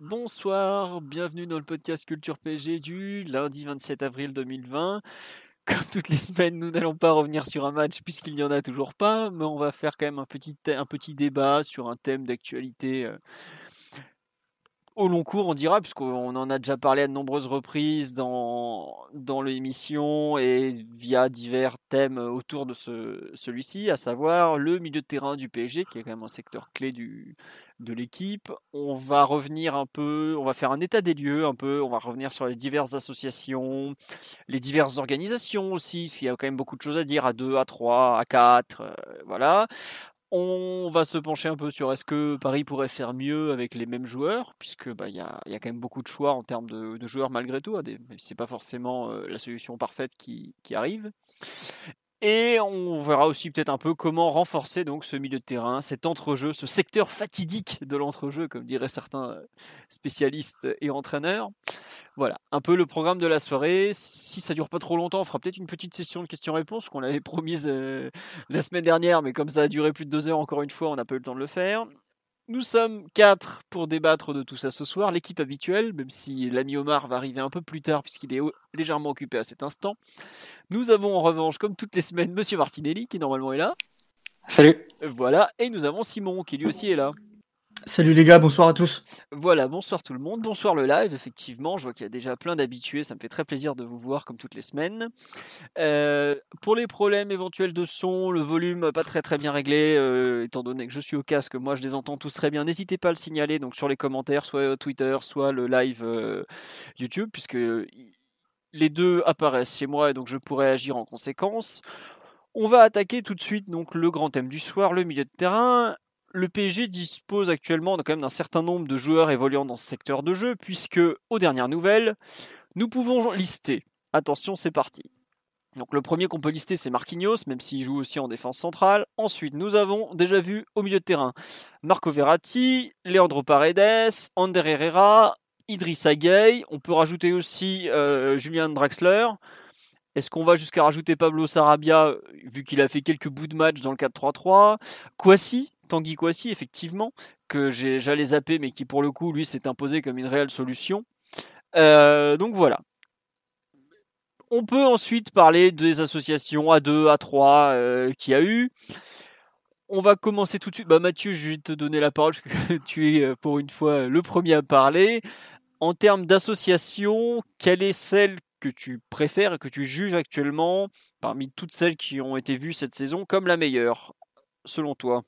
Bonsoir, bienvenue dans le podcast Culture PG du lundi 27 avril 2020. Comme toutes les semaines, nous n'allons pas revenir sur un match puisqu'il n'y en a toujours pas, mais on va faire quand même un petit, débat sur un thème d'actualité euh, au long cours, on dira, puisqu'on en a déjà parlé à de nombreuses reprises dans, dans l'émission et via divers thèmes autour de ce, celui-ci, à savoir le milieu de terrain du PSG, qui est quand même un secteur clé du, de l'équipe. On va revenir un peu, on va faire un état des lieux un peu, on va revenir sur les diverses associations, les diverses organisations aussi, parce qu'il y a quand même beaucoup de choses à dire à 2, à 3, à 4, euh, voilà. On va se pencher un peu sur est-ce que Paris pourrait faire mieux avec les mêmes joueurs, puisque bah, il y, a, y, a, quand même beaucoup de choix en termes de, joueurs malgré tout, hein, c'est pas forcément euh, la solution parfaite qui, qui arrive. Et on verra aussi peut-être un peu comment renforcer donc ce milieu de terrain, cet entrejeu, ce secteur fatidique de l'entrejeu, comme diraient certains euh, spécialistes et entraîneurs. Voilà, un peu le programme de la soirée. Si ça dure pas trop longtemps, on fera peut-être une petite session de questions-réponses qu'on avait promise euh, la semaine dernière, mais comme ça a duré plus de deux heures, encore une fois, on n'a pas eu le temps de le faire. Nous sommes quatre pour débattre de tout ça ce soir. L'équipe habituelle, même si l'ami Omar va arriver un peu plus tard puisqu'il est légèrement occupé à cet instant. Nous avons en revanche, comme toutes les semaines, Monsieur Martinelli qui normalement est là. Salut. Voilà, et nous avons Simon qui lui aussi est là. Salut les gars, bonsoir à tous. Voilà, bonsoir tout le monde, bonsoir le live, effectivement, je vois qu'il y a déjà plein d'habitués, ça me fait très plaisir de vous voir comme toutes les semaines. Euh, pour les problèmes éventuels de son, le volume pas très bien réglé, euh, étant donné que je suis au casque, moi je les entends tous très bien, n'hésitez pas à le signaler donc sur les commentaires, soit Twitter, soit le live euh, YouTube, puisque les deux apparaissent chez moi et donc je pourrais agir en conséquence. On va attaquer tout de suite donc le grand thème du soir, le milieu de terrain le PSG dispose actuellement quand même d'un certain nombre de joueurs évoluant dans ce secteur de jeu, puisque, aux dernières nouvelles, nous pouvons lister. Attention, c'est parti. Donc le premier qu'on peut lister, c'est Marquinhos, même s'il joue aussi en défense centrale. Ensuite, nous avons déjà vu au milieu de terrain Marco Verratti, Leandro Paredes, Ander Herrera, Idrissa Gueye. On peut rajouter aussi euh, Julian Draxler. Est-ce qu'on va jusqu'à rajouter Pablo Sarabia, vu qu'il a fait quelques bouts de match dans le 4-3-3 Kwasi, Tanguy Kouassi, effectivement, que j'allais zapper, mais qui pour le coup, lui, s'est imposé comme une réelle solution. Euh, donc voilà. On peut ensuite parler des associations A2, A3 euh, qu'il y a eu. On va commencer tout de suite. Bah, Mathieu, je vais te donner la parole parce que tu es euh, pour une fois le premier à parler. En termes d'association, quelle est celle que tu préfères et que tu juges actuellement parmi toutes celles qui ont été vues cette saison comme la meilleure, selon toi?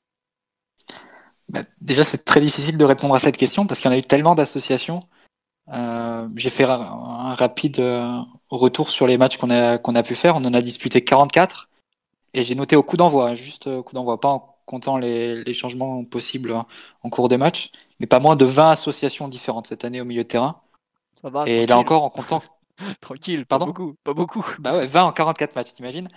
Bah, déjà, c'est très difficile de répondre à cette question parce qu'il y en a eu tellement d'associations. Euh, j'ai fait un, rapide euh, retour sur les matchs qu'on a, qu'on a pu faire. On en a disputé 44 et j'ai noté au coup d'envoi, hein, juste au coup d'envoi, pas en comptant les, les changements possibles en cours de match, mais pas moins de 20 associations différentes cette année au milieu de terrain. Ça va, et là encore, en comptant. tranquille, Pardon pas beaucoup, pas beaucoup. Bah ouais, 20 en 44 matchs, t'imagines?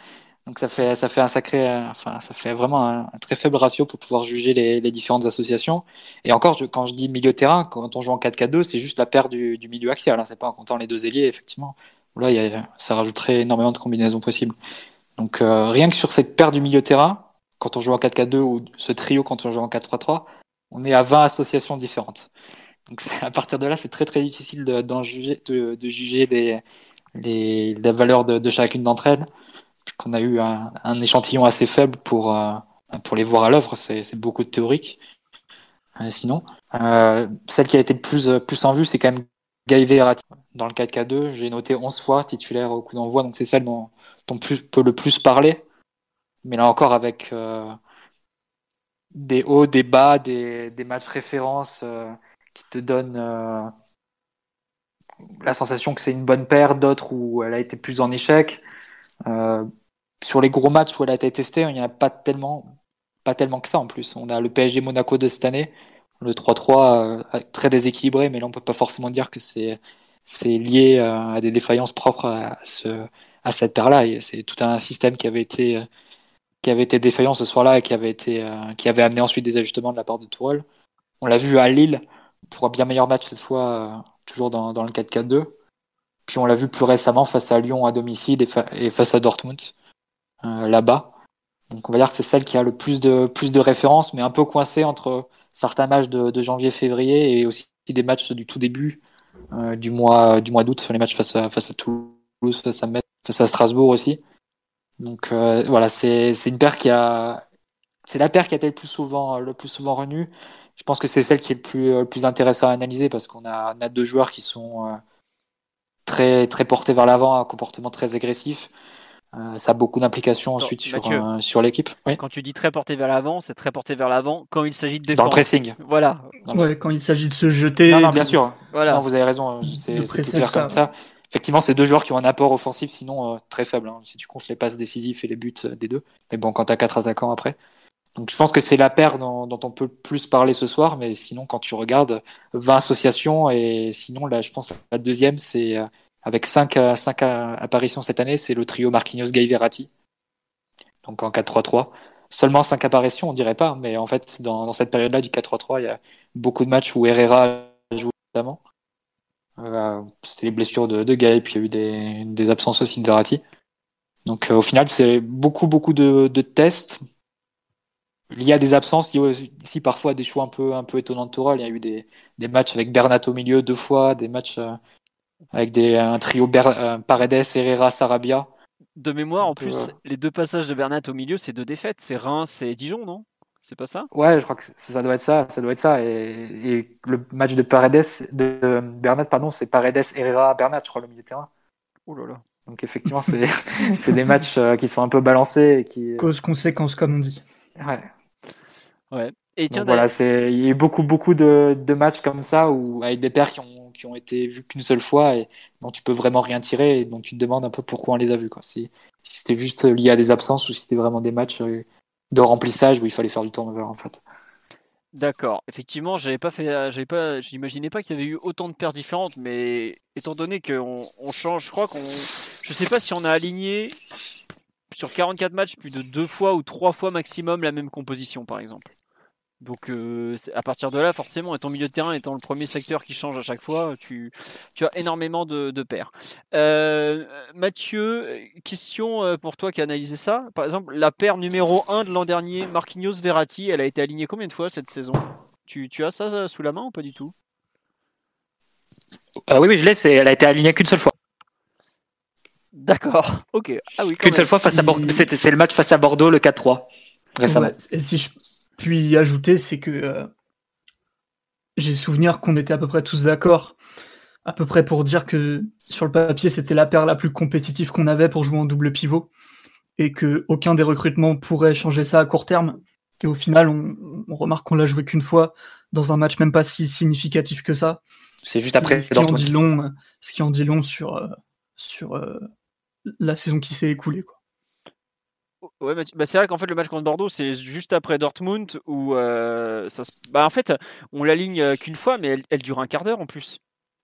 Donc ça fait ça fait un sacré, euh, enfin ça fait vraiment un, très faible ratio pour pouvoir juger les, différentes associations. Et encore, quand je dis milieu terrain, quand on joue en 4-4-2, c'est juste la paire du, du milieu axial. Hein, c'est pas en comptant les deux ailiers, effectivement. Là, ça rajouterait énormément de combinaisons possibles. Donc euh, rien que sur cette paire du milieu terrain, quand on joue en 4-4-2 ou ce trio quand on joue en 4-3-3, on est à 20 associations différentes. Donc à partir de là, c'est très très difficile de, juger, de, juger les, les, la valeur de chacune d'entre elles qu'on a eu un, échantillon assez faible pour, euh, pour les voir à l'œuvre, c'est beaucoup de théorique. Euh, sinon, euh, celle qui a été le plus, plus en vue, c'est quand même Gaï Verratti. Dans le 4K2, j'ai noté 11 fois titulaire au coup d'envoi, donc c'est celle dont, on peut le plus parler. Mais là encore, avec des hauts, des bas, des matchs références qui te donnent la sensation que c'est une bonne paire, d'autres où elle a été plus en échec. Euh, sur les gros matchs où elle a été testée, il n'y en a pas tellement. pas tellement que ça en plus. On a le PSG Monaco de cette année, le 3-3 euh, très déséquilibré, mais là on peut pas forcément dire que c'est lié à des défaillances propres à, ce, à cette paire-là. C'est tout un système qui avait été défaillant ce soir-là et qui avait amené ensuite des ajustements de la part de Tourelle. On l'a vu à Lille pour un bien meilleur match cette fois, toujours dans le 4-4-2. Puis on l'a vu plus récemment face à Lyon à domicile et, face à Dortmund euh, là-bas. Donc on va dire que c'est celle qui a le plus de, plus de références, mais un peu coincée entre certains matchs de, janvier-février et aussi des matchs du tout début euh, du mois du mois d'août, les matchs face à, face à Toulouse, face à Strasbourg aussi. Donc euh, voilà, c'est une paire qui a c'est la paire qui a été le plus souvent le plus souvent renue. Je pense que c'est celle qui est le plus, le plus intéressant à analyser parce qu'on a, a deux joueurs qui sont très, très porté vers l'avant, un comportement très agressif. Euh, ça a beaucoup d'implications ensuite sur, euh, sur l'équipe. Quand tu dis très porté vers l'avant, c'est très porté vers l'avant quand il s'agit de défendre. Dans le pressing. Voilà. Ouais, quand il s'agit de se jeter. Non, non, bien sûr. Voilà. vous avez raison. C'est clair comme ça. Effectivement, c'est deux joueurs qui ont un apport offensif, sinon euh, très faible. Hein, si tu comptes les passes décisives et les buts des deux. Mais bon, quand tu as quatre attaquants après. Donc je pense que c'est la paire dont, on peut plus parler ce soir, mais sinon quand tu regardes 20 associations et sinon là je pense la deuxième c'est avec 5, cinq apparitions cette année, c'est le trio Marquinhos Gay Verratti. Donc en 4-3-3. Seulement 5 apparitions, on dirait pas, mais en fait, dans, cette période-là du 4-3-3, il y a beaucoup de matchs où Herrera joue notamment. Euh, C'était les blessures de, de Gay, puis il y a eu des, des absences aussi de Verratti. Donc euh, au final, c'est beaucoup, beaucoup de, de, tests. Il y a des absences, il y a aussi parfois des choix un peu, un peu étonnants de Tourelle. Il y a eu des, des matchs avec Bernat au milieu deux fois, des matchs euh, avec des, un trio euh, Paredes, Herrera, Sarabia. De mémoire, en plus, les deux passages de Bernat au milieu, c'est deux défaites. C'est Reims et Dijon, non? C'est pas ça? Ouais, je crois que ça doit être ça. Ça doit être ça. Et, le match de Paredes, de Bernat, pardon, c'est Paredes, Herrera, Bernat, je crois, le milieu de terrain. Oh là là. Donc effectivement, c'est des matchs euh, qui sont un peu balancés. Et qui... Cause-conséquence, comme on dit. Ouais. Ouais. Et tiens, voilà, il y a eu beaucoup, beaucoup de, de, matchs comme ça où, avec des paires qui ont qui ont été vus qu'une seule fois et dont tu peux vraiment rien tirer et dont tu te demandes un peu pourquoi on les a vus. Quoi. Si, si c'était juste lié à des absences ou si c'était vraiment des matchs euh, de remplissage où il fallait faire du turnover en fait. D'accord. Effectivement, j'avais pas fait, j'avais pas, j'imaginais pas qu'il y avait eu autant de paires différentes, mais étant donné qu'on on change, je crois qu'on, je sais pas si on a aligné sur 44 matchs plus de deux fois ou trois fois maximum la même composition, par exemple. Donc euh, à partir de là, forcément, et ton milieu de terrain étant le premier secteur qui change à chaque fois, tu, tu as énormément de, de paires. Euh, Mathieu, question euh, pour toi qui a analysé ça. Par exemple, la paire numéro 1 de l'an dernier, Marquinhos-Verratti, elle a été alignée combien de fois cette saison? Tu, tu, as ça sous la main ou pas du tout? Oui, oui, je l'ai, elle a été alignée qu'une seule fois. D'accord, ok. Ah oui, qu'une seule fois face à Bordeaux. C'est le match face à Bordeaux, le 4-3, récemment. si je puis ajouter, c'est que euh, j'ai souvenir qu'on était à peu près tous d'accord, à peu près pour dire que sur le papier, c'était la paire la plus compétitive qu'on avait pour jouer en double pivot, et que aucun des recrutements pourrait changer ça à court terme. Et au final, on, remarque qu'on l'a joué qu'une fois dans un match même pas si significatif que ça. C'est juste après. Ce qui, en dit long, ce qui en dit long sur, euh, sur euh, la saison qui s'est écoulée. Quoi. Ouais, bah, c'est vrai qu'en fait le match contre Bordeaux c'est juste après Dortmund où euh, ça bah, en fait on l'aligne euh, qu'une fois mais elle, dure un quart d'heure en plus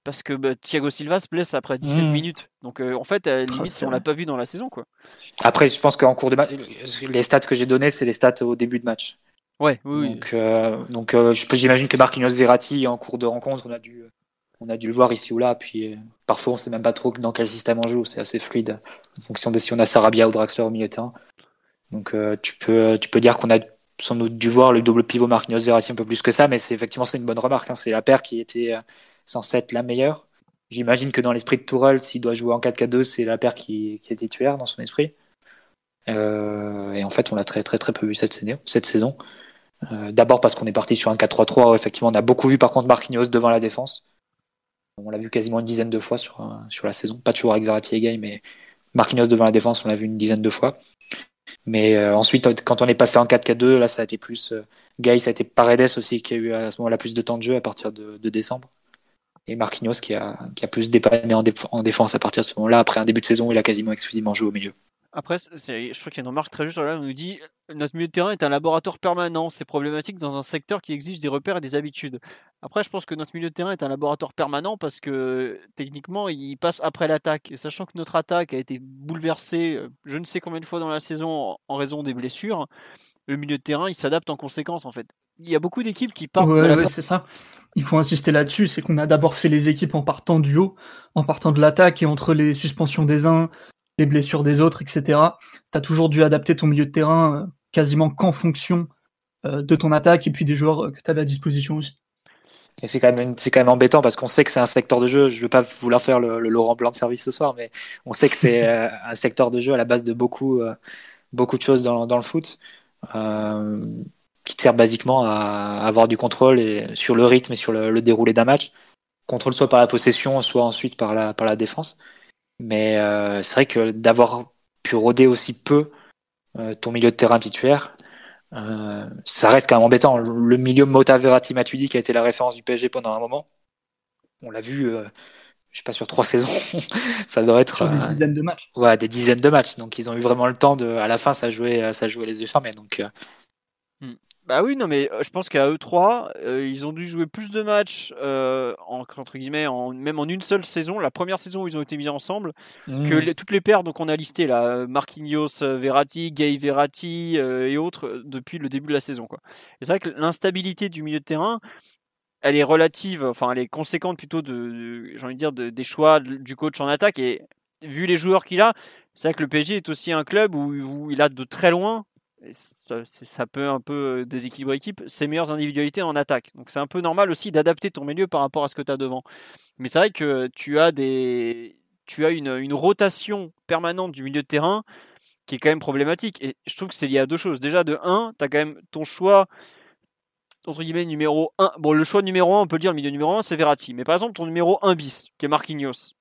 parce que bah, Thiago Silva se blesse après 17 mmh. minutes donc euh, en fait limite si on l'a pas vu dans la saison quoi. Après je pense qu'en cours de match les stats que j'ai données c'est les stats au début de match. Ouais oui. Donc, donc j'imagine que Marquinhos Verratti en cours de rencontre on a dû on a dû le voir ici ou là puis parfois on sait même pas trop dans quel système on joue c'est assez fluide en fonction de si on a Sarabia ou Draxler au milieu de terrain. Donc euh, tu peux tu peux dire qu'on a sans doute dû voir le double pivot Marquinhos Verratti un peu plus que ça, mais c'est effectivement c'est une bonne remarque. Hein. C'est la paire qui était euh, censée être la meilleure. J'imagine que dans l'esprit de Tourelle, s'il doit jouer en 4-4-2, c'est la paire qui, qui est titulaire dans son esprit. Euh, et en fait, on l'a très très très peu vu cette saison. Cette saison. Euh, D'abord parce qu'on est parti sur un 4-3-3. Effectivement, on a beaucoup vu par contre Marquinhos devant la défense. On l'a vu quasiment une dizaine de fois sur, euh, sur la saison. Pas toujours avec Verratti et Gay, mais Marquinhos devant la défense, on l'a vu une dizaine de fois. Mais euh, ensuite, quand on est passé en 4-4-2, là, ça a été plus. Euh, ça a été Paredes aussi qui a eu à ce moment-là plus de temps de jeu à partir de, décembre. Et Marquinhos qui a, plus dépanné en, défense à partir de ce moment-là, après un début de saison il a quasiment exclusivement joué au milieu. Après, je crois qu'il y a une remarque très juste là, on nous dit notre milieu de terrain est un laboratoire permanent, c'est problématique dans un secteur qui exige des repères et des habitudes. Après, je pense que notre milieu de terrain est un laboratoire permanent parce que techniquement, il passe après l'attaque. Et sachant que notre attaque a été bouleversée euh, je ne sais combien de fois dans la saison en raison des blessures, le milieu de terrain, il s'adapte en conséquence en fait. Il y a beaucoup d'équipes qui partent. Ouais, c'est ça. Il faut insister là-dessus, c'est qu'on a d'abord fait les équipes en partant du haut, en partant de l'attaque et entre les suspensions des uns, les blessures des autres, etc. Tu as toujours dû adapter ton milieu de terrain euh, quasiment qu'en fonction euh, de ton attaque et puis des joueurs euh, que tu avais à disposition aussi. Et c'est quand même c'est quand même embêtant parce qu'on sait que c'est un secteur de jeu. Je veux pas vouloir faire le, Laurent Blanc de service ce soir, mais on sait que c'est un secteur de jeu à la base de beaucoup beaucoup de choses dans, dans le foot, qui te sert basiquement à avoir du contrôle et sur le rythme et sur le, le déroulé d'un match. Contrôle soit par la possession, soit ensuite par la par la défense. Mais euh, c'est vrai que d'avoir pu roder aussi peu euh, ton milieu de terrain titulaire, euh, ça reste quand même embêtant. Le milieu Mota Verratti Matuidi qui a été la référence du PSG pendant un moment, on l'a vu, je sais pas sur trois saisons, ça doit être des dizaines de matchs. Ouais, des dizaines de matchs. Donc ils ont eu vraiment le temps de, à la fin, ça jouait, ça jouait les yeux fermés. Donc bah oui, non, mais euh, je pense qu'à E3, euh, ils ont dû jouer plus de matchs, euh, entre guillemets, en, même en une seule saison, la première saison où ils ont été mis ensemble, que mmh. toutes les paires qu'on a listées, là, Marquinhos, Verratti, Gay Verratti et autres, depuis le début de la saison. Quoi. Et c'est vrai que l'instabilité du milieu de terrain, elle est relative, enfin, elle est conséquente plutôt de, j'ai envie de dire, des choix du coach en attaque. Et vu les joueurs qu'il a, c'est vrai que le PSG est aussi un club où, où il a de très loin ça, peut un peu déséquilibrer l'équipe, ses meilleures individualités en attaque. Donc c'est un peu normal aussi d'adapter ton milieu par rapport à ce que tu as devant. Mais c'est vrai que tu as, des, tu as une, rotation permanente du milieu de terrain qui est quand même problématique. Et je trouve que c'est lié à deux choses. Déjà, de 1, tu as quand même ton choix, entre guillemets, numéro 1. Bon, le choix numéro 1, on peut le dire, le milieu numéro 1, c'est Verratti. Mais par exemple, ton numéro 1 bis, qui est Marquinhos,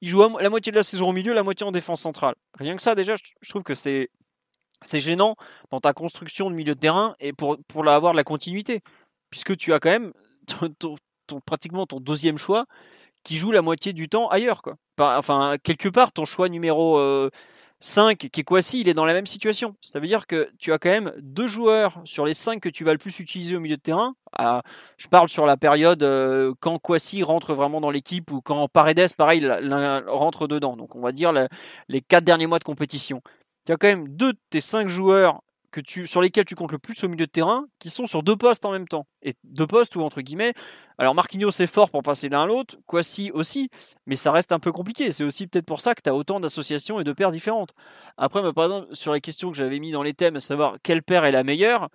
il joue la moitié de la saison au milieu, la moitié en défense centrale. Rien que ça, déjà, je trouve que c'est c'est gênant dans ta construction de milieu de terrain et pour, avoir de la continuité. Puisque tu as quand même pratiquement ton deuxième choix qui joue la moitié du temps ailleurs. Quoi. Enfin, quelque part, ton choix numéro 5, qui est Kwasi, il est dans la même situation. Ça veut dire que tu as quand même deux joueurs sur les 5 que tu vas le plus utiliser au milieu de terrain. Ah, je parle sur la période quand Kwasi rentre vraiment dans l'équipe ou quand Paredes, pareil, rentre dedans. Donc on va dire les 4 derniers mois de compétition tu as quand même deux de tes cinq joueurs que tu, sur lesquels tu comptes le plus au milieu de terrain qui sont sur deux postes en même temps. Et deux postes ou entre guillemets. Alors Marquinhos c'est fort pour passer l'un à l'autre, Kwasi aussi, mais ça reste un peu compliqué. C'est aussi peut-être pour ça que tu as autant d'associations et de paires différentes. Après, par exemple, sur les questions que j'avais mis dans les thèmes, à savoir quelle paire est la meilleure,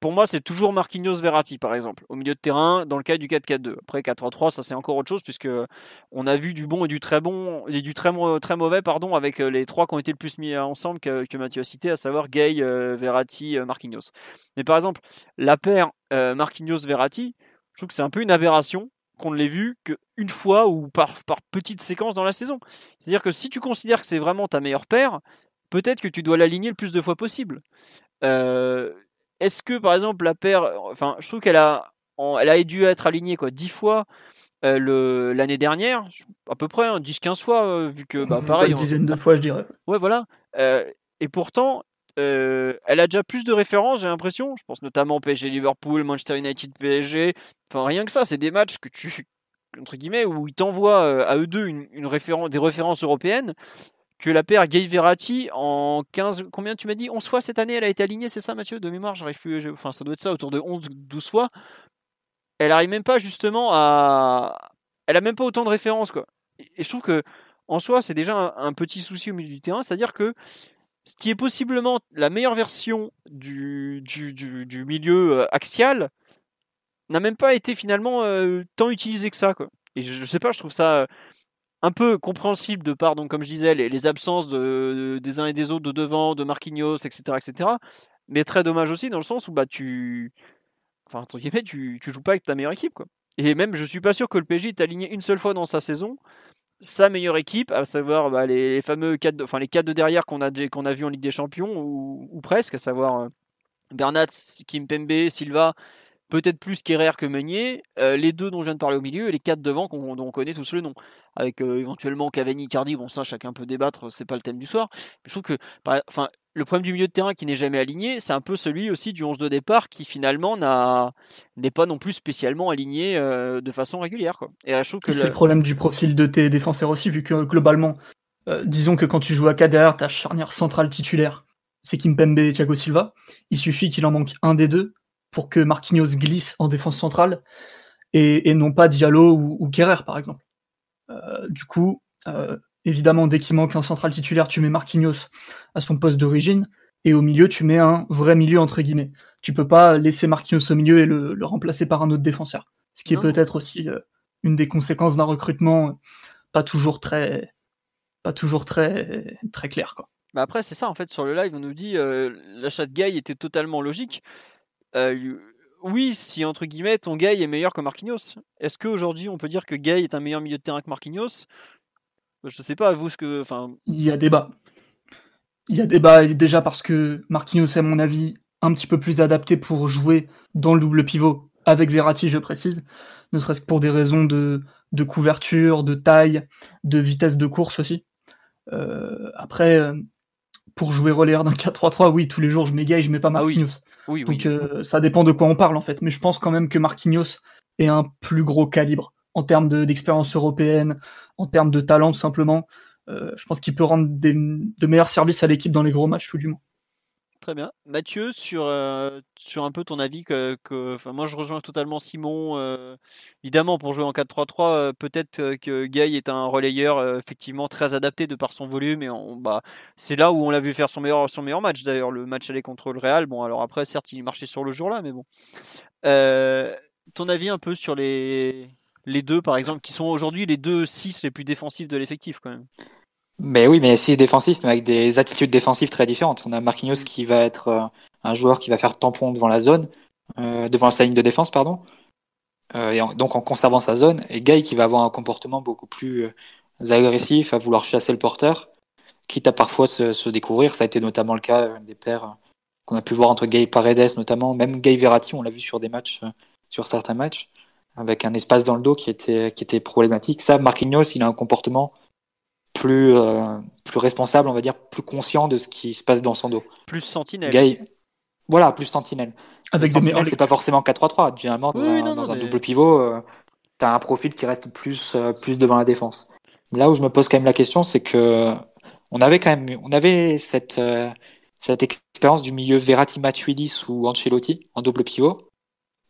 pour moi, c'est toujours Marquinhos Verratti, par exemple, au milieu de terrain, dans le cas du 4-4-2. Après, 4-3-3, ça c'est encore autre chose, puisque on a vu du bon et du très bon, et du très, très mauvais, pardon, avec euh, les trois qui ont été le plus mis ensemble que, que Mathieu a cité, à savoir Gay, euh, Verratti, euh, Marquinhos. Mais par exemple, la paire Marquinhos-Verratti, je trouve que c'est un peu une aberration qu'on ne l'ait vu qu'une fois ou par, par petite séquence dans la saison. C'est-à-dire que si tu considères que c'est vraiment ta meilleure paire, peut-être que tu dois l'aligner le plus de fois possible. Euh, est-ce que par exemple la paire, enfin, je trouve qu'elle a, elle a dû être alignée quoi, 10 fois euh, l'année dernière, à peu près, 10-15 hein, fois, euh, vu que bah, pareil. Une dizaine de fois, je dirais. Ouais, voilà. Euh, et pourtant, elle a déjà plus de références, j'ai l'impression. Je pense notamment PSG Liverpool, Manchester United PSG. Enfin, rien que ça, c'est des matchs que tu, entre guillemets, où ils t'envoient à eux deux une, une référence, des références européennes que la paire Gay Verratti en 15 combien tu m'as dit? 11 fois cette année elle a été alignée c'est ça Mathieu? De mémoire j'arrive plus enfin ça doit être ça autour de 11 12 fois. Elle arrive même pas justement à elle a même pas autant de références quoi. Et je trouve que en soi c'est déjà un, petit souci au milieu du terrain c'est-à-dire que ce qui est possiblement la meilleure version du, du, milieu euh, axial n'a même pas été finalement euh, tant utilisé que ça quoi. Et je, je sais pas je trouve ça un peu compréhensible de par, donc, comme je disais, les, absences de, des uns et des autres de devant, de Marquinhos, etc., etc. Mais très dommage aussi dans le sens où bah, tu, enfin, tu, joues pas avec ta meilleure équipe. Quoi. Et même, je suis pas sûr que le PSG ait aligné une seule fois dans sa saison sa meilleure équipe, à savoir bah, les, fameux 4 de, enfin, les quatre de derrière qu'on a, qu'on a vu en Ligue des Champions, ou, presque, à savoir euh, Bernat, Kimpembe, Silva, peut-être plus qu'Herrera que Meunier, les deux dont je viens de parler au milieu et les quatre devant dont on connaît tous le nom. Avec éventuellement Cavani, Cardi, bon ça chacun peut débattre, c'est pas le thème du soir. je trouve que enfin, le problème du milieu de terrain qui n'est jamais aligné, c'est un peu celui aussi du 11 de départ qui finalement n'est pas non plus spécialement aligné de façon régulière. Quoi. Et je trouve que c'est le... problème du profil de tes défenseurs aussi, vu que globalement, disons que quand tu joues à 4 derrière, ta charnière centrale titulaire, c'est Kimpembe et Thiago Silva. Il suffit qu'il en manque un des deux pour que Marquinhos glisse en défense centrale et, non pas Diallo ou, ou par exemple. Euh, du coup, euh, évidemment, dès qu'il manque un central titulaire, tu mets Marquinhos à son poste d'origine et au milieu, tu mets un vrai milieu entre guillemets. Tu peux pas laisser Marquinhos au milieu et le, remplacer par un autre défenseur. Ce qui est peut-être aussi euh, une des conséquences d'un recrutement pas toujours très pas toujours très très clair quoi. Bah après c'est ça en fait sur le live on nous dit l'achat de Guy était totalement logique euh, oui, si entre guillemets ton Gay est meilleur que Marquinhos. Est-ce qu'aujourd'hui on peut dire que Gay est un meilleur milieu de terrain que Marquinhos? Je sais pas, vous ce que. Enfin... Il y a débat. Il y a débat déjà parce que Marquinhos est à mon avis un petit peu plus adapté pour jouer dans le double pivot avec Verratti, je précise, ne serait-ce que pour des raisons de, couverture, de taille, de vitesse de course aussi. Euh, après, euh, pour jouer relayeur d'un 4-3-3, oui, tous les jours je mets Gay, je mets pas ah Marquinhos. Donc euh, ça dépend de quoi on parle en fait. Mais je pense quand même que Marquinhos est un plus gros calibre en termes d'expérience européenne, en termes de talent tout simplement. Euh, je pense qu'il peut rendre de meilleurs services à l'équipe dans les gros matchs tout du moins. Très bien. Mathieu, sur, euh, sur un peu ton avis, que, moi je rejoins totalement Simon. Euh, évidemment, pour jouer en 4-3-3, euh, peut-être que Guy est un relayeur effectivement très adapté de par son volume. Et bah, c'est là où on l'a vu faire son meilleur, match. D'ailleurs, le match allait contre le Real. Bon, alors après, certes, il marchait sur le jour-là, mais bon. ton avis un peu sur les, les deux, par exemple, qui sont aujourd'hui les deux 6 les plus défensifs de l'effectif quand même? Mais oui, mais six défensifs, mais avec des attitudes défensives très différentes. On a Marquinhos qui va être euh, un joueur qui va faire tampon devant la zone, euh, devant sa ligne de défense, pardon. Euh, et donc en conservant sa zone, et Guy qui va avoir un comportement beaucoup plus agressif, à vouloir chasser le porteur, quitte à parfois se, découvrir. Ça a été notamment le cas des paires qu'on a pu voir entre Gay Paredes, notamment. Même Gay Verratti, on l'a vu sur des matchs, sur certains matchs, avec un espace dans le dos qui était, qui était problématique. Ça, Marquinhos, il a un comportement plus, euh, plus responsable, on va dire, plus conscient de ce qui se passe dans son dos. Plus sentinelle. Voilà, plus sentinelle. Avec sentinelle, c'est pas forcément 4-3-3. Généralement, dans, un, double pivot, euh, tu as un profil qui reste plus, euh, plus devant la défense. Là où je me pose quand même la question, c'est que on avait quand même on avait cette, cette expérience du milieu Verratti-Matuidi ou Ancelotti en double pivot.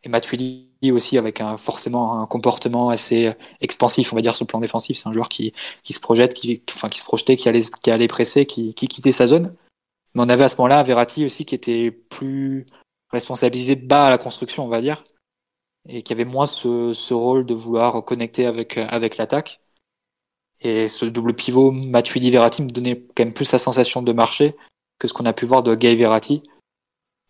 Et Matuidi aussi avec un, forcément un comportement assez expansif, on va dire, sur le plan défensif. C'est un joueur qui, qui se projette, qui, enfin, qui se projetait, qui allait, qui allait presser, qui, qui quittait sa zone. Mais on avait à ce moment-là Verratti aussi qui était plus responsabilisé bas à la construction, on va dire, et qui avait moins ce, ce rôle de vouloir connecter avec, avec l'attaque. Et ce double pivot Matuidi-Verratti me donnait quand même plus la sensation de marcher que ce qu'on a pu voir de Gay Verratti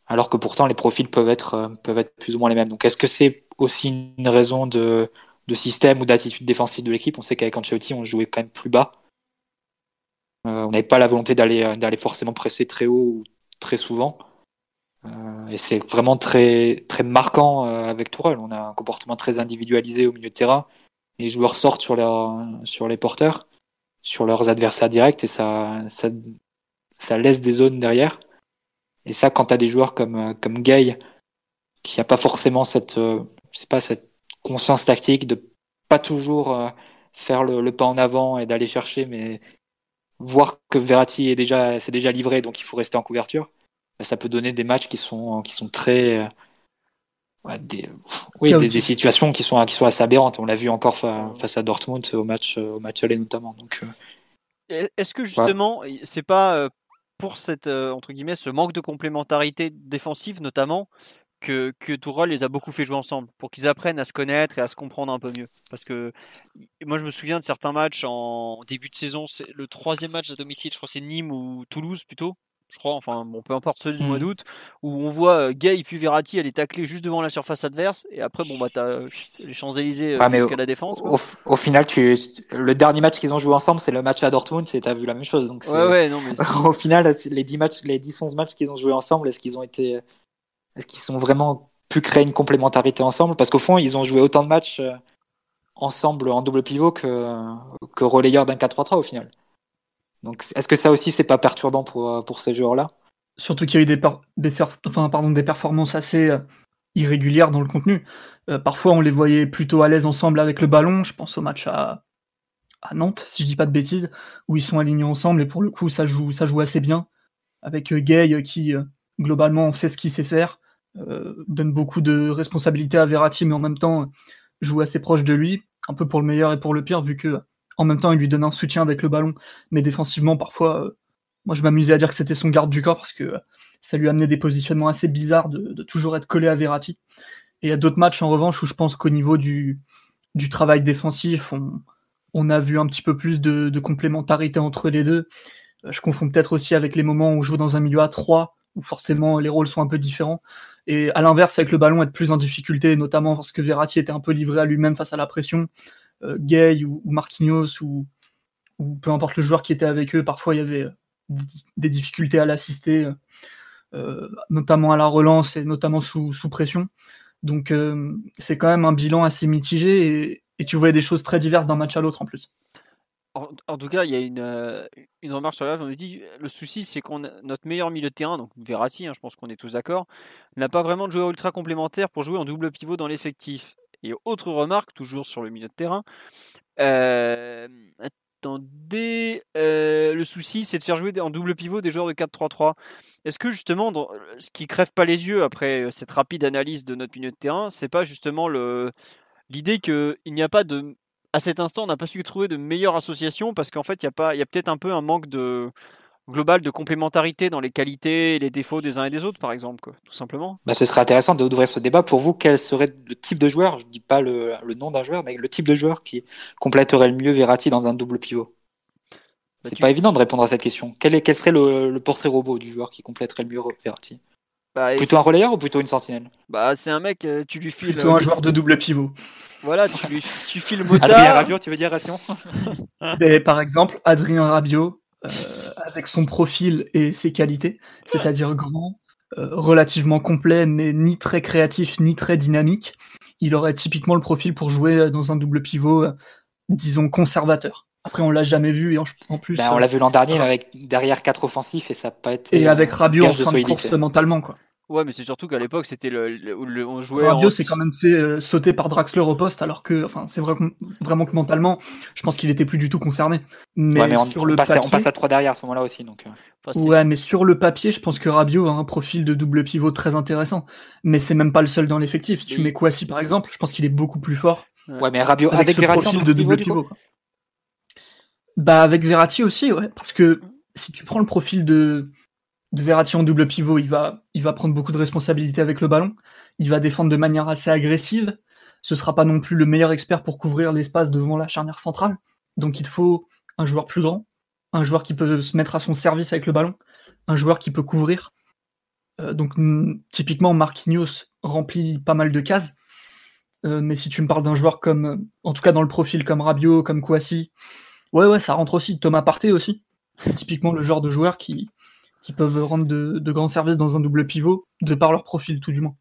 alors que pourtant les profils peuvent être, euh, peuvent être plus ou moins les mêmes. Donc est-ce que c'est aussi une raison de, de système ou d'attitude défensive de l'équipe? On sait qu'avec Ancelotti, on jouait quand même plus bas. Euh, on n'avait pas la volonté d'aller, euh, d'aller forcément presser très haut ou très souvent. et c'est vraiment très, marquant avec Tourelle. On a un comportement très individualisé au milieu de terrain. Les joueurs sortent sur, les porteurs, sur leurs adversaires directs, et ça laisse des zones derrière. Et ça, quand tu as des joueurs comme, euh, comme Gay, qui n'a pas forcément cette, euh, pas, cette conscience tactique de pas toujours euh, faire le, pas en avant et d'aller chercher, mais voir que Verratti est déjà, c'est déjà livré, donc il faut rester en couverture, bah, ça peut donner des matchs qui sont, qui sont très. des, oui, des, situations qui sont, qui sont assez aberrantes. On l'a vu encore face à Dortmund au match, au match aller notamment. Donc, Est-ce que justement, c'est pas pour cette, euh, entre guillemets, ce manque de complémentarité défensive notamment, que, que Tourelle les a beaucoup fait jouer ensemble, pour qu'ils apprennent à se connaître et à se comprendre un peu mieux. Parce que moi je me souviens de certains matchs en début de saison, c'est le troisième match à domicile, je crois c'est Nîmes ou Toulouse plutôt, je crois, enfin bon, peu importe celui du mois mmh. d'août, où on voit euh, Gay puis Verratti, elle est taclée juste devant la surface adverse, et après, bon, bah, t'as euh, les Champs-Élysées euh, jusqu'à la défense. Au, final, tu, le dernier match qu'ils ont joué ensemble, c'est le match à Dortmund, et t'as vu la même chose. Donc ouais, ouais, non, mais au final, les 10 matchs, les 10-11 matchs qu'ils ont joué ensemble, est-ce qu'ils ont été, est-ce qu'ils sont vraiment pu créer une complémentarité ensemble? Parce qu'au fond, ils ont joué autant de matchs ensemble en double pivot que, que relayeur d'un 4-3-3 au final. Donc est-ce que ça aussi c'est pas perturbant pour, pour ces joueurs-là? Surtout qu'il y a eu des, performances assez euh, irrégulières dans le contenu. Euh, parfois on les voyait plutôt à l'aise ensemble avec le ballon. Je pense au match à, Nantes, si je dis pas de bêtises, où ils sont alignés ensemble et pour le coup ça joue, assez bien. Avec euh, Gay qui globalement fait ce qu'il sait faire, donne beaucoup de responsabilités à Verratti mais en même temps joue assez proche de lui, un peu pour le meilleur et pour le pire vu que en même temps, il lui donne un soutien avec le ballon, mais défensivement, parfois, euh, moi je m'amusais à dire que c'était son garde du corps parce que euh, ça lui amenait des positionnements assez bizarres de, toujours être collé à Verratti. Et il y a d'autres matchs en revanche où je pense qu'au niveau du, travail défensif, on, on, a vu un petit peu plus de, complémentarité entre les deux. Euh, je confonds peut-être aussi avec les moments où on joue dans un milieu à 3, où forcément les rôles sont un peu différents. Et à l'inverse, avec le ballon, être plus en difficulté, notamment parce que Verratti était un peu livré à lui-même face à la pression. Euh, Gay ou, Marquinhos ou, peu importe le joueur qui était avec eux, parfois il y avait euh, des difficultés à l'assister, euh, notamment à la relance et notamment sous, pression. Donc c'est quand même un bilan assez mitigé et, tu voyais des choses très diverses d'un match à l'autre en plus. En, tout cas, il y a une, une remarque sur la on nous dit le souci c'est qu'on notre meilleur milieu de terrain, donc Verratti, hein, je pense qu'on est tous d'accord, n'a pas vraiment de joueur ultra complémentaire pour jouer en double pivot dans l'effectif. Et autre remarque, toujours sur le milieu de terrain. Attendez, le souci c'est de faire jouer en double pivot des joueurs de 4-3-3. Est-ce que justement, ce qui crève pas les yeux après cette rapide analyse de notre milieu de terrain, c'est pas justement l'idée qu'il n'y a pas de à cet instant, on n'a pas su trouver de meilleure association parce qu'en fait, il y a, pas, il y a peut-être un peu un manque de, global de complémentarité dans les qualités et les défauts des uns et des autres, par exemple, tout simplement bah, Ce serait intéressant d'ouvrir ce débat. Pour vous, quel serait le type de joueur, je ne dis pas le, nom d'un joueur, mais le type de joueur qui compléterait le mieux Verratti dans un double pivot? Bah, C'est pas évident de répondre à cette question. Quel, est, quel serait le, portrait robot du joueur qui compléterait le mieux Verratti? Bah, Plutôt un relayeur ou plutôt une sentinelle? Bah c'est un mec, euh, tu lui files. Plutôt un joueur de double pivot. Voilà, tu lui tu files motard. Adrien Rabiot, tu veux dire Ration Par exemple, Adrien Rabiot, euh, avec son profil et ses qualités, c'est-à-dire grand, euh, relativement complet, mais ni très créatif, ni très dynamique. Il aurait typiquement le profil pour jouer dans un double pivot, euh, disons, conservateur. Après, on l'a jamais vu et en, plus. Ben, on l'a vu l'an dernier avec derrière quatre offensifs et ça n'a pas été. Et avec Rabiot en fin de course mentalement, quoi. Ouais, mais c'est surtout qu'à l'époque, c'était le, on jouait. S'est quand même fait euh, sauter par Draxler au poste, alors que, enfin, c'est vrai, vraiment que mentalement, je pense qu'il était plus du tout concerné. Mais, on, sur le passe, on passe à 3 derrière à ce moment-là aussi. Donc... Euh. ouais, mais sur le papier, je pense que Rabiot a un profil de double pivot très intéressant. Mais c'est même pas le seul dans l'effectif. Tu mets Kouassi par exemple, je pense qu'il est beaucoup plus fort. Ouais, mais Rabiot avec, avec profil de double pivot. bah, avec Verratti aussi, ouais. Parce que si tu prends le profil de de Verratti en double pivot, il va, prendre beaucoup de responsabilités avec le ballon. Il va défendre de manière assez agressive. Ce sera pas non plus le meilleur expert pour couvrir l'espace devant la charnière centrale. Donc il faut un joueur plus grand, un joueur qui peut se mettre à son service avec le ballon, un joueur qui peut couvrir. Euh, donc typiquement Marquinhos remplit pas mal de cases. Euh, mais si tu me parles d'un joueur comme, en tout cas dans le profil comme Rabiot, comme Kouassi, ouais ouais ça rentre aussi. Thomas Partey aussi. Typiquement le genre de joueur qui, qui peuvent rendre de, grands services dans un double pivot, de par leur profil tout du moins.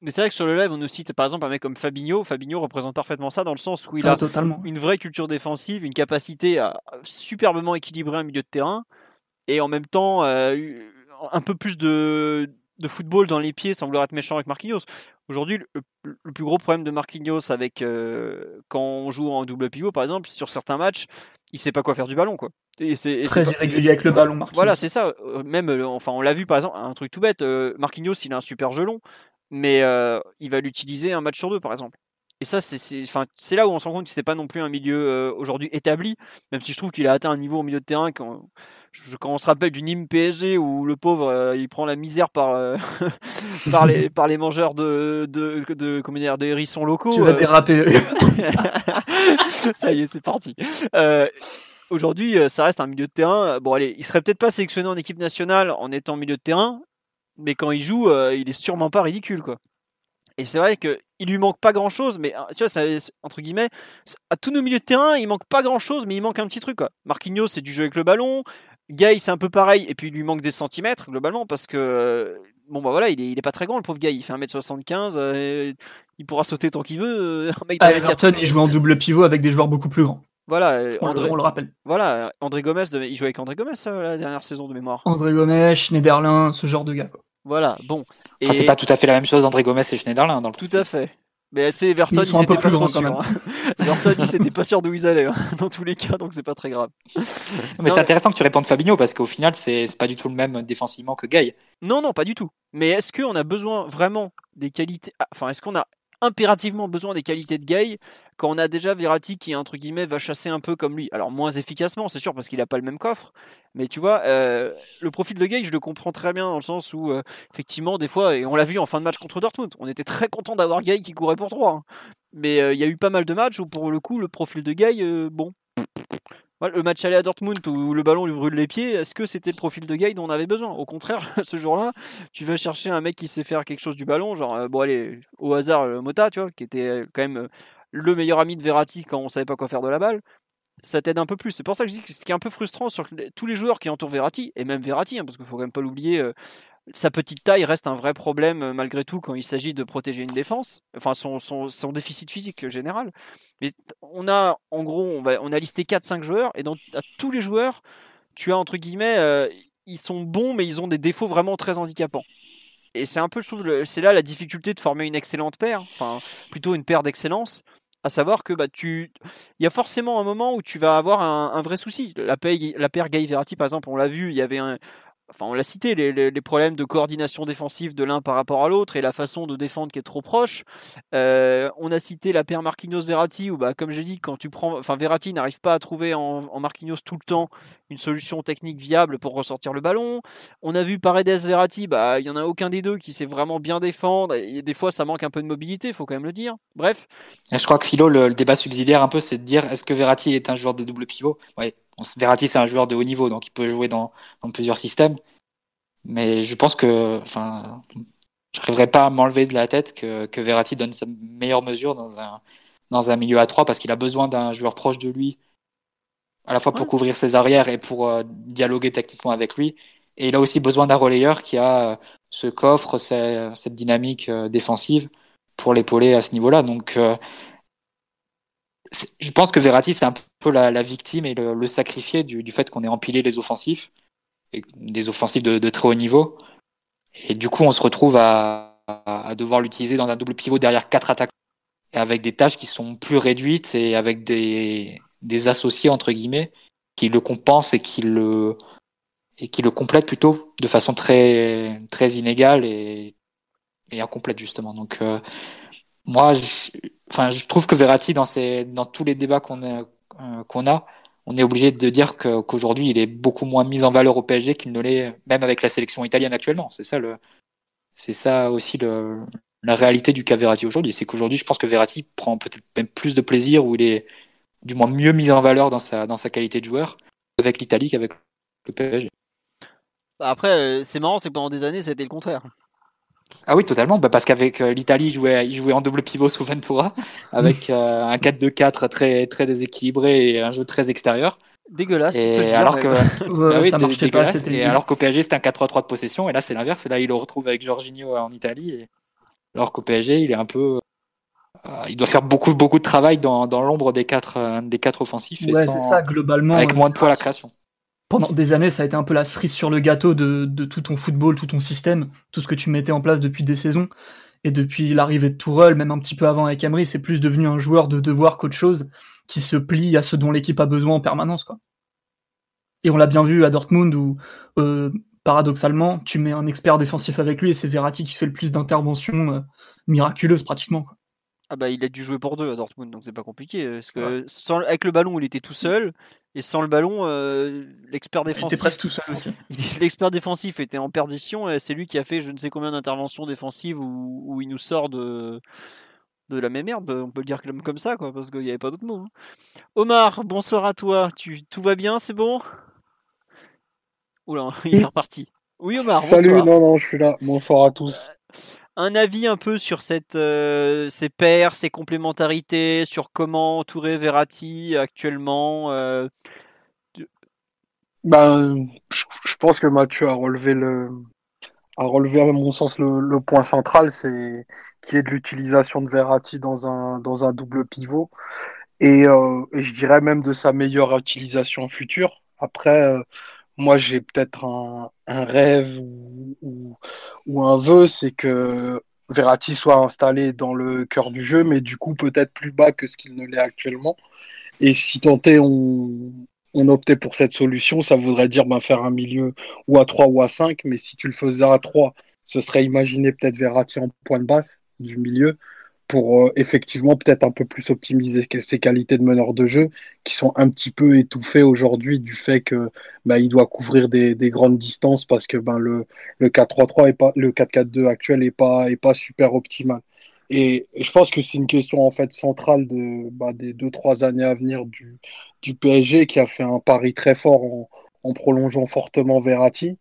Mais c'est vrai que sur le live, on nous cite par exemple un mec comme Fabinho. Fabinho représente parfaitement ça dans le sens où il ah, a une vraie culture défensive, une capacité à superbement équilibrer un milieu de terrain et en même temps euh, un peu plus de, football dans les pieds sans vouloir être méchant avec Marquinhos. Aujourd'hui, le, plus gros problème de Marquinhos avec euh, quand on joue en double pivot, par exemple, sur certains matchs, il sait pas quoi faire du ballon, quoi. Et c'est très irrégulier avec le ballon, Marquinhos. Voilà, c'est ça. Euh, même, euh, enfin, on l'a vu par exemple, un truc tout bête. Euh, Marquinhos, il a un super gelon, mais il va l'utiliser un match sur deux, par exemple. Et ça, c'est là où on se rend compte que c'est pas non plus un milieu aujourd'hui établi, même si je trouve qu'il a atteint un niveau au milieu de terrain quand, quand on se rappelle du Nîmes PSG où le pauvre il prend la misère par, par, les, par les mangeurs de, de, de, comment dire, de hérissons locaux. Tu vas déraper. ça y est, c'est parti aujourd'hui, euh, ça reste un milieu de terrain. Bon, allez, il serait peut-être pas sélectionné en équipe nationale en étant milieu de terrain, mais quand il joue, euh, il est sûrement pas ridicule, quoi. Et c'est vrai qu'il lui manque pas grand chose, mais hein, tu vois, entre guillemets, à tous nos milieux de terrain, il manque pas grand chose, mais il manque un petit truc, quoi. Marquinhos, c'est du jeu avec le ballon. Gay, c'est un peu pareil, et puis il lui manque des centimètres, globalement, parce que bon bah voilà, il est, il est pas très grand le pauvre gars, il fait 1m75, euh, il pourra sauter tant qu'il veut. mec mètre Everton, il joue en double pivot avec des joueurs beaucoup plus grands. Voilà, euh, On, André, le, on le rappelle. voilà, André Gomez, de- il jouait avec André Gomez euh, la dernière saison de mémoire. André Gomes, Schneiderlin, ce genre de gars. Quoi. Voilà, bon. Et Enfin, c'est pas tout à fait la même chose d'André Gomez et Schneiderlin dans le tout à fait. Mais tu sais, Everton, Ils il s'était pas plus trop grands, quand sûr. hein. Everton, il s'était pas sûr d'où ils allaient, hein, dans tous les cas, donc c'est pas très grave. Mais Non, c'est mais- intéressant que tu répondes Fabinho parce qu'au final, c'est c'est pas du tout le même défensivement que Gay. Non, non, pas du tout. Mais est-ce qu'on a besoin vraiment des qualités. ah, Enfin, est-ce qu'on a impérativement besoin des qualités de Gay quand on a déjà Verratti qui, entre guillemets, va chasser un peu comme lui Alors, moins efficacement, c'est sûr, parce qu'il n'a pas le même coffre. Mais tu vois, euh, le profil de Gay, je le comprends très bien dans le sens où, euh, effectivement, des fois, et on l'a vu en fin de match contre Dortmund, on était très content d'avoir Gay qui courait pour 3. Mais euh, il y a eu pas mal de matchs où, pour le coup, le profil de Gay, bon. Le match aller à Dortmund où le ballon lui brûle les pieds, est-ce que c'était le profil de Gay dont on avait besoin? Au contraire, ce jour-là, tu vas chercher un mec qui sait faire quelque chose du ballon, genre, euh, bon, allez, au hasard, euh, Mota, tu vois, qui était euh, quand même le meilleur ami de Verratti quand on savait pas quoi faire de la balle. Ça t'aide un peu plus. C'est pour ça que je dis que ce qui est un peu frustrant sur tous les joueurs qui entourent Verratti, et même Verratti, hein, parce qu'il faut quand même pas l'oublier, sa petite taille reste un vrai problème euh, malgré tout quand il s'agit de protéger une défense, enfin son, son, son déficit physique général. Mais on a, en gros, on, a listé 4-5 joueurs, et dans à tous les joueurs, tu as entre guillemets, euh, ils sont bons, mais ils ont des défauts vraiment très handicapants. Et c'est un peu, je trouve, c'est là la difficulté de former une excellente paire, enfin plutôt une paire d'excellence, à savoir que bah tu, il y a forcément un moment où tu vas avoir un, vrai souci. La paire, la paire Gay Verratti, par exemple, on l'a vu, il y avait un, enfin on l'a cité, les, problèmes de coordination défensive de l'un par rapport à l'autre et la façon de défendre qui est trop proche. Euh, on a cité la paire Marquinhos-Verratti où, bah, comme j'ai dit, quand tu prends, enfin Verratti n'arrive pas à trouver en, Marquinhos tout le temps une solution technique viable pour ressortir le ballon. On a vu Paredes-Verratti, bah il y en a aucun des deux qui sait vraiment bien défendre et des fois ça manque un peu de mobilité, il faut quand même le dire. Bref, je crois que Philo, le, le débat subsidiaire un peu, c'est de dire est-ce que Verratti est un joueur de double pivot? Ouais, on Verratti c'est un joueur de haut niveau, donc il peut jouer dans, dans plusieurs systèmes. Mais je pense que, enfin, je n'arriverai pas à m'enlever de la tête que, que Verratti donne sa meilleure mesure dans un, dans un milieu à 3 parce qu'il a besoin d'un joueur proche de lui, à la fois pour Ouais. couvrir ses arrières et pour euh, dialoguer tactiquement avec lui. Et il a aussi besoin d'un relayeur qui a euh, ce coffre, ce- cette dynamique euh, défensive pour l'épauler à ce niveau-là. Donc, je pense que Verratti, c'est un peu la, la victime et le, le sacrifié du, du fait qu'on ait empilé les offensifs, et les offensifs de, de très haut niveau. Et du coup, on se retrouve à, à- devoir l'utiliser dans un double pivot derrière quatre attaques, et avec des tâches qui sont plus réduites et avec des, des associés, entre guillemets, qui le compensent et qui le, et qui le complètent plutôt de façon très, très inégale et, et incomplète, justement. Donc, euh, moi, je, enfin, je trouve que Verratti, dans, dans tous les débats qu'on a, euh, qu'on a, on est obligé de dire que- qu'aujourd'hui, il est beaucoup moins mis en valeur au PSG qu'il ne l'est même avec la sélection italienne actuellement. C'est ça, aussi la réalité du cas Verratti aujourd'hui. C'est qu'aujourd'hui, je pense que Verratti prend peut-être même plus de plaisir ou il est du moins mieux mis en valeur dans sa, dans sa qualité de joueur avec l'Italie qu'avec le PSG. après euh, c'est marrant, c'est que pendant des années c'était le contraire. Ah oui, totalement. Bah, parce qu'avec euh, l'Italie, il jouait, il jouait en double pivot sous Ventura, avec euh, un 4-2-4 très, très déséquilibré et un jeu très extérieur. Dégueulasse, tu peux le Et dire. alors que, Ouais, bah oui, ça dé- marchait pas. dégueulasse. C'était Et alors qu'au PSG, c'était un 4-3-3 de possession, et là, c'est l'inverse. Et là, il le retrouve avec Jorginho en Italie. Et... Alors qu'au PSG, il est un peu. euh, il doit faire beaucoup, beaucoup de travail dans, dans l'ombre des quatre, euh, des quatre offensifs et Ouais, sans- c'est ça, globalement. avec euh, moins de poids à la création. Pendant des années, ça a été un peu la cerise sur le gâteau de, de tout ton football, tout ton système, tout ce que tu mettais en place depuis des saisons. Et depuis l'arrivée de Tourelle, même un petit peu avant avec Emery, c'est plus devenu un joueur de devoir qu'autre chose, qui se plie à ce dont l'équipe a besoin en permanence. Quoi. Et on l'a bien vu à Dortmund où, euh, paradoxalement, tu mets un expert défensif avec lui et c'est Verratti qui fait le plus d'interventions euh, miraculeuses pratiquement. Ah bah il a dû jouer pour deux à Dortmund, donc c'est pas compliqué. Parce que sans, avec le ballon, il était tout seul, et sans le ballon, euh, l'expert Il était défensif, presque tout seul aussi. l'expert défensif était en perdition, et c'est lui qui a fait je ne sais combien d'interventions défensives où, où il nous sort de de la même merde, on peut le dire comme, comme ça, quoi, parce qu'il n'y avait pas d'autre mot. hein. Omar, bonsoir à toi. Tu, tout va bien, c'est bon? Oula, il est reparti. Oui, Omar, Salut, bonsoir. non, non, je suis là. Bonsoir à tous. Un avis un peu sur cette, euh, ces paires, ces complémentarités, sur comment entourer Verratti actuellement. Ben, je pense que Mathieu a relevé le, à relever, à mon sens, le, point central, c'est qui est de l'utilisation de Verratti dans un, dans un double pivot. Et, euh, et, je dirais même de sa meilleure utilisation future. Après, euh, moi, j'ai peut-être un, rêve ou, un vœu, c'est que Verratti soit installé dans le cœur du jeu, mais du coup peut-être plus bas que ce qu'il ne l'est actuellement. Et si est, on, optait pour cette solution, ça voudrait dire ben, faire un milieu ou à 3 ou à 5, mais si tu le faisais à 3, ce serait imaginer peut-être Verratti en point de basse du milieu pour euh, effectivement peut-être un peu plus optimiser ses qualités de meneur de jeu qui sont un petit peu étouffées aujourd'hui du fait que ben, il doit couvrir des, des, grandes distances parce que ben, le, le 4-3-3 et pas le 4-4-2 actuel est pas est pas super optimal. Et, je pense que c'est une question en fait centrale bah, des deux trois années à venir du, PSG qui a fait un pari très fort en, en prolongeant fortement Verratti,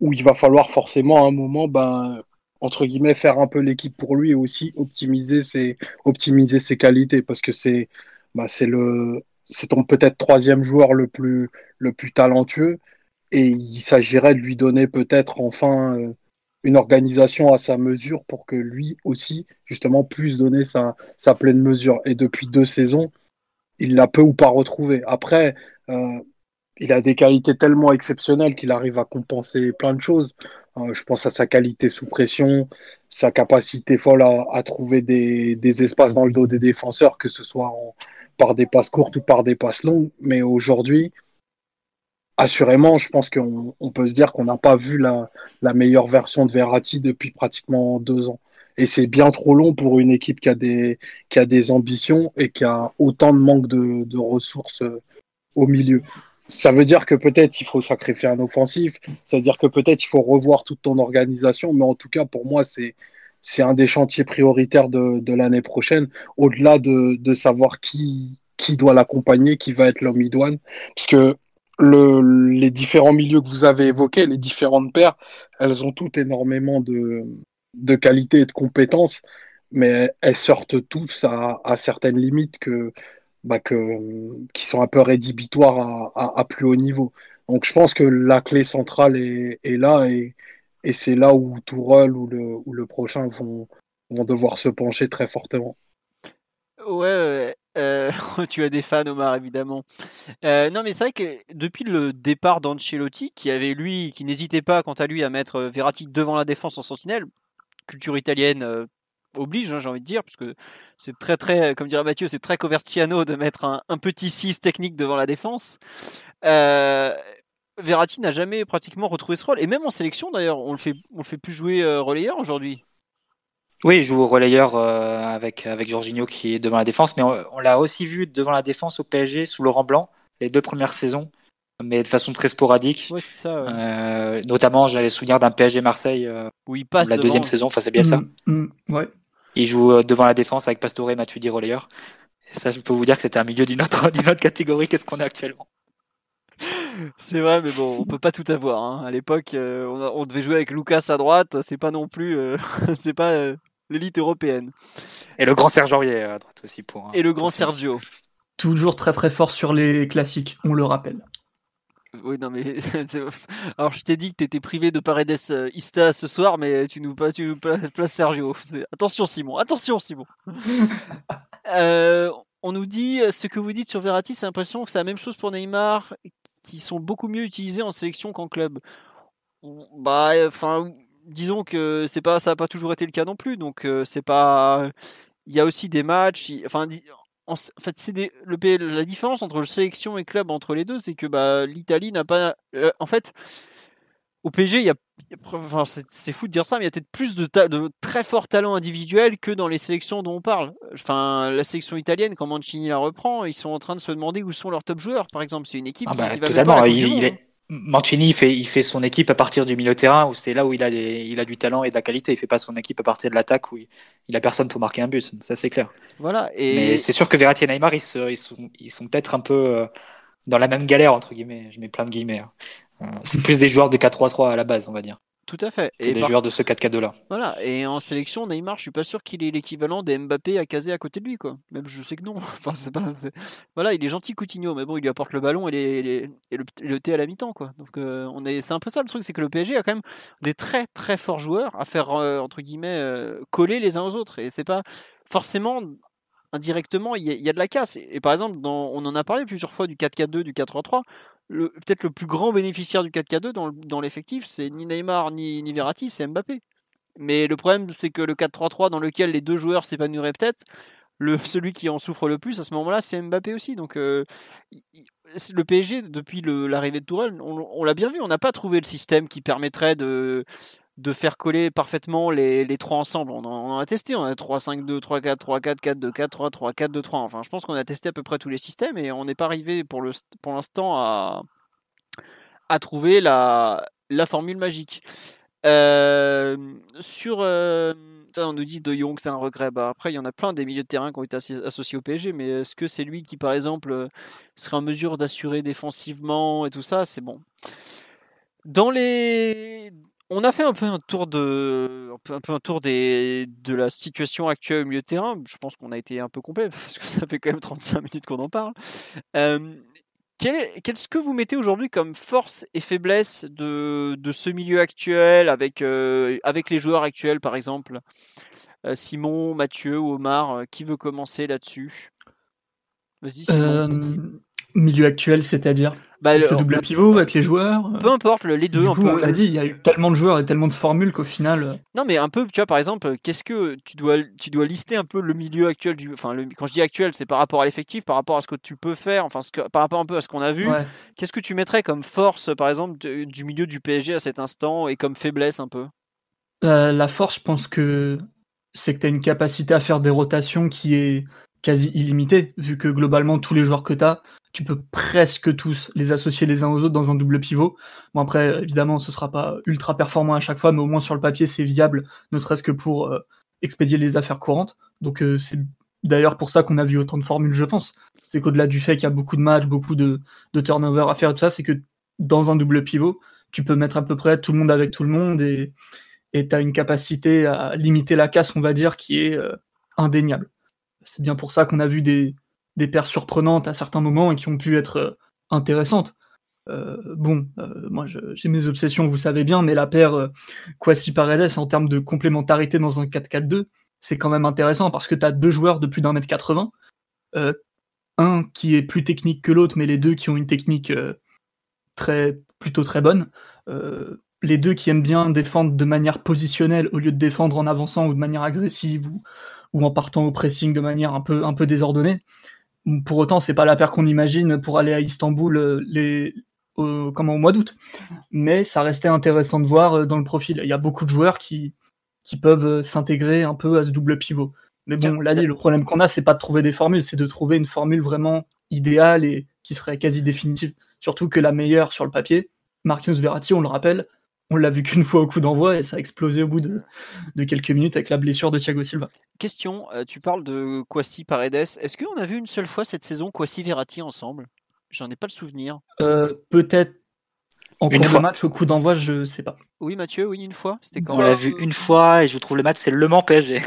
où il va falloir forcément à un moment, ben, entre guillemets, faire un peu l'équipe pour lui et aussi optimiser ses, optimiser ses qualités, parce que c'est bah, le c'est ton peut-être troisième joueur le plus, le plus talentueux, et il s'agirait de lui donner peut-être enfin euh, une organisation à sa mesure pour que lui aussi, justement, puisse donner sa, sa pleine mesure. Et depuis deux saisons, il l'a peu ou pas retrouvé. Après, euh, il a des qualités tellement exceptionnelles qu'il arrive à compenser plein de choses. Euh, je pense à sa qualité sous pression, sa capacité folle à, trouver des, espaces dans le dos des défenseurs, que ce soit par des passes courtes ou par des passes longues. Mais aujourd'hui, assurément, je pense qu'on peut se dire qu'on n'a pas vu la, meilleure version de Verratti depuis pratiquement deux ans. Et c'est bien trop long pour une équipe qui a des, ambitions et qui a autant de manque de, de ressources euh, au milieu. Ça veut dire que peut-être il faut sacrifier un offensif, ça veut dire que peut-être il faut revoir toute ton organisation, mais en tout cas, pour moi, c'est c'est un des chantiers prioritaires de, de l'année prochaine, au-delà de, de savoir qui, qui doit l'accompagner, qui va être l'homme idoine. Parce que le, les différents milieux que vous avez évoqués, les différentes paires, elles ont toutes énormément de, de qualité et de compétences, mais elles sortent tous à, à certaines limites que, bah qui sont un peu rédhibitoires à, à, plus haut niveau. Donc je pense que la clé centrale est, là et, c'est là où Tourelle ou le, ou le prochain vont, devoir se pencher très fortement. Ouais, euh, tu as des fans, Omar, évidemment. Euh, non, mais c'est vrai que depuis le départ d'Ancelotti, qui avait lui, qui n'hésitait pas, quant à lui, à mettre Verratti devant la défense en sentinelle, culture italienne euh, oblige, hein, j'ai envie de dire, parce que c'est très, très, comme dirait Mathieu, c'est très Covertiano de mettre un, un petit 6 technique devant la défense. Euh, Verratti n'a jamais pratiquement retrouvé ce rôle, et même en sélection d'ailleurs, on le fait, on le fait plus jouer euh, relayeur aujourd'hui. Oui, il joue au relayeur euh, avec, avec Jorginho qui est devant la défense, mais on, on l'a aussi vu devant la défense au PSG sous Laurent Blanc les deux premières saisons, mais de façon très sporadique. Ouais, c'est ça. Ouais. Euh, notamment, j'avais souvenir d'un PSG Marseille euh, où il passe la devant. deuxième saison, enfin c'est bien ça. Mm, mm, ouais. Il joue euh, devant la défense avec Pastore et Matuidi relayeur. Et ça, je peux vous dire que c'était un milieu d'une autre, d'une autre catégorie qu'est-ce qu'on a actuellement. C'est vrai, mais bon, on peut pas tout avoir. Hein. À l'époque, euh, on, devait jouer avec Lucas à droite. C'est pas non plus, euh, c'est pas euh, l'élite européenne. Et le grand Serge Aurier à droite aussi pour. Et le grand. Sergio. Toujours très très fort sur les classiques, on le rappelle. Oui, non, mais alors je t'ai dit que t'étais privé de Paredes euh, Ista ce soir, mais tu nous pas, tu nous pla- places Sergio. Attention, Simon. Attention, Simon. Euh, on nous dit euh, ce que vous dites sur Verratti, c'est l'impression que c'est la même chose pour Neymar, qui sont beaucoup mieux utilisés en sélection qu'en club. Bah, enfin, disons que c'est pas, ça n'a pas toujours été le cas non plus. Donc c'est pas, il y a aussi des matchs. Enfin, en, fait, c'est des, le, la différence entre le sélection et club entre les deux, c'est que bah, l'Italie n'a pas, euh, en fait. Au PSG, il y a, il y a- enfin, c'est c'est fou de dire ça, mais il y a peut-être plus de, ta- de très forts talents individuels que dans les sélections dont on parle. Enfin, la sélection italienne, quand Mancini la reprend, ils sont en train de se demander où sont leurs top joueurs, par exemple. C'est une équipe Ah bah, qui va totalement. Il, il est... Mancini, il fait, il fait son équipe à partir du milieu de terrain, où c'est là où il a, des, il a du talent et de la qualité. Il fait pas son équipe à partir de l'attaque où il, il a personne pour marquer un but. Ça, c'est clair. Voilà. Mais Et c'est sûr que Verratti et Neymar, ils, se- ils sont, ils sont peut-être un peu euh, dans la même galère, entre guillemets. Je mets plein de guillemets. hein. Euh, c'est plus des joueurs de 4-3-3 à la base, on va dire. Tout à fait. Et les joueurs de ce 4-4-2 là. Voilà. Et en sélection, Neymar, je suis pas sûr qu'il ait l'équivalent des Mbappé à caser à côté de lui, quoi. Même je sais que non. enfin, c'est pas. Voilà, il est gentil Coutinho, mais bon, il lui apporte le ballon et, les, et, le, thé à la mi-temps, quoi. Donc euh, on est, c'est un peu ça le truc, c'est que le PSG a quand même des très très forts joueurs à faire euh, entre guillemets euh, coller les uns aux autres. Et c'est pas forcément indirectement, il y, a de la casse. Et, par exemple, on en a parlé plusieurs fois du 4-4-2, du 4-3-3 peut-être le plus grand bénéficiaire du 4K2 dans, l'effectif, c'est ni Neymar ni, ni Verratti, c'est Mbappé. Mais le problème, c'est que le 4-3-3 dans lequel les deux joueurs s'épanouiraient peut-être, celui qui en souffre le plus à ce moment-là, c'est Mbappé aussi. Donc euh, le PSG, depuis l'arrivée de Tourelle, on l'a bien vu, on n'a pas trouvé le système qui permettrait de, de faire coller parfaitement les, les trois ensemble. On en, a testé, on a 3-5-2, 3-4, 3-4, 4-2, 4-3, 3-4, 2-3. Enfin, je pense qu'on a testé à peu près tous les systèmes et on n'est pas arrivé pour l'instant à, à trouver la, la formule magique. Euh, sur. Euh, on nous dit De Jong, c'est un regret. Bah, après, il y en a plein des milieux de terrain qui ont été associés au PSG, mais est-ce que c'est lui qui, par exemple, serait en mesure d'assurer défensivement et tout ça? C'est bon. Dans les on a fait un peu un tour de, un peu, un tour des, de la situation actuelle au milieu de terrain. Je pense qu'on a été un peu complet parce que ça fait quand même 35 minutes qu'on en parle. Qu'est-ce que vous mettez aujourd'hui comme force et faiblesse de, de ce milieu actuel avec, euh, avec les joueurs actuels, par exemple? Euh, Simon, Mathieu ou Omar, euh, qui veut commencer là-dessus? Vas-y, Simon. Milieu actuel, c'est-à-dire bah, le double pivot avec les joueurs. Peu importe, les deux. un peu... On l'a dit, il y a eu tellement de joueurs et tellement de formules qu'au final. Euh, non, mais un peu, tu vois, par exemple, qu'est-ce que tu dois, tu dois lister un peu le milieu actuel du. Enfin, quand je dis actuel, c'est par rapport à l'effectif, par rapport à ce que tu peux faire, enfin, ce que, par rapport un peu à ce qu'on a vu. Qu'est-ce que tu mettrais comme force, par exemple, du milieu du PSG à cet instant et comme faiblesse un peu? Euh, La force, je pense que c'est que tu as une capacité à faire des rotations qui est quasi illimitée, vu que globalement, tous les joueurs que tu tu peux presque tous les associer les uns aux autres dans un double pivot. Bon après, évidemment, ce sera pas ultra performant à chaque fois, mais au moins sur le papier, c'est viable, ne serait-ce que pour euh, expédier les affaires courantes. Donc euh, c'est d'ailleurs pour ça qu'on a vu autant de formules, je pense. C'est qu'au-delà du fait qu'il y a beaucoup de matchs, beaucoup de, de turnover à faire et tout ça, c'est que dans un double pivot, tu peux mettre à peu près tout le monde avec tout le monde et tu as une capacité à limiter la casse, on va dire, qui est euh, indéniable. C'est bien pour ça qu'on a vu des, des paires surprenantes à certains moments et qui ont pu être euh, intéressantes. Euh, bon, euh, moi j'ai mes obsessions, vous savez bien, mais la paire euh, Kwasi Paredes en termes de complémentarité dans un 4-4-2, c'est quand même intéressant parce que tu as deux joueurs de plus d'un mètre 80, un qui est plus technique que l'autre, mais les deux qui ont une technique plutôt très bonne. les deux qui aiment bien défendre de manière positionnelle au lieu de défendre en avançant ou de manière agressive ou, ou en partant au pressing de manière un peu, un peu désordonnée. Pour autant, c'est pas la paire qu'on imagine pour aller à Istanbul euh, les, au, comment, au mois d'août. Mais ça restait intéressant de voir euh, dans le profil. Il y a beaucoup de joueurs qui, qui peuvent euh, s'intégrer un peu à ce double pivot. Mais bon, l'a dit, le problème qu'on a, c'est pas de trouver des formules, c'est de trouver une formule vraiment idéale et qui serait quasi définitive. Surtout que la meilleure sur le papier, Marcus Verratti, on le rappelle, on l'a vu qu'une fois au coup d'envoi et ça a explosé au bout de, quelques minutes avec la blessure de Thiago Silva. Question, euh, tu parles de Kwasi Paredes. Est-ce qu'on a vu une seule fois cette saison Kwasi Verratti ensemble? J'en ai pas le souvenir. Euh, peut-être en cours de match au coup d'envoi, je sais pas. Oui, Mathieu, oui, une fois. C'était quand? On l'a vu une fois et je trouve le match, c'est Le Mans PSG.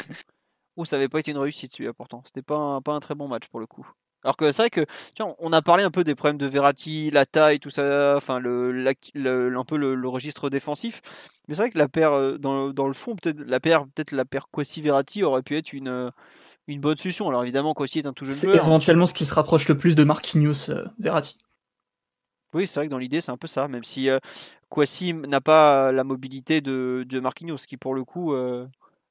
Oh, ça avait pas été une réussite celui-là pourtant. C'était pas pas un très bon match pour le coup. Alors que c'est vrai que, tiens, on a parlé un peu des problèmes de Verratti, la taille, tout ça, enfin, le, un peu le, registre défensif. Mais c'est vrai que la paire, euh, dans, dans le fond, peut-être la paire, peut-être la paire Kwasi-Verratti aurait pu être une, euh, une bonne solution. Alors évidemment, Kwasi est un tout jeune joueur. C'est éventuellement ce qui se rapproche le plus de Marquinhos-Verratti. Euh, oui, c'est vrai que dans l'idée, c'est un peu ça, même si euh, n'a pas la mobilité de, de Marquinhos, qui pour le coup,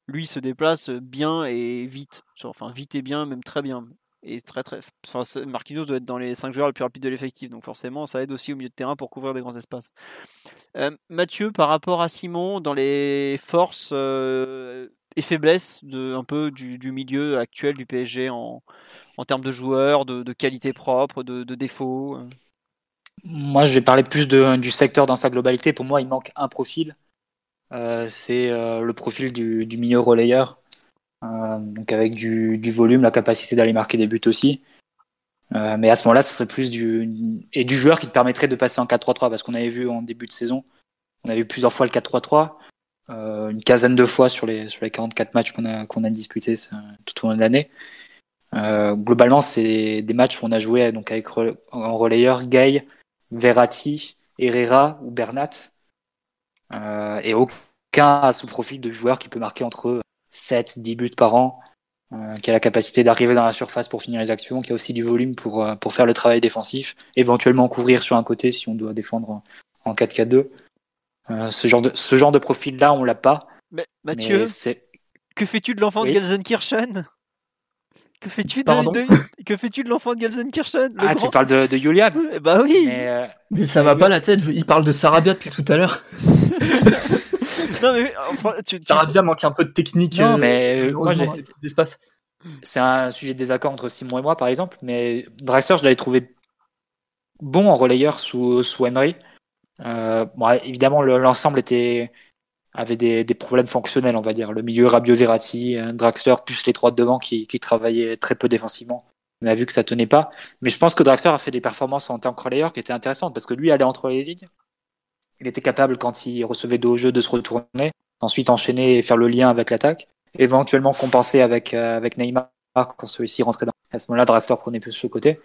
lui, se déplace bien et vite. Enfin, vite et bien, même très bien et très Marquinhos doit être dans les 5 joueurs les plus rapides de l'effectif, donc forcément ça aide aussi au milieu de terrain pour couvrir des grands espaces. Euh, Mathieu, par rapport à Simon, dans les forces euh, et faiblesses peu du, milieu actuel du PSG en, termes de joueurs, de, qualité propre, de, défauts euh? Moi, je vais parler plus du secteur dans sa globalité. Pour moi, il manque un profil. c'est le profil du, milieu relayeur donc avec du, volume, la capacité d'aller marquer des buts aussi. Euh, mais à ce moment-là, ce serait plus du et du joueur qui te permettrait de passer en 4-3-3 parce qu'on avait vu en début de saison On a vu plusieurs fois le 4-3-3, euh, une quinzaine de fois sur les, sur les 44 matchs qu'on a, qu'on a disputés tout au long de l'année. Euh, globalement, c'est des matchs où on a joué donc avec en relayeur Gay, Verratti, Herrera ou Bernat. Euh, et aucun à ce profil de joueur qui peut marquer entre 7, 10 buts par an, euh, qui a la capacité d'arriver dans la surface pour finir les actions, qui a aussi du volume pour, euh, pour faire le travail défensif, éventuellement couvrir sur un côté si on doit défendre en, en 4-4-2. Euh, ce genre de, ce genre de profil-là, on l'a pas. Mais Mathieu, que fais-tu de l'enfant de Gelsenkirchen? Que fais-tu de, que fais-tu de l'enfant de Gelsenkirchen? Ah, tu parles de, de Julian eh Bah oui Mais, euh, mais ça va pas la tête, il parle de Sarabia depuis tout à l'heure. non mais enfin, tu, Sarabia manque un peu de technique. Non, euh, mais moi j'ai C'est un sujet de désaccord entre Simon et moi par exemple, mais Draxler, je l'avais trouvé bon en relayeur sous, sous Emery. Euh, bon, évidemment, l'ensemble était avait des, des, problèmes fonctionnels, on va dire. Le milieu Rabiot Verratti, Draxler, plus les trois de devant qui, qui travaillaient très peu défensivement. On a vu que ça tenait pas. Mais je pense que Draxler a fait des performances en tant que relayeur qui étaient intéressantes parce que lui allait entre les lignes. Il était capable, quand il recevait de hauts jeux, de se retourner, ensuite enchaîner et faire le lien avec l'attaque, éventuellement compenser avec, euh, avec Neymar quand celui-ci rentrait dans. À ce moment-là, Draxler prenait plus le côté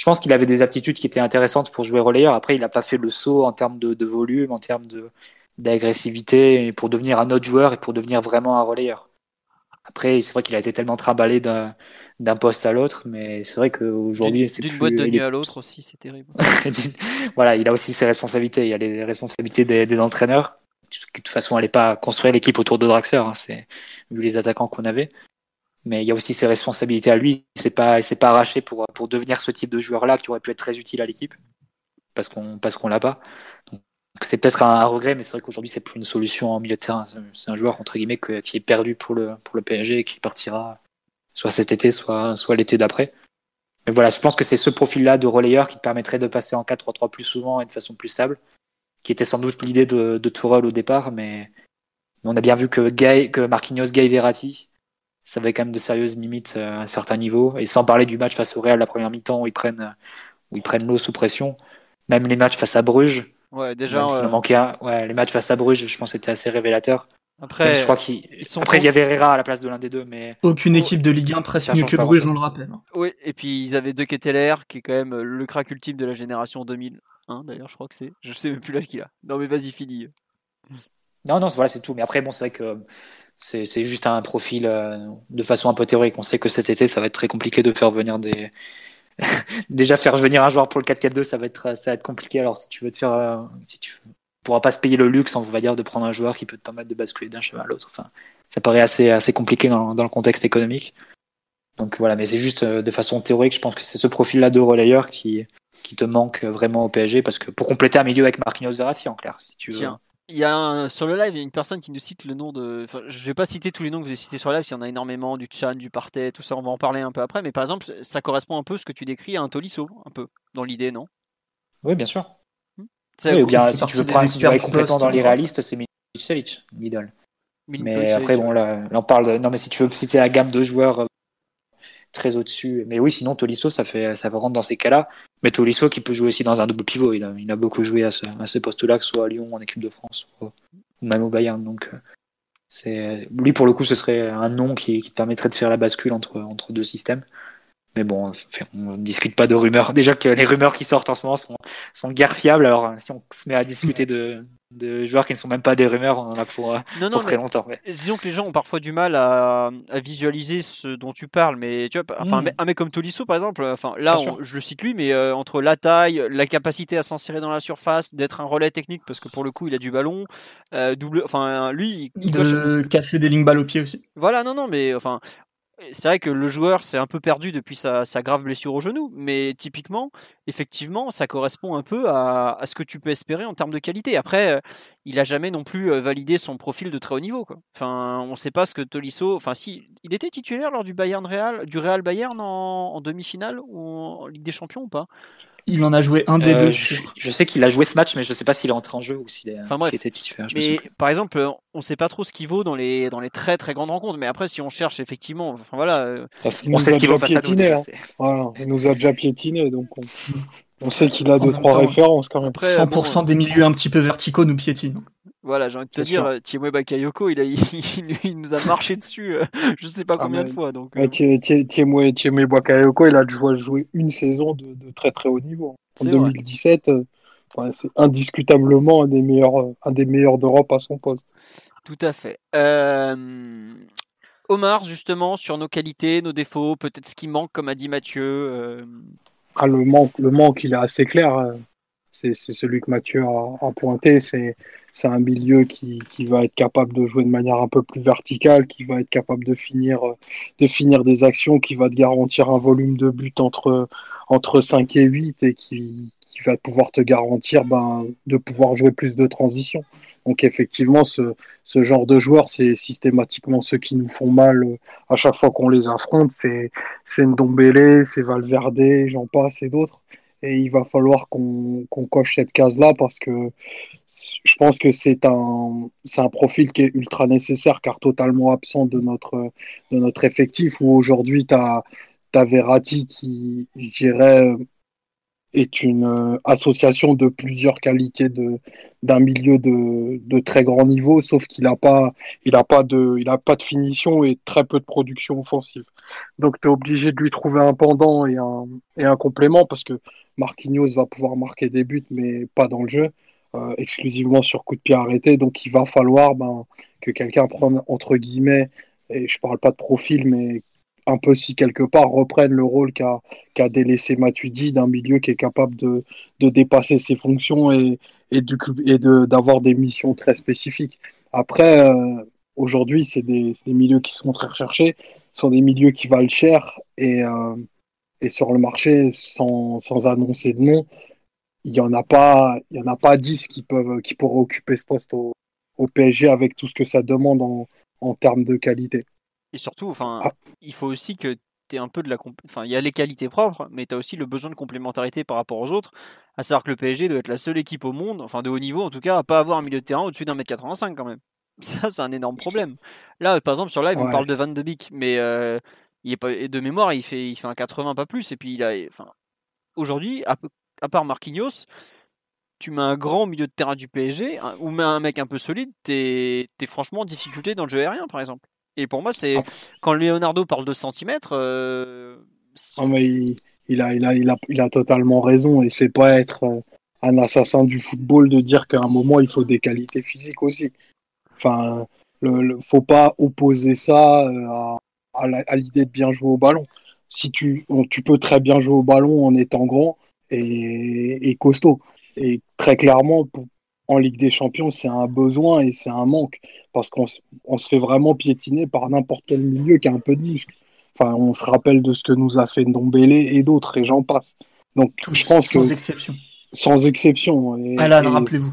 je pense qu'il avait des aptitudes qui étaient intéressantes pour jouer relayeur. Après, il n'a pas fait le saut en termes de, volume, en termes d'agressivité pour devenir un autre joueur et pour devenir vraiment un relayeur. Après, c'est vrai qu'il a été tellement trimballé d'un, poste à l'autre, mais c'est vrai qu'aujourd'hui, c'est D'une boîte de nuit à l'autre aussi, c'est terrible. voilà, il a aussi ses responsabilités. Il y a les responsabilités des, des entraîneurs. De toute façon, elle n'est pas construire l'équipe autour de Draxler, hein, c'est vu les attaquants qu'on avait. Mais il y a aussi ses responsabilités à lui. Il s'est pas, il s'est pas arraché pour pour devenir ce type de joueur-là qui aurait pu être très utile à l'équipe, parce qu'on parce qu'on l'a pas c'est peut-être un, regret, mais c'est vrai qu'aujourd'hui, c'est plus une solution en milieu de terrain. C'est un joueur, entre guillemets, qui est perdu pour le, pour le PSG et qui partira soit cet été, soit, soit l'été d'après. Mais voilà, je pense que c'est ce profil-là de relayeur qui te permettrait de passer en 4-3-3 plus souvent et de façon plus stable, qui était sans doute l'idée de, de Tourelle au départ, mais on a bien vu que, Gay, que Marquinhos, Gay Verratti, ça avait quand même de sérieuses limites euh, à un certain niveau, et sans parler du match face au Real la première mi-temps où ils prennent, où ils prennent l'eau sous pression, même les matchs face à Bruges, Ouais, déjà. Euh, manquait Ouais, les matchs face à Bruges, je pense, c'était assez révélateur. Après, je crois qu'il. Après, il y avait Herrera à la place de l'un des deux, mais. Aucune équipe de Ligue 1 presque mieux que Bruges, on le rappelle. Hein. Oui, et puis ils avaient De Ketteler, qui est quand même le crack ultime de la génération 2001, d'ailleurs, je crois que c'est. Je sais même plus l'âge qu'il a. Non, mais vas-y, finis. Non, non, voilà, c'est tout. Mais après, bon, c'est vrai que c'est juste un profil euh, de façon un peu théorique. On sait que cet été, ça va être très compliqué de faire venir des, déjà faire venir un joueur pour le 4-4-2, ça va être ça va être compliqué. Alors si tu veux te faire, euh, si tu pourras pas se payer le luxe, on va dire, de prendre un joueur qui peut te permettre de basculer d'un chemin à l'autre. Enfin, ça paraît assez assez compliqué dans, dans le contexte économique. Donc voilà, mais c'est juste euh, de façon théorique, je pense que c'est ce profil-là de relayeur qui qui te manque vraiment au PSG parce que pour compléter un milieu avec Marquinhos Verratti en clair, si tu veux. Tiens. Il y a sur le live, il y a une personne qui nous cite le nom de. Enfin, je vais pas citer tous les noms que vous avez cités sur le live, s'il y en a énormément, du Chan, du Partet, tout ça, on va en parler un peu après. Mais par exemple, ça correspond un peu à ce que tu décris à un Tolisso, un peu, dans l'idée, non? Oui, bien sûr. Oui, ou bien si tu veux prendre, si complètement dans l'irréaliste, c'est Milicevic, middle. Mais après, bon, là, on parle de... Non, mais si tu veux citer la gamme de joueurs euh, très au-dessus. Mais oui, sinon, Tolisso, ça fait, ça rentre dans ces cas-là. Mais Tolisso qui peut jouer aussi dans un double pivot. Il a, il a beaucoup joué à ce, à ce poste-là, que ce soit à Lyon, en équipe de France, ou même au Bayern. Donc, euh, c'est, lui, pour le coup, ce serait un nom qui, qui te permettrait de faire la bascule entre, entre deux systèmes. Mais bon, on ne discute pas de rumeurs. Déjà que les rumeurs qui sortent en ce moment sont, sont guère fiables. Alors, si on se met à discuter de, de joueurs qui ne sont même pas des rumeurs, on en a pour, pour très longtemps. Disons que les gens ont parfois du mal à, à, visualiser ce dont tu parles. Mais tu vois, enfin, mm. un mec comme Tolisso, par exemple, enfin, là, je le cite lui, mais euh, entre la taille, la capacité à s'insérer dans la surface, d'être un relais technique, parce que pour le coup, il a du ballon, euh, double, enfin, lui, il, de casser des lignes balles au pied aussi. Voilà, non, non, mais enfin, c'est vrai que le joueur s'est un peu perdu depuis sa, grave blessure au genou, mais typiquement, effectivement, ça correspond un peu à, ce que tu peux espérer en termes de qualité. Après, euh, il a jamais non plus euh, validé son profil de très haut niveau. Quoi. Enfin, on ne sait pas ce que Tolisso. Enfin, si il était titulaire lors du Bayern Real, du Real Bayern en, en demi-finale ou en Ligue des Champions ou pas? Il en a joué un des euh, deux. Je, sais qu'il a joué ce match, mais je ne sais pas s'il est entré en jeu ou s'il était titulaire. Mais par exemple, on ne sait pas trop ce qu'il vaut dans les, dans les très très grandes rencontres. Mais après, si on cherche effectivement, enfin voilà. Euh, on sait ce qu'il vaut face à nous. Hein. Voilà, il nous a déjà piétiné, donc. On sait qu'il a deux, trois références quand même. Après, 100% des milieux un petit peu verticaux nous piétinent. Voilà, j'ai envie de te dire, euh, Thiemwe Bakayoko, il, a, il, nous a marché dessus, euh, je sais pas ah, combien de fois. Donc, euh... Thiemwe Bakayoko, il a joué, une saison de, de, très très haut niveau. En 2017, euh, c'est indiscutablement un des meilleurs, un des meilleurs d'Europe à son poste. Tout à fait. Omar, justement, sur nos qualités, nos défauts, peut-être ce qui manque, comme a dit Mathieu. Ah, le manque, le manque, il est assez clair. C'est celui que Mathieu a, a pointé. C'est c'est un milieu qui, qui, va être capable de jouer de manière un peu plus verticale, qui va être capable de finir, de finir des actions, qui va te garantir un volume de but entre, entre 5 et 8 et qui, qui va pouvoir te garantir ben, de pouvoir jouer plus de transition. Donc effectivement, ce, ce genre de joueurs, c'est systématiquement ceux qui nous font mal euh, à chaque fois qu'on les affronte. C'est Ndombele, c'est Valverde, j'en passe et d'autres. Et il va falloir qu'on coche cette case-là parce que je pense que c'est un, un profil qui est ultra nécessaire car totalement absent de notre, de notre effectif où aujourd'hui tu as, Verratti qui, je dirais, est une association de plusieurs qualités d'un milieu de, de très grand niveau, sauf qu'il n'a pas, pas, de, pas de finition et très peu de production offensive. Donc tu es obligé de lui trouver un pendant et un, et un complément parce que Marquinhos va pouvoir marquer des buts mais pas dans le jeu. Euh, exclusivement sur coup de pied arrêté. Donc il va falloir ben, que quelqu'un prenne, entre guillemets, et je parle pas de profil, mais un peu si quelque part reprenne le rôle qu'a qu délaissé Matuidi d'un milieu qui est capable de, dépasser ses fonctions et, et, d'avoir des missions très spécifiques. Après, euh, aujourd'hui, c'est des, des, milieux qui sont très recherchés, sont des milieux qui valent cher et, euh, et sur le marché, sans, sans annoncer de nom, il y en a pas, il y en a pas 10 qui peuvent, qui pourraient occuper ce poste au, au PSG avec tout ce que ça demande en, en termes de qualité. Et surtout, enfin, ah. il faut aussi que tu un peu de la, enfin, il y a les qualités propres, mais tu as aussi le besoin de complémentarité par rapport aux autres. À savoir que le PSG doit être la seule équipe au monde, enfin de haut niveau en tout cas, à pas avoir un milieu de terrain au-dessus d'un mètre 85 quand même. Ça, c'est un énorme problème. Là, par exemple, sur live, on parle de Van de Beek, mais euh, il est pas, de mémoire, il fait, il fait un 80 pas plus, et puis il a, enfin, aujourd'hui, à part Marquinhos, tu mets un grand milieu de terrain du PSG ou mets un mec un peu solide, t'es es franchement en difficulté dans le jeu aérien, par exemple. Et pour moi, c'est ah. quand Leonardo parle de centimètres. Euh, ah, il, a, il, a, il, a, il a totalement raison et c'est pas être euh, un assassin du football de dire qu'à un moment il faut des qualités physiques aussi. Enfin, le, faut pas opposer ça euh, à, à l'idée de bien jouer au ballon. Si tu, tu peux très bien jouer au ballon en étant grand, et, costaud. Et très clairement, en Ligue des Champions, c'est un besoin et c'est un manque parce qu'on se fait vraiment piétiner par n'importe quel milieu qui a un peu de muscle. Enfin, on se rappelle de ce que nous a fait Ndombele et d'autres, et j'en passe. Donc, je pense sans que. exception. Sans exception. Et, ah rappelez-vous.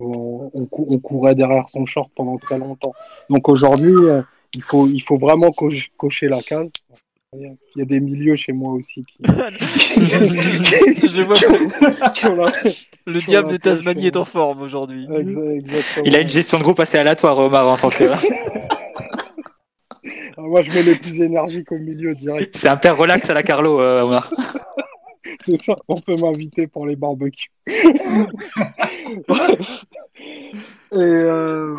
on, on, courait derrière son short pendant très longtemps. Donc aujourd'hui, euh, il, faut, il faut vraiment cocher la case. Il y a des milieux chez moi aussi qui. Je vois Le diable de Tasmanie est en forme aujourd'hui. Il a une gestion de groupe assez aléatoire, Omar, en tant que. Ah, moi, je mets les plus énergiques au milieu direct. C'est un père relax à la Carlo, euh, Omar. C'est ça, on peut m'inviter pour les barbecues. Et euh,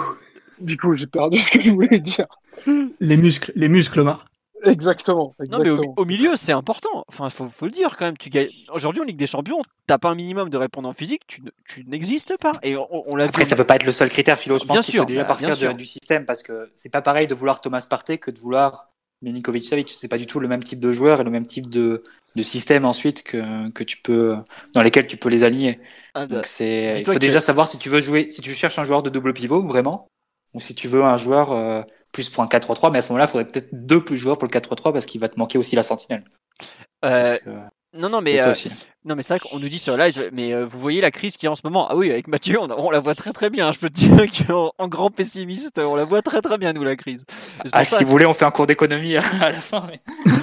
du coup, j'ai perdu ce que je voulais dire. Les muscles, les muscles, Omar. Exactement. Non, mais au, milieu, c'est important. Enfin, faut, faut le dire quand même. Tu Aujourd'hui, en Ligue des Champions, t'as pas un minimum de répondant physique, tu, tu n'existes pas. Et on, l'a Après, ça peut pas être le seul critère, Philo. Je pense qu'il faut déjà partir du système parce que c'est pas pareil de vouloir Thomas Partey que de vouloir Milinkovic Savic. C'est pas du tout le même type de joueur et le même type de, de système ensuite que, que tu peux, dans lesquels tu peux les aligner. Ah, Donc c'est, il faut déjà savoir si tu veux jouer, si tu cherches un joueur de double pivot vraiment, ou si tu veux un joueur euh, plus pour un 4-3-3, mais à ce moment-là, il faudrait peut-être deux plus joueurs pour le 4-3-3 parce qu'il va te manquer aussi la sentinelle. Euh, non, non, mais, euh, non, mais c'est vrai qu'on nous dit sur live, mais euh, vous voyez la crise qui est en ce moment. Ah oui, avec Mathieu, on, la voit très très bien. Je peux te dire qu'en grand pessimiste, on la voit très très bien, nous, la crise. Ah, si vous voulez, on fait un cours d'économie à la fin.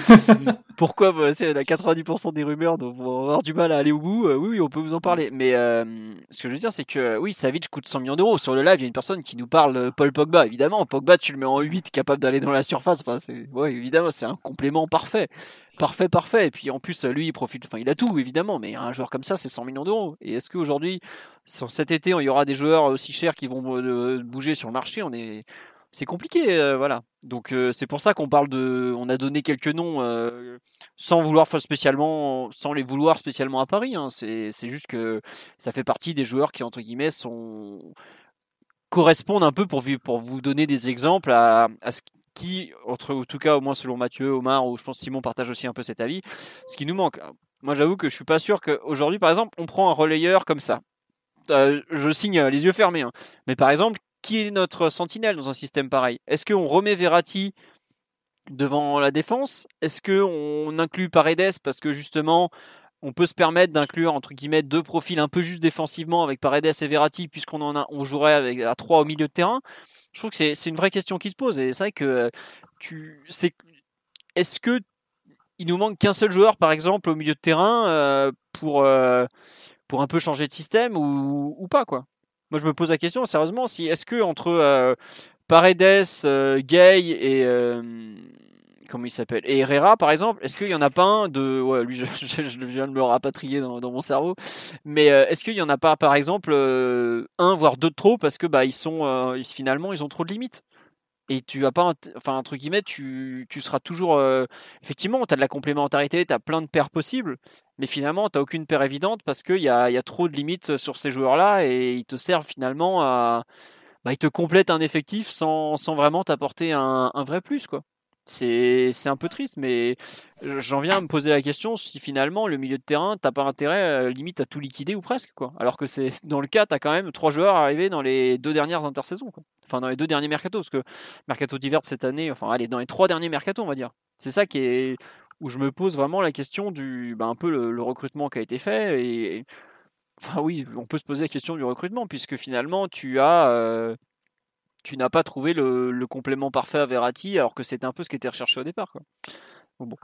Pourquoi bah, C'est la 90% des rumeurs, donc on va avoir du mal à aller au bout. oui, oui, on peut vous en parler. Mais ce que je veux dire, c'est que oui, Savic coûte 100 millions d'euros. Sur le live, il y a une personne qui nous parle Paul Pogba. Évidemment, Pogba, tu le mets en 8, capable d'aller dans la surface. Enfin, c'est, ouais, évidemment, c'est un complément parfait. Parfait, parfait. Et puis en plus, lui, il profite. Enfin, il a tout, évidemment mais un joueur comme ça, c'est 100 millions d'euros. Et est-ce qu'aujourd'hui, cet été, il y aura des joueurs aussi chers qui vont bouger sur le marché? On est c'est compliqué, euh, voilà. Donc euh, c'est pour ça qu'on parle de, on a donné quelques noms euh, sans vouloir spécialement, sans les vouloir spécialement à Paris. Hein. C'est, juste que ça fait partie des joueurs qui entre guillemets correspondent un peu pour, vous donner des exemples à, ce qui, entre, en tout cas au moins selon Mathieu, Omar ou je pense Simon partage aussi un peu cet avis, ce qui nous manque. Moi j'avoue que je suis pas sûr qu'aujourd'hui par exemple on prend un relayeur comme ça. je signe les yeux fermés. Hein. Mais par exemple, qui est notre sentinelle dans un système pareil? Est-ce qu'on remet Verratti devant la défense? Est-ce qu'on inclut Paredes parce que justement on peut se permettre d'inclure entre guillemets deux profils un peu juste défensivement avec Paredes et Verratti puisqu'on en a on jouerait avec à trois au milieu de terrain? Je trouve que c'est une vraie question qui se pose et c'est vrai que tu c'est est-ce que il nous manque qu'un seul joueur par exemple au milieu de terrain euh, pour euh, pour un peu changer de système ou, pas quoi. Moi, je me pose la question sérieusement si est-ce que entre euh, Paredes, Gay et comment il s'appelle Herrera par exemple, est-ce qu'il y en a pas un de ouais lui je, viens de me rapatrier dans, dans mon cerveau, mais est-ce qu'il y en a pas par exemple un voire deux de trop parce que bah ils sont finalement ils ont trop de limites? Et tu as pas enfin entre guillemets tu, tu seras toujours effectivement tu as de la complémentarité tu as plein de paires possibles mais finalement tu n'as aucune paire évidente parce qu'il y a, y a trop de limites sur ces joueurs là et ils te servent finalement à bah, ils te complètent un effectif sans, vraiment t'apporter un, vrai plus quoi c'est un peu triste, mais j'en viens à me poser la question si finalement le milieu de terrain, t'as pas intérêt euh, limite à tout liquider ou presque, quoi. Alors que c'est dans le cas, tu as quand même trois joueurs arrivés dans les deux dernières intersaisons. Enfin, dans les deux derniers mercatos, parce que mercato d'hiver cette année, enfin, allez, dans les trois derniers mercatos, on va dire. C'est ça qui est où je me pose vraiment la question du, bah, un peu le, recrutement qui a été fait et, enfin oui, on peut se poser la question du recrutement puisque finalement tu as euh, tu n'as pas trouvé le, complément parfait à Verratti, alors que c'était un peu ce qui était recherché au départ. Bon,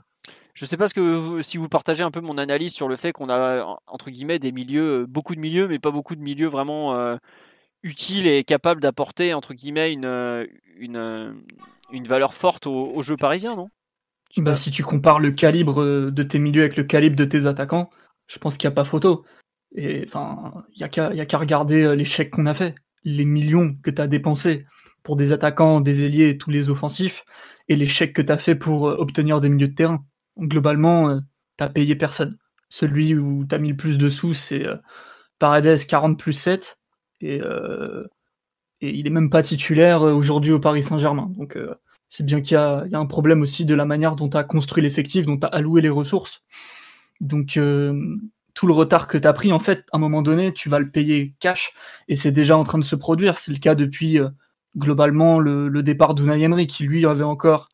Je ne sais pas ce que si vous partagez un peu mon analyse sur le fait qu'on a entre guillemets des milieux, beaucoup de milieux, mais pas beaucoup de milieux vraiment euh, utiles et capables d'apporter entre guillemets une, euh, une, euh, une valeur forte au, jeu parisien, non? Bah, si tu compares le calibre de tes milieux avec le calibre de tes attaquants, je pense qu'il n'y a pas photo. Et enfin, il n'y a qu'à regarder l'échec qu'on a fait les millions que tu as dépensés pour des attaquants, des ailiers tous les offensifs, et les chèques que tu as fait pour euh, obtenir des milieux de terrain. Globalement, euh, tu n'as payé personne. Celui où tu as mis le plus de sous, c'est euh, Paredes 40 plus 7, et, il est même pas titulaire aujourd'hui au Paris Saint-Germain. Donc c'est bien qu'il y, a un problème aussi de la manière dont tu as construit l'effectif, dont tu as alloué les ressources. Donc tout le retard que tu as pris, en fait, à un moment donné, tu vas le payer cash et c'est déjà en train de se produire. C'est le cas depuis euh, globalement le, départ d'Unai Emery qui lui avait encore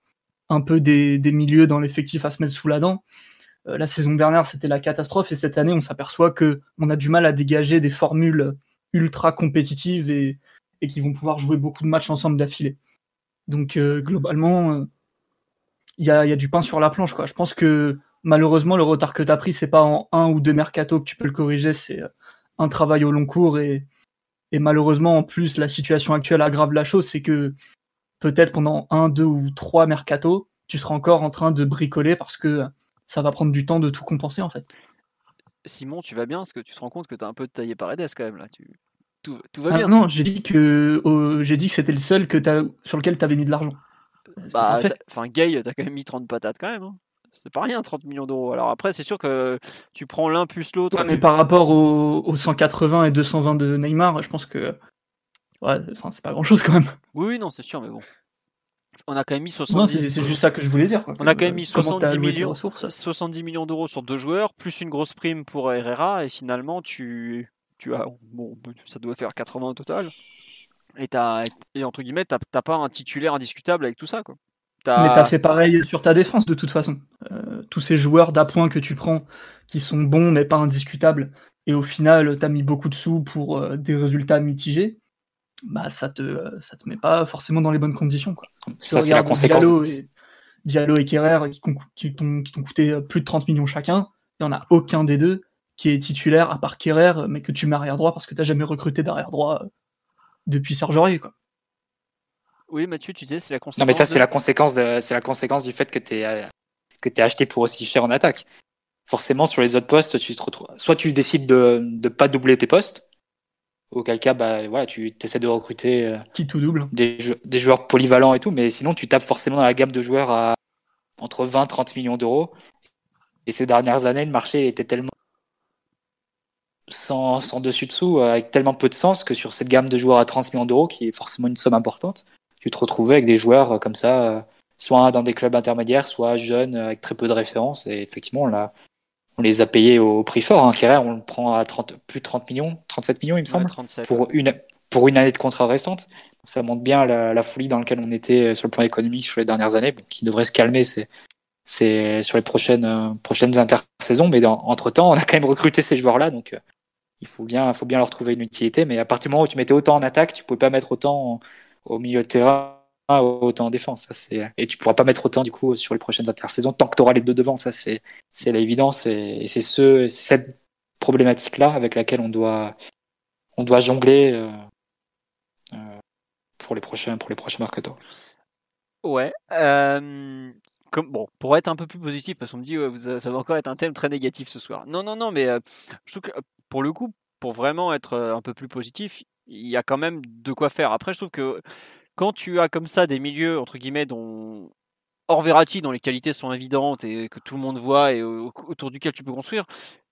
un peu des, milieux dans l'effectif à se mettre sous la dent. Euh, la saison dernière, c'était la catastrophe et cette année, on s'aperçoit que on a du mal à dégager des formules ultra compétitives et, qui vont pouvoir jouer beaucoup de matchs ensemble d'affilée. Donc euh, globalement, il y a, y, a, du pain sur la planche. Quoi. Je pense que malheureusement, le retard que tu as pris, c'est pas en un ou deux mercato que tu peux le corriger, c'est euh, un travail au long cours. Et, malheureusement, en plus, la situation actuelle aggrave la chose, c'est que peut-être pendant un, deux ou trois mercato, tu seras encore en train de bricoler parce que ça va prendre du temps de tout compenser en fait. Simon, tu vas bien? Parce que tu te rends compte que tu as un peu taillé par Edes quand même là. Tout, va ah, bien. non, j'ai dit que j'ai dit que c'était le seul que sur lequel tu avais mis de l'argent. Bah, enfin, Gay, t'as quand même mis 30 patates quand même. Hein c'est pas rien 30 millions d'euros. Alors après, c'est sûr que tu prends l'un plus l'autre. mais par rapport aux, 180 et 220 de Neymar, je pense que ouais, c'est pas grand chose quand même. Oui, non, c'est sûr, mais bon. On a quand même mis 70 c'est juste ça que je voulais dire. On a quand même mis 70 millions, 70 millions d'euros sur deux joueurs, plus une grosse prime pour Herrera, et finalement, tu, tu as, bon, ça doit faire 80 au total. Et, as, et entre guillemets, t'as pas un titulaire indiscutable avec tout ça, quoi. Mais t'as fait pareil sur ta défense de toute façon. Euh, tous ces joueurs d'appoint que tu prends, qui sont bons mais pas indiscutables, et au final t'as mis beaucoup de sous pour euh, des résultats mitigés, bah ça te ça te met pas forcément dans les bonnes conditions. Quoi. Ça c'est la conséquence. Diallo et, Diallo et Kerrer qui, qui t'ont coûté plus de 30 millions chacun, il n'y en a aucun des deux qui est titulaire à part Kerrer, mais que tu mets arrière droit parce que t'as jamais recruté d'arrière droit euh, depuis Serge Aurier. Quoi. Oui, Mathieu, tu disais, c'est la conséquence. Non, mais ça, c'est la conséquence de, c'est la conséquence du fait que tu es, que es acheté pour aussi cher en attaque. forcément sur les autres postes, tu te retrouves. Soit tu décides de ne pas doubler tes postes, auquel cas, bah, voilà, tu essaies de recruter euh, Qui tout double. des, des joueurs polyvalents et tout, mais sinon tu tapes forcément dans la gamme de joueurs à entre 20 30 millions d'euros. Et ces dernières années, le marché était tellement sans, sans dessus-dessous, euh, avec tellement peu de sens que sur cette gamme de joueurs à 30 millions d'euros, qui est forcément une somme importante, tu te retrouvais avec des joueurs euh, comme ça, euh, soit dans des clubs intermédiaires, soit jeunes, euh, avec très peu de références. Et effectivement, on, les a payés au prix fort. Hein. Kerrer, on le prend à 30, plus de 30 millions, 37 millions, il me semble Ouais, 37. pour une, pour une année de contrat restante. Ça montre bien la, la folie dans laquelle on était sur le plan économique sur les dernières années, qui devrait se calmer c'est, c'est sur les prochaines, euh, prochaines intersaisons. Mais dans, entre-temps, on a quand même recruté ces joueurs-là, donc euh, il faut bien, faut bien leur trouver une utilité. Mais à partir du moment où tu mettais autant en attaque, tu pouvais pas mettre autant en- au milieu de terrain, autant en défense. Ça, et tu pourras pas mettre autant du coup sur les prochaines intersaisons tant que tu auras les deux devant. Ça, c'est, l'évidence. Et, et c'est, ce, cette problématique-là avec laquelle on doit, on doit jongler. euh, euh, pour les prochains pour prochains mercato. Ouais. euh, comme, bon, pour être un peu plus positif, parce qu'on me dit ouais, vous, ça va encore être un thème très négatif ce soir. Non, non, non, mais je trouve que pour le coup, pour vraiment être un peu plus positif, il y a quand même de quoi faire. Après, je trouve que quand tu as comme ça des milieux, entre guillemets, dont hors Verratti, dont les qualités sont évidentes et que tout le monde voit et au- autour duquel tu peux construire,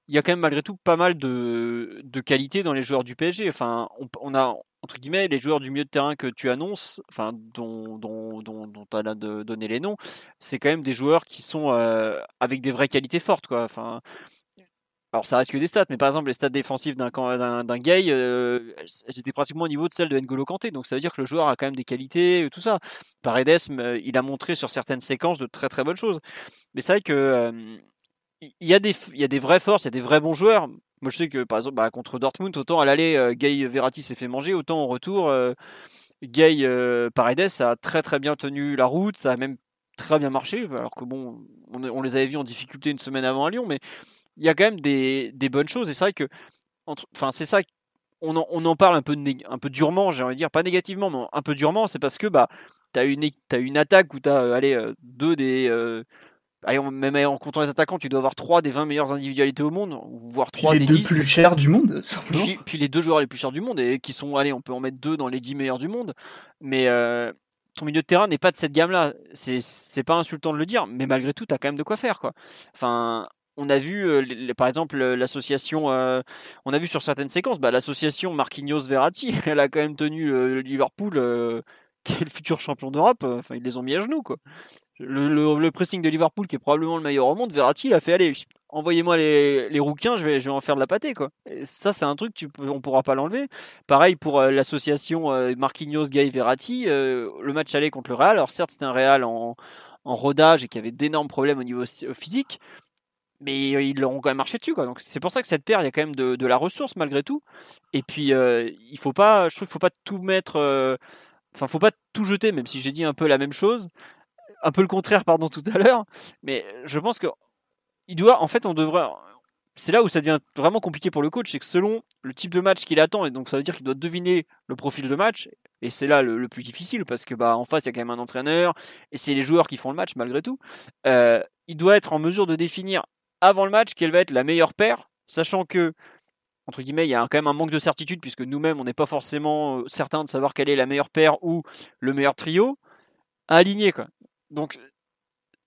il y a quand même malgré tout pas mal de, de qualités dans les joueurs du PSG. Enfin, on, on a entre guillemets les joueurs du milieu de terrain que tu annonces, enfin dont dont dont, dont tu as donné les noms, c'est quand même des joueurs qui sont euh, avec des vraies qualités fortes quoi. Enfin, alors ça reste que des stats, mais par exemple les stats défensives d'un d'un Gay, euh, étaient pratiquement au niveau de celles de N'Golo Kanté, donc ça veut dire que le joueur a quand même des qualités, euh, tout ça. Paredes, euh, il a montré sur certaines séquences de très très bonnes choses. Mais c'est vrai que euh, il y a des y a des vraies forces, il y a des vrais bons joueurs. Moi je sais que par exemple bah, contre Dortmund, autant à l'aller Gay Verratti s'est fait manger, autant en retour Gay Paredes a très très bien tenu la route, ça a même très bien marché, alors que bon, on, on les avait vus en difficulté une semaine avant à Lyon, mais il y a quand même des, des bonnes choses. Et c'est vrai que, entre- enfin, c'est ça, on en, on en parle un peu, un peu durement, j'ai envie de dire, pas négativement, mais un peu durement, c'est parce que bah, tu as une, une attaque où tu as allez, euh, deux des. euh, allez, même en comptant les attaquants, tu dois avoir trois des 20 meilleures individualités au monde, ou voire trois les des deux 10. plus chers du monde. Puis, puis les deux joueurs les plus chers du monde, et qui sont, allez, on peut en mettre deux dans les 10 meilleurs du monde, mais euh, ton milieu de terrain n'est pas de cette gamme-là. C'est, c'est pas insultant de le dire, mais malgré tout, tu as quand même de quoi faire. Quoi. Enfin, on a vu, euh, par exemple, euh, l'association, euh, on a vu sur certaines séquences, bah, l'association Marquinhos-Verratti, elle a quand même tenu Liverpool, qui est le futur champion d'Europe, enfin, ils les ont mis à genoux. Quoi. Le, pressing de Liverpool, qui est probablement le meilleur au monde, Verratti, il a fait allez, envoyez-moi les, rouquins, je vais, en faire de la pâtée. Quoi. Ça, c'est un truc, on pourra pas l'enlever. Pareil pour l'association Marquinhos, Gay, Verratti, le match aller contre le Real. Alors certes, c'était un Real en, rodage et qui avait d'énormes problèmes au niveau si- physique, mais euh, ils leur quand même marché dessus. Quoi. Donc c'est pour ça que cette paire, il y a quand même de, la ressource malgré tout. Et puis, euh, il faut pas, je trouve qu'il faut pas tout mettre, euh, enfin, faut pas tout jeter, même si j'ai dit un peu la même chose, un peu le contraire, pardon, tout à l'heure. Mais je pense que il doit, en fait, on devrait. C'est là où ça devient vraiment compliqué pour le coach, c'est que selon le type de match qu'il attend, et donc ça veut dire qu'il doit deviner le profil de match, et c'est là le, le plus difficile parce que bah en face il y a quand même un entraîneur et c'est les joueurs qui font le match malgré tout. Euh, il doit être en mesure de définir avant le match quelle va être la meilleure paire, sachant que entre guillemets il y a quand même un manque de certitude puisque nous-mêmes on n'est pas forcément euh, certain de savoir quelle est la meilleure paire ou le meilleur trio à aligner quoi. Donc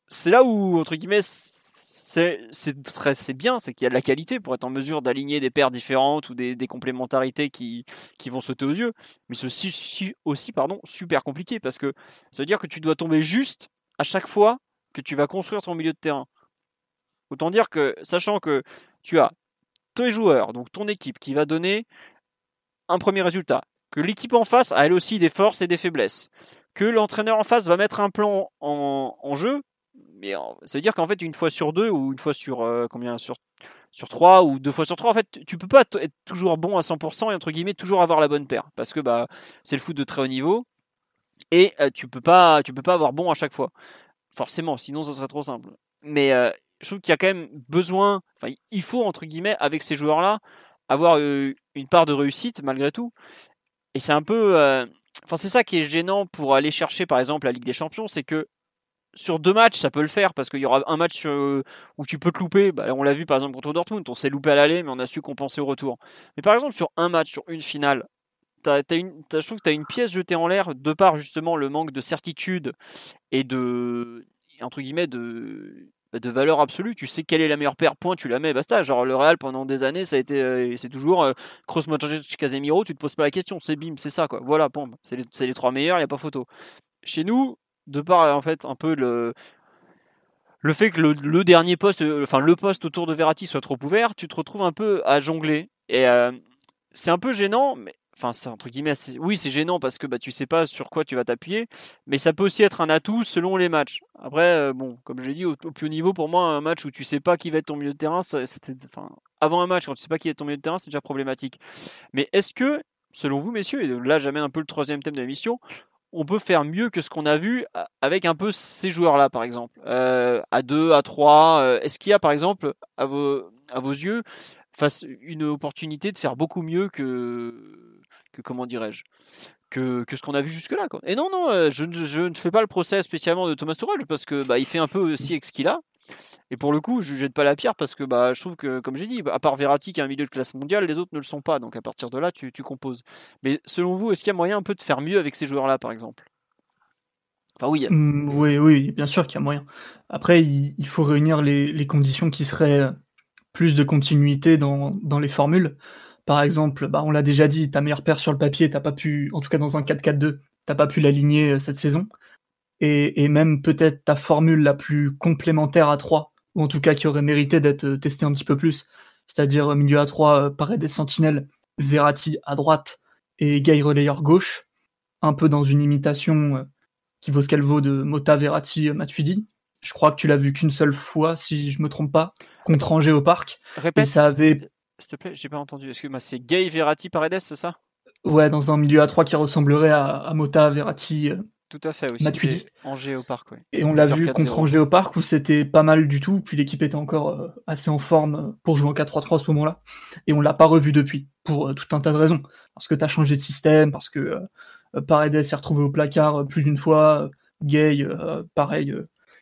c'est là où entre guillemets c'est bien, c'est qu'il y a de la qualité pour être en mesure d'aligner des paires différentes ou des, des complémentarités qui, qui vont sauter aux yeux. Mais c'est aussi, si- aussi pardon, super compliqué parce que ça veut dire que tu dois tomber juste à chaque fois que tu vas construire ton milieu de terrain. Autant dire que, sachant que tu as tes joueurs, donc ton équipe qui va donner un premier résultat, que l'équipe en face a elle aussi des forces et des faiblesses, que l'entraîneur en face va mettre un plan en, jeu, mais ça veut dire qu'en fait une fois sur deux ou une fois sur euh, combien sur sur trois ou deux fois sur trois, en fait, tu peux pas être toujours bon à 100% et entre guillemets toujours avoir la bonne paire parce que bah c'est le foot de très haut niveau et euh, tu peux pas tu peux pas avoir bon à chaque fois. Forcément, sinon ça serait trop simple. Mais euh, je trouve qu'il y a quand même besoin, enfin il faut entre guillemets avec ces joueurs-là avoir une part de réussite malgré tout. Et c'est un peu, enfin c'est ça qui est gênant pour aller chercher par exemple la Ligue des Champions, c'est que sur deux matchs, ça peut le faire parce qu'il y aura un match où tu peux te louper. Bah, on l'a vu par exemple contre Dortmund, on s'est loupé à l'aller, mais on a su compenser au retour. Mais par exemple, sur un match, sur une finale, une, je trouve que tu as une pièce jetée en l'air de par justement le manque de certitude et de, entre guillemets, de, de valeur absolue. Tu sais quelle est la meilleure paire, point, tu la mets, basta. Genre le Real pendant des années, ça a été, euh, c'est toujours euh, Kroos, Modric, Casemiro, tu te poses pas la question, c'est bim, c'est ça quoi. Voilà, c'est les, trois meilleurs, il n'y a pas photo. Chez nous, de par en fait un peu le fait que le, dernier poste, euh, enfin le poste autour de Verratti soit trop ouvert, tu te retrouves un peu à jongler et euh, c'est un peu gênant, mais enfin entre guillemets, oui c'est gênant parce que bah tu sais pas sur quoi tu vas t'appuyer, mais ça peut aussi être un atout selon les matchs. Après euh, bon, comme je l'ai dit au, plus haut niveau pour moi un match où tu sais pas qui va être ton milieu de terrain, c'était enfin avant un match quand tu sais pas qui est ton milieu de terrain c'est déjà problématique. Mais est-ce que selon vous messieurs et là j'amène un peu le troisième thème de l'émission, on peut faire mieux que ce qu'on a vu avec un peu ces joueurs-là, par exemple. Euh, à 2, à 3, euh, est-ce qu'il y a, par exemple, à vos, à vos yeux, face une opportunité de faire beaucoup mieux que, comment dirais-je, que, que, ce qu'on a vu jusque-là. Et non, non, euh, je, ne fais pas le procès spécialement de Thomas Tuchel parce que bah, il fait un peu aussi avec ce qu'il a. Et pour le coup, je ne jette pas la pierre parce que bah, je trouve que, comme j'ai dit, à part Verratti qui est un milieu de classe mondiale, les autres ne le sont pas. Donc à partir de là, tu, composes. Mais selon vous, est-ce qu'il y a moyen un peu de faire mieux avec ces joueurs-là, par exemple? Enfin, oui. Mmh, oui, oui, bien sûr qu'il y a moyen. Après, il, faut réunir les, conditions qui seraient plus de continuité dans, les formules. Par exemple, bah, on l'a déjà dit, ta meilleure paire sur le papier, t'as pas pu, en tout cas dans un 4-4-2, t'as pas pu l'aligner euh, cette saison et, même peut-être ta formule la plus complémentaire à 3, ou en tout cas qui aurait mérité d'être euh, testée un petit peu plus, c'est-à-dire euh, milieu à 3, euh, des Sentinelles, Verratti à droite et Gay relayeur gauche, un peu dans une imitation qui vaut ce qu'elle vaut de Mota Verratti Matuidi. Je crois que tu l'as vu qu'une seule fois, si je me trompe pas, contre Angers au parc. Répète. Et ça avait. S'il te plaît, j'ai pas entendu. Excuse-moi, c'est Gay Verratti Paredes, c'est ça? Ouais, dans un milieu à 3 qui ressemblerait à, à Mota Verratti tout à fait, aussi. Matuidi. Angers au parc, Et on l'a vu contre Angers au parc où c'était pas mal du tout, puis l'équipe était encore euh, assez en forme pour jouer en 4-3-3 à ce moment-là. Et on l'a pas revu depuis, pour euh, tout un tas de raisons. Parce que tu as changé de système, parce que euh, Paredes s'est retrouvé au placard plus d'une fois, Gay, pareil,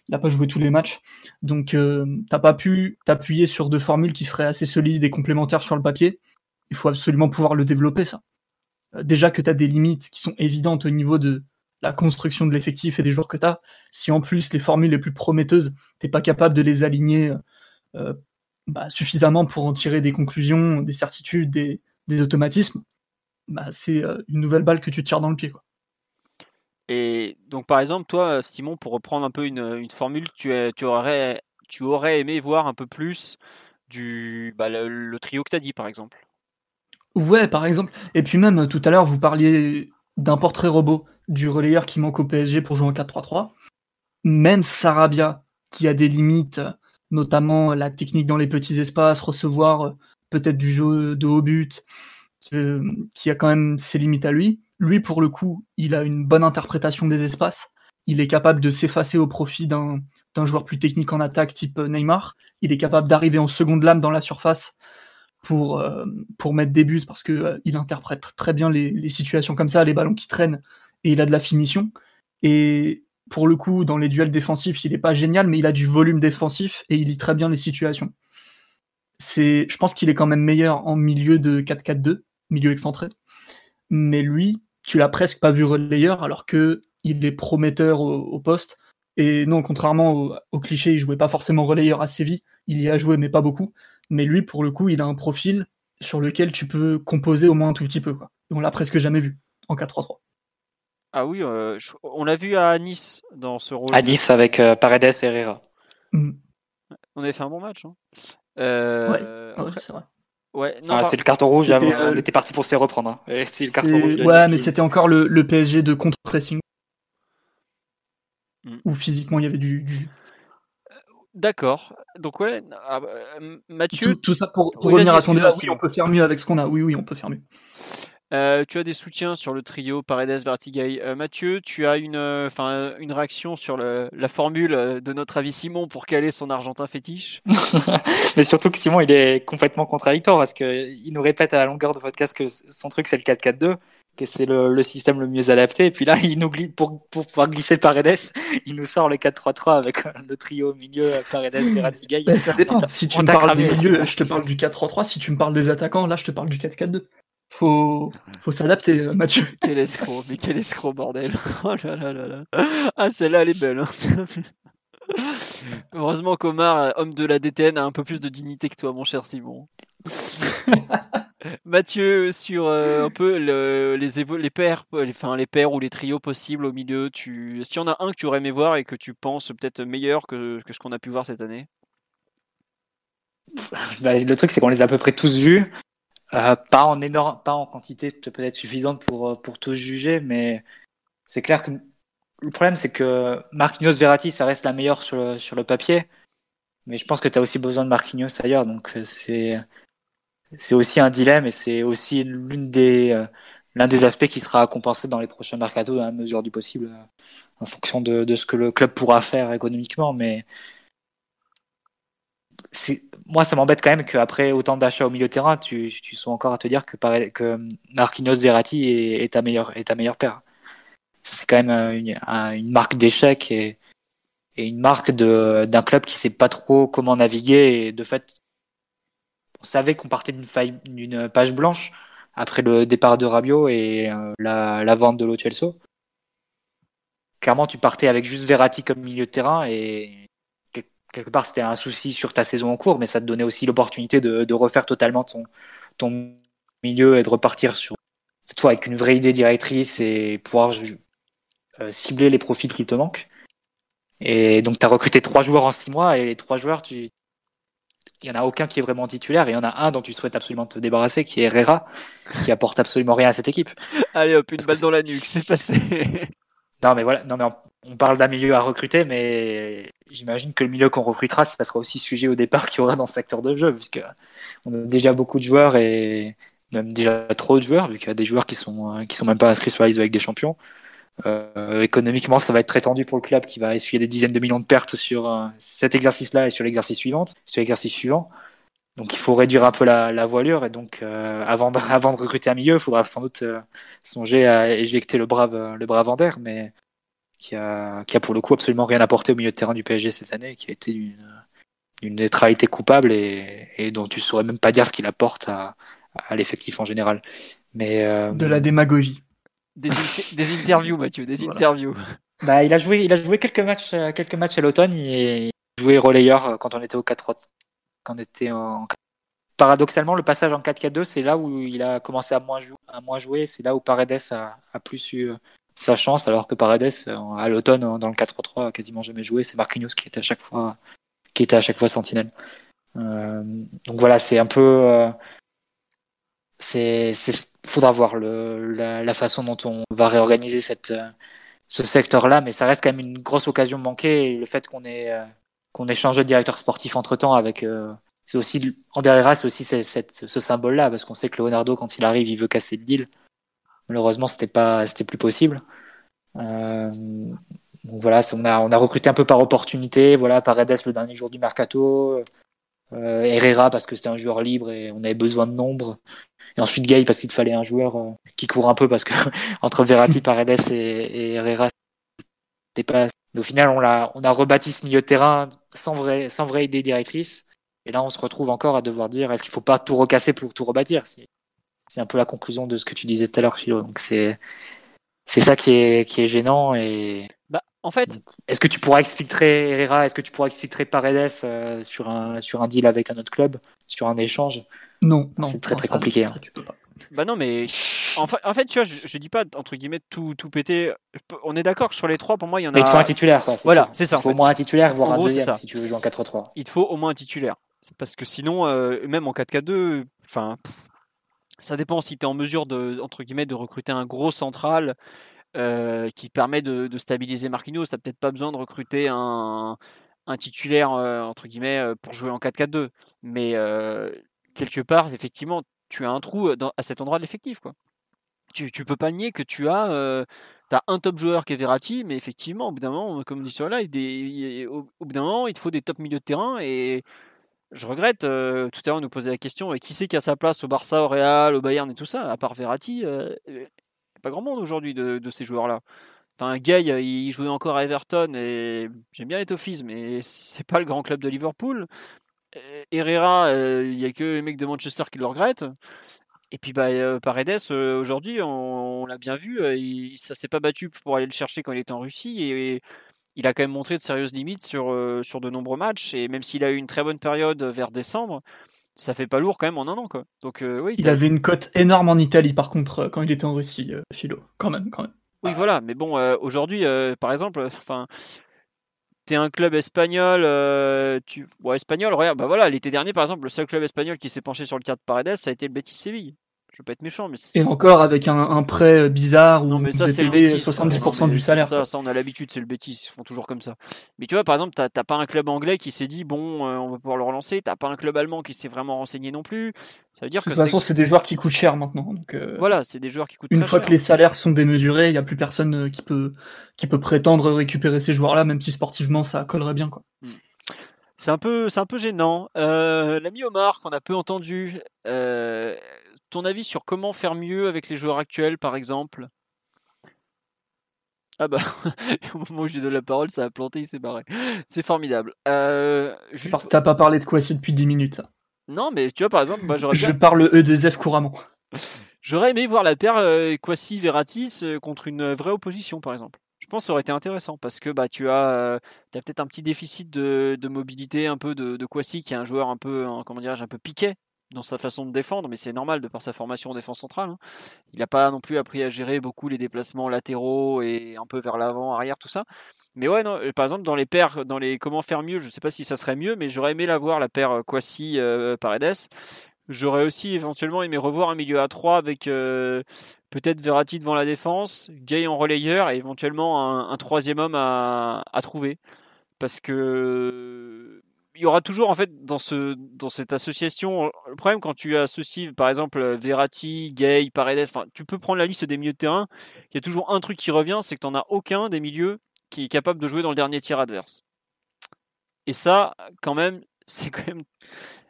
il n'a pas joué tous les matchs. Donc t'as pas pu t'appuyer sur deux formules qui seraient assez solides et complémentaires sur le papier. Il faut absolument pouvoir le développer, ça. déjà que tu as des limites qui sont évidentes au niveau de la construction de l'effectif et des joueurs que tu as, si en plus les formules les plus prometteuses, t'es pas capable de les aligner euh, bah, suffisamment pour en tirer des conclusions, des certitudes, des, automatismes, bah, c'est euh, une nouvelle balle que tu tires dans le pied. Et donc par exemple, toi, Simon, pour reprendre un peu une, formule, tu, aurais, tu aurais aimé voir un peu plus du bah, le, trio que tu as dit, par exemple. Ouais, par exemple. Et puis même, tout à l'heure, vous parliez d'un portrait robot du relayeur qui manque au PSG pour jouer en 4-3-3. Même Sarabia, qui a des limites, notamment la technique dans les petits espaces, recevoir euh, peut-être du jeu de haut but, qui a quand même ses limites à lui. Lui, pour le coup, il a une bonne interprétation des espaces. Il est capable de s'effacer au profit d'un joueur plus technique en attaque, type Neymar. Il est capable d'arriver en seconde lame dans la surface pour, euh, mettre des buts parce qu'il euh, interprète très bien les, situations comme ça, les ballons qui traînent et il a de la finition. Et pour le coup, dans les duels défensifs, il n'est pas génial, mais il a du volume défensif et il lit très bien les situations. Je pense qu'il est quand même meilleur en milieu de 4-4-2, milieu excentré. Mais lui, tu l'as presque pas vu relayeur, alors que il est prometteur au, poste. Et non, contrairement au, cliché, il jouait pas forcément relayeur à Séville. Il y a joué, mais pas beaucoup. Mais lui, pour le coup, il a un profil sur lequel tu peux composer au moins un tout petit peu. Quoi. on l'a presque jamais vu en 4-3-3. Ah oui, euh, on l'a vu à Nice dans ce rôle. À Nice avec euh, Paredes et Herrera. Mm. On avait fait un bon match. Hein. Euh, ouais, c'est vrai. Ouais, ah, c'est le carton rouge. on était parti pour se faire reprendre. Hein. C'est le carton rouge. ouais, mais c'était encore le, PSG de contre-pressing. Mm. Où physiquement il y avait du. D'accord. Donc ouais, ah, bah, Mathieu. Tout, ça pour, revenir à son débat. Oui, on peut faire mieux avec ce qu'on a. Oui, oui, on peut faire mieux. Euh, tu as des soutiens sur le trio Paredes Vertigay. Euh, Mathieu, tu as une, euh, enfin, une réaction sur la formule de notre avis Simon pour caler son Argentin fétiche? Mais surtout que Simon, il est complètement contradictoire parce qu'il nous répète à la longueur de podcast que son truc c'est le 4-4-2. que c'est le, système le mieux adapté. Et puis là, il nous glisse, pour, pour pouvoir glisser Paredes, il nous sort le 4-3-3 avec le trio au milieu Paredes, Verratti. Ben, ça dépend. Si tu me parles des milieux, je te parle du 4-3-3. Si tu me parles des attaquants, là, je te parle du 4-4-2. Faut, faut s'adapter, euh, Mathieu. Quel escroc, mais quel escroc, bordel. Oh là là là là. Ah, celle-là, elle est belle. Hein. Heureusement qu'Omar, homme de la DTN, a un peu plus de dignité que toi, mon cher Simon. Mathieu, sur euh, un peu les, les paires, enfin, les paires ou les trios possibles au milieu, tu... est-ce qu'il y en a un que tu aurais aimé voir et que tu penses peut-être meilleur que, ce qu'on a pu voir cette année? Bah, Le truc, c'est qu'on les a à peu près tous vus. Euh, pas en énorme, pas en quantité peut-être suffisante pour, euh, pour tous juger, mais c'est clair que le problème, c'est que Marquinhos Verratti, ça reste la meilleure sur le, sur le papier. Mais je pense que tu as aussi besoin de Marquinhos ailleurs. Donc c'est c'est aussi un dilemme et c'est aussi l'une des euh, l'un des aspects qui sera compensé dans les prochains mercato à mesure du possible euh, en fonction de, de, ce que le club pourra faire économiquement mais moi ça m'embête quand même qu'après autant d'achats au milieu de terrain tu, tu sois encore à te dire que, que Marquinhos Verratti est, ta meilleure est ta meilleure paire c'est quand même euh, une, une marque d'échec et, et une marque d'un club qui sait pas trop comment naviguer et de fait on savait qu'on partait d'une page blanche après le départ de Rabiot et euh, la, vente de Lo Celso. Clairement, tu partais avec juste Verratti comme milieu de terrain et quelque part c'était un souci sur ta saison en cours, mais ça te donnait aussi l'opportunité de, refaire totalement ton, ton milieu et de repartir sur cette fois avec une vraie idée directrice et pouvoir euh, cibler les profils qui te manquent. Et donc tu as recruté trois joueurs en six mois et les trois joueurs, tu il y en a aucun qui est vraiment titulaire et il y en a un dont tu souhaites absolument te débarrasser qui est Herrera qui apporte absolument rien à cette équipe. Allez hop, une balle dans la nuque, c'est passé. non mais voilà, non mais on, parle d'un milieu à recruter mais j'imagine que le milieu qu'on recrutera ça sera aussi sujet au départ qu'il y aura dans ce secteur de jeu puisque on a déjà beaucoup de joueurs et même déjà trop de joueurs vu qu'il y a des joueurs qui sont qui sont même pas inscrits sur la avec des champions. Euh, économiquement, ça va être très tendu pour le club qui va essuyer des dizaines de millions de pertes sur euh, cet exercice-là et sur l'exercice sur l'exercice suivant. Donc il faut réduire un peu la, voilure et donc euh, avant, de, avant de recruter un milieu, il faudra sans doute songer à éjecter le brave le brave Ander, mais qui a, qui a pour le coup absolument rien apporté au milieu de terrain du PSG cette année, qui a été une, neutralité coupable et, et, dont tu saurais même pas dire ce qu'il apporte à, à l'effectif en général. Mais de la démagogie. Des, des interviews, Mathieu, des interviews. Bah, il a joué, il a joué quelques matchs, euh, quelques matchs à l'automne. Il jouait relayeur euh, quand on était au 4 quand on était en paradoxalement, le passage en 4-4-2, c'est là où il a commencé à moins, jouer. C'est là où Paredes a, a, plus eu euh, sa chance, alors que Paredes, à l'automne, dans le 4-3, a quasiment jamais joué. C'est Marquinhos qui était à chaque fois, qui était à chaque fois sentinelle. Euh, donc voilà, c'est un peu, c'est, faudra voir le, la, façon dont on va réorganiser cette, euh, ce secteur-là, mais ça reste quand même une grosse occasion manquée. Et le fait qu'on ait, euh, qu'on ait changé de directeur sportif entre temps avec, euh, c'est aussi, en derrière, c'est aussi ce symbole-là, parce qu'on sait que Leonardo, quand il arrive, il veut casser le deal. Malheureusement, c'était pas, c'était plus possible. donc voilà, on a, on a recruté un peu par opportunité. Voilà, Paredes le dernier jour du mercato. Herrera parce que c'était un joueur libre et on avait besoin de nombre. Et ensuite Gay parce qu'il fallait un joueur euh, qui court un peu parce que entre Verratti, Paredes et, et Herrera, pas. Mais au final, on a, on a rebâti ce milieu de terrain sans vraie, sans vraie idée directrice. Et là, on se retrouve encore à devoir dire est-ce qu'il faut pas tout recasser pour tout rebâtir? C'est un peu la conclusion de ce que tu disais tout à l'heure, Philo. Donc c'est c'est ça qui est qui est gênant et. Bah, en fait, est-ce que tu pourras exfiltrer Herrera? Est-ce que tu pourras exfiltrer Paredes euh, sur un sur un deal avec un autre club, sur un échange? Non, non. C'est très très compliqué. Hein. Bah non, mais en fait, en fait tu vois, je, dis pas entre guillemets tout, tout péter. On est d'accord que sur les trois, pour moi, il y en a. Mais il faut un titulaire, quoi. Voilà, c'est ça. Il faut au moins un titulaire, voire un deuxième si tu veux jouer en 4-3. Il te faut au moins un titulaire. Parce que sinon, euh, même en 4-4-2, enfin, ça dépend si tu es en mesure de, entre guillemets, de recruter un gros central euh, qui permet de, de stabiliser Marquinhos. Tu peut-être pas besoin de recruter un, un titulaire, euh, entre guillemets, pour jouer en 4-4-2. Mais quelque part, effectivement, tu as un trou à cet endroit de l'effectif. Quoi. Tu, tu peux pas nier que tu as, un top joueur qui est Verratti, mais effectivement, au bout d'un moment, comme on dit sur là, il, au, bout d'un moment, il te faut des top milieux de terrain. Et je regrette, tout à l'heure, on nous posait la question qui c'est qui a sa place au Barça, au Real, au Bayern et tout ça, à part Verratti pas grand monde aujourd'hui de, ces joueurs-là. Enfin, Gay, il jouait encore à Everton et j'aime bien les Toffees, mais c'est pas le grand club de Liverpool. Herrera, il n'y a que les mecs de Manchester qui le regrettent. Et puis bah, Paredes, aujourd'hui, on, l'a bien vu, il, ça s'est pas battu pour aller le chercher quand il était en Russie. Et, il a quand même montré de sérieuses limites sur, sur de nombreux matchs. Et même s'il a eu une très bonne période vers décembre, ça fait pas lourd quand même en un an. Quoi. Donc, oui, il avait une cote énorme en Italie, par contre, quand il était en Russie, Philo. Quand même, quand même. Oui, voilà. Mais bon, aujourd'hui, par exemple, enfin t'es un club espagnol, tu... ouais, espagnol, regarde, bah voilà, l'été dernier par exemple, le seul club espagnol qui s'est penché sur le cas de Paredes, ça a été le Betis Séville je veux pas être méchant, mais et encore avec un, prêt euh, bizarre où non, mais ça c'est 70% du salaire. Ça, ça, on a l'habitude, c'est le bêtise, ils font toujours comme ça. Mais tu vois, par exemple, t'as pas un club anglais qui s'est dit bon, euh, on va pouvoir le relancer. T'as pas un club allemand qui s'est vraiment renseigné non plus. Ça veut dire de toute façon, c'est des joueurs qui coûtent cher maintenant. Donc, euh, Voilà, c'est des joueurs qui coûtent. Une fois que les salaires sont démesurés, il y a plus personne qui peut qui peut prétendre récupérer ces joueurs-là, même si sportivement ça collerait bien quoi. Hmm. C'est un peu, c'est un peu gênant. L'ami Omar qu'on a peu entendu, ton avis sur comment faire mieux avec les joueurs actuels, par exemple? Ah bah, au moment où j'ai donné la parole, ça a planté, il s'est barré. C'est formidable. Euh, Parce que t'as pas parlé de Kwasi depuis 10 minutes. Non, mais tu vois, par exemple, moi j'aurais Je parle E2F couramment. J'aurais aimé voir la paire euh, Kwasi-Verratis euh, contre une vraie opposition, par exemple. Je pense que ça aurait été intéressant parce que bah, tu as, euh, as peut-être un petit déficit de, mobilité, un peu de, de Kwasi, qui est un joueur un peu, comment dirais-je, un peu piqué dans sa façon de défendre, mais c'est normal de par sa formation en défense centrale. Hein. Il n'a pas non plus appris à gérer beaucoup les déplacements latéraux et un peu vers l'avant, arrière, tout ça. Mais ouais, non, par exemple, dans les paires, dans les comment faire mieux, je ne sais pas si ça serait mieux, mais j'aurais aimé la voir, la paire euh, Paredes. J'aurais aussi éventuellement aimé revoir un milieu à 3 avec euh, peut-être Verratti devant la défense, Gay en relayeur et éventuellement un, troisième homme à trouver. Parce que il y aura toujours en fait dans ce dans cette association le problème quand tu associes par exemple Verratti, Gay, Paredes, enfin tu peux prendre la liste des milieux de terrain, il y a toujours un truc qui revient, c'est que tu n'en as aucun des milieux qui est capable de jouer dans le dernier tiers adverse. Et ça quand même, c'est quand même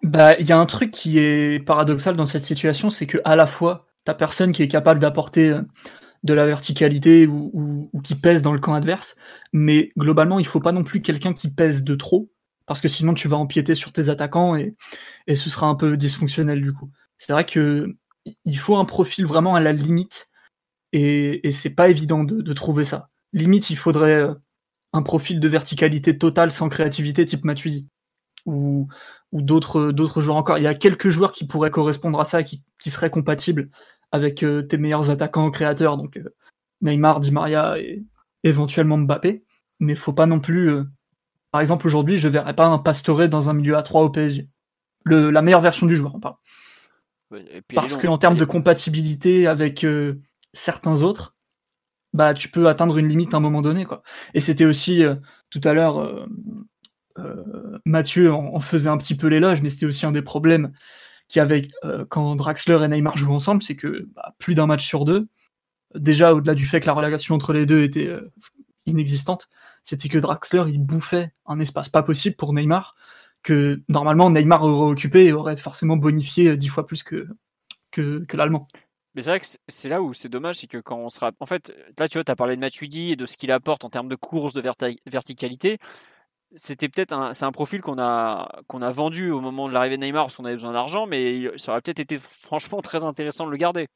bah il y a un truc qui est paradoxal dans cette situation, c'est que à la fois t'as personne qui est capable d'apporter euh, de la verticalité ou, ou, qui pèse dans le camp adverse, mais globalement il faut pas non plus quelqu'un qui pèse de trop parce que sinon tu vas empiéter sur tes attaquants et, ce sera un peu dysfonctionnel du coup. C'est vrai que il faut un profil vraiment à la limite et, c'est pas évident de, trouver ça. Limite, il faudrait euh, un profil de verticalité totale sans créativité type Matuidi ou, ou d'autres d'autres joueurs encore. Il y a quelques joueurs qui pourraient correspondre à ça, qui, qui seraient compatibles avec euh, tes meilleurs attaquants créateurs, donc euh, Neymar, Di Maria et éventuellement Mbappé. Mais faut pas non plus par exemple, aujourd'hui, je ne verrais pas un Pastore dans un milieu à 3 au PSG. la meilleure version du joueur, on parle. Parce qu'en termes de compatibilité avec euh, certains autres, bah, tu peux atteindre une limite à un moment donné. Quoi. Et c'était aussi, euh, tout à l'heure, euh, Mathieu en, faisait un petit peu l'éloge, mais c'était aussi un des problèmes qu'il y avait quand Draxler et Neymar jouent ensemble, c'est que bah, plus d'un match sur deux, déjà au-delà du fait que la relation entre les deux était inexistante, c'était que Draxler, il bouffait un espace pas possible pour Neymar, que normalement Neymar aurait occupé et aurait forcément bonifié dix fois plus que, que, l'Allemand. Mais c'est vrai que c'est là où c'est dommage, c'est que quand on sera. En fait, là, tu vois, tu as parlé de Matuidi et de ce qu'il apporte en termes de course, de verticalité. C'était peut-être un, c'est un profil qu'on a, qu'on a vendu au moment de l'arrivée de Neymar parce qu'on avait besoin d'argent, mais ça aurait peut-être été franchement très intéressant de le garder.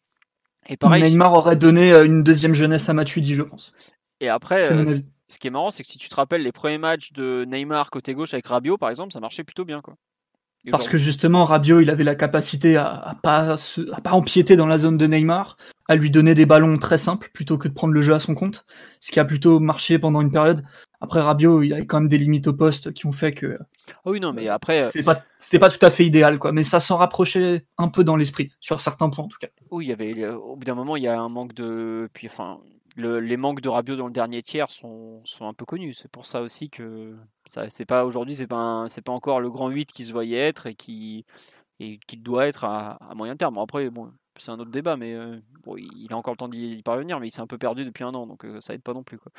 Et pareil, Neymar aurait donné euh, une deuxième jeunesse à Matuidi, je pense. Et après, euh, ce qui est marrant, c'est que si tu te rappelles les premiers matchs de Neymar côté gauche avec Rabiot, par exemple, ça marchait plutôt bien. Quoi. Parce que justement, Rabiot, il avait la capacité à, à pas pas empiéter dans la zone de Neymar, à lui donner des ballons très simples plutôt que de prendre le jeu à son compte, ce qui a plutôt marché pendant une période. Après Rabiot, il avait quand même des limites au poste qui ont fait que. Oh oui, non, mais après. C'était pas, pas tout à fait idéal, quoi. Mais ça s'en rapprochait un peu dans l'esprit, sur certains points en tout cas. Oui, il y avait. Au bout d'un moment, il y a un manque de. Puis, enfin, les manques de Rabiot dans le dernier tiers sont, sont un peu connus. C'est pour ça aussi que ça, c'est pas aujourd'hui, c'est pas c'est pas encore le grand 8 qui se voyait être et qui et doit être à, moyen terme. Après, bon, c'est un autre débat, mais euh, bon, il a encore le temps d'y parvenir, mais il s'est un peu perdu depuis un an, donc euh, ça aide pas non plus. Quoi.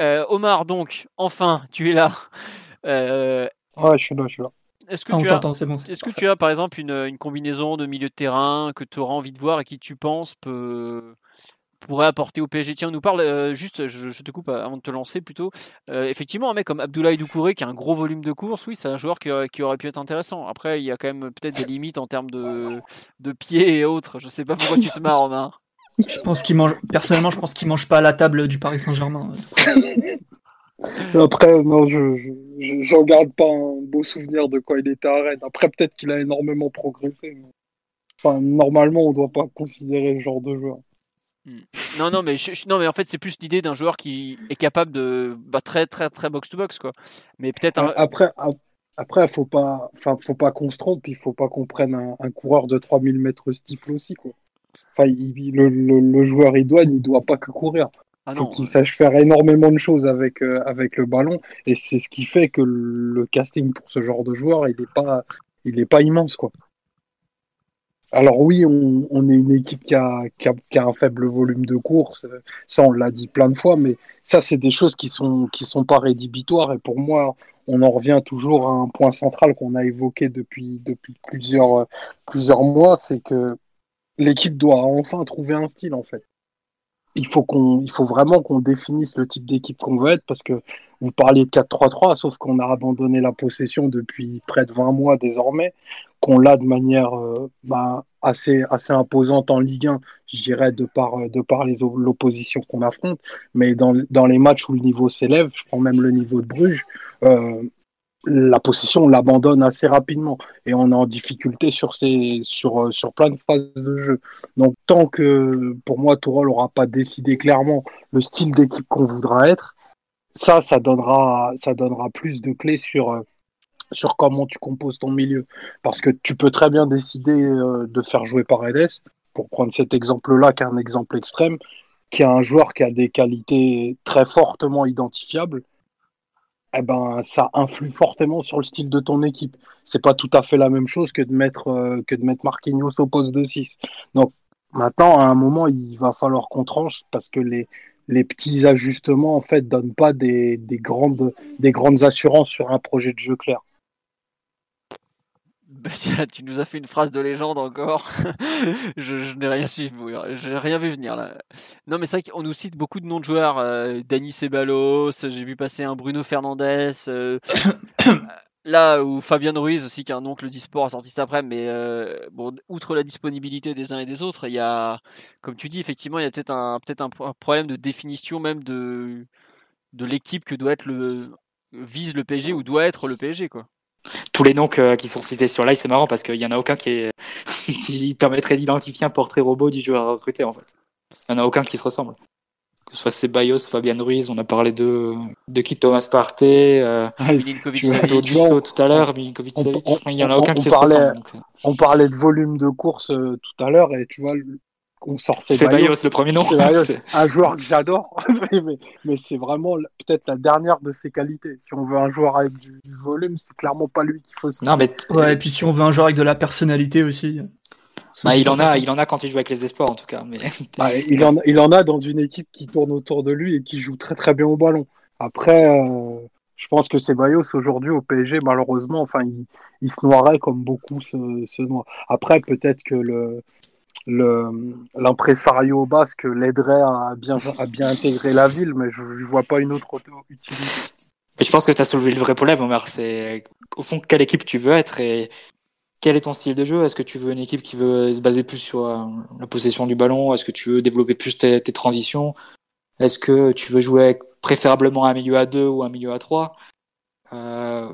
Euh, Omar, donc, enfin, tu es là. ouais, je suis là, je suis là. Est-ce que, ah, tu as, est-ce que tu as par exemple une, une, combinaison de milieu de terrain que tu auras envie de voir et qui tu penses peut, pourrait apporter au PSG. Tiens, on nous parle euh, juste, je, te coupe avant de te lancer plutôt. Euh, effectivement, un mec comme Abdoulaye Doucouré qui a un gros volume de course, oui, c'est un joueur qui, aurait pu être intéressant. Après, il y a quand même peut-être des limites en termes de, de pieds et autres. Je sais pas pourquoi tu te marres, Romain. Je pense qu'il mange. Personnellement, je pense qu'il mange pas à la table du Paris Saint-Germain. Après, non, je j'en garde pas un beau souvenir de quand il était à Rennes. Après, peut-être qu'il a énormément progressé. Enfin, normalement, on doit pas considérer le genre de joueur. Hmm. Non, non, mais non, mais en fait, c'est plus l'idée d'un joueur qui est capable de bah, très, très, très box to box, quoi. Mais peut-être après, après, faut pas, enfin, faut pas qu'on se trompe, il faut pas qu'on prenne un, coureur de 3000 mètres stifle aussi, quoi. Enfin, le, le, joueur idoine, il doit pas que courir. Ah faut qu'il sache faire énormément de choses avec, euh, avec le ballon, et c'est ce qui fait que le casting pour ce genre de joueur, il est pas, il est pas immense, quoi. Alors oui, on, est une équipe qui a, un faible volume de course, ça on l'a dit plein de fois, mais ça c'est des choses qui sont qui sont pas rédhibitoires. Et pour moi on en revient toujours à un point central qu'on a évoqué depuis plusieurs mois, c'est que l'équipe doit enfin trouver un style en fait. Il faut qu'on, il faut vraiment qu'on définisse le type d'équipe qu'on veut être parce que vous parliez de 4-3-3, sauf qu'on a abandonné la possession depuis près de 20 mois désormais, qu'on l'a de manière euh, bah, assez, assez imposante en Ligue 1, je dirais, de par, de par l'opposition qu'on affronte. Mais dans, dans, les matchs où le niveau s'élève, je prends même le niveau de Bruges, euh, la possession, on l'abandonne assez rapidement et on est en difficulté sur, ces, sur, sur plein de phases de jeu. Donc, tant que pour moi, Tourol n'aura pas décidé clairement le style d'équipe qu'on voudra être, ça, ça donnera, ça donnera plus de clés sur, sur comment tu composes ton milieu. Parce que tu peux très bien décider euh, de faire jouer Paredes, pour prendre cet exemple-là, qui est un exemple extrême, qui est un joueur qui a des qualités très fortement identifiables eh ben, ça influe fortement sur le style de ton équipe. C'est pas tout à fait la même chose que de mettre, euh, Marquinhos au poste de 6. Donc maintenant, à un moment, il va falloir qu'on tranche parce que les, petits ajustements, en fait, donnent pas des grandes assurances sur un projet de jeu clair. Tu nous as fait une phrase de légende encore. je, n'ai rien su, j'ai rien vu venir là. Non, mais c'est vrai qu'on nous cite beaucoup de noms de joueurs. Euh, Dani Ceballos, j'ai vu passer un Bruno Fernandez. Euh, là où Fabien Ruiz aussi, qui est un oncle d'e-sport, a sorti ça après. Mais euh, bon, outre la disponibilité des uns et des autres, il y a, comme tu dis, effectivement, il y a peut-être un, peut-être un, problème de définition même de, de l'équipe que doit être le vise le PSG ou doit être le PSG, quoi tous les noms qui sont cités sur live, c'est marrant parce qu'il n'y en a aucun qui, est, qui permettrait d'identifier un portrait robot du joueur à recruter en fait. Il n'y en a aucun qui se ressemble. Que ce soit Ceballos, Fabian Ruiz, on a parlé de, de qui Thomas Partey, euh, ah, Milinkovic tout à l'heure, Milinkovic Il n'y en a aucun qui se ressemble. Euh. On parlait de volume de course euh, tout à l'heure et tu vois, on sort Ceballos, le premier nom. un joueur que j'adore, mais, c'est vraiment peut-être la dernière de ses qualités. Si on veut un joueur avec du, volume, c'est clairement pas lui qu'il faut. Non, mais ouais, et puis si on veut un joueur avec de la personnalité aussi. Bah, il en a, il en a quand il joue avec les espoirs en tout cas. Mais... Bah, il, en, il en a dans une équipe qui tourne autour de lui et qui joue très très bien au ballon. Après, euh, je pense que Ceballos aujourd'hui au PSG, malheureusement, enfin, il, se noirait comme beaucoup se, se noient. Après, peut-être que le, l'impresario basque l'aiderait à bien, à bien intégrer la ville, mais je ne vois pas une autre utilité. je pense que tu as soulevé le vrai problème, Omar. C'est au fond quelle équipe tu veux être et quel est ton style de jeu? Est-ce que tu veux une équipe qui veut se baser plus sur euh, la possession du ballon? Est-ce que tu veux développer plus tes, transitions? Est-ce que tu veux jouer préférablement un milieu à 2 ou un milieu à 3 euh,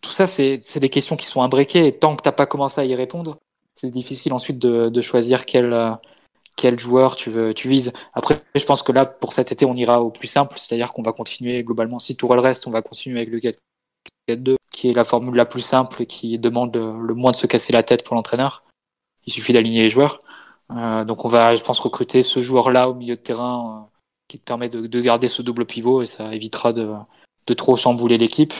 Tout ça, c'est des questions qui sont imbriquées et tant que tu n'as pas commencé à y répondre, c'est difficile ensuite de, de choisir quel, euh, quel joueur tu veux, tu vises. Après, je pense que là, pour cet été, on ira au plus simple, c'est-à-dire qu'on va continuer globalement. Si tout le reste, on va continuer avec le 4-2, qui est la formule la plus simple et qui demande le moins de se casser la tête pour l'entraîneur. Il suffit d'aligner les joueurs. Euh, donc, on va, je pense, recruter ce joueur-là au milieu de terrain euh, qui te permet de, de, garder ce double pivot et ça évitera de, de trop chambouler l'équipe.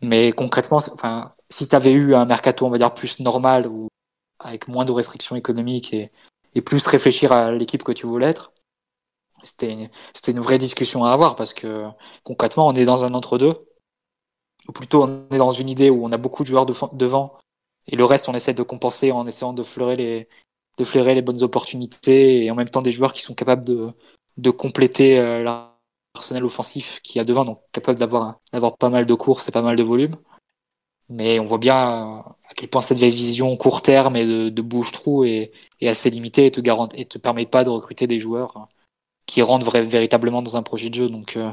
Mais concrètement, enfin, si tu avais eu un mercato, on va dire, plus normal ou avec moins de restrictions économiques et, plus réfléchir à l'équipe que tu voulais être, c'était une, une vraie discussion à avoir parce que concrètement, on est dans un entre-deux. Ou plutôt, on est dans une idée où on a beaucoup de joueurs devant et le reste, on essaie de compenser en essayant de fleurer les, de les bonnes opportunités et en même temps des joueurs qui sont capables de, de compléter euh, l'arsenal offensif qui a devant, donc capable d'avoir d'avoir pas mal de courses et pas mal de volume. Mais on voit bien quel point cette vision court terme et de, de bouche-trou est, assez limitée et te garant, et te permet pas de recruter des joueurs qui rentrent véritablement dans un projet de jeu. Donc euh,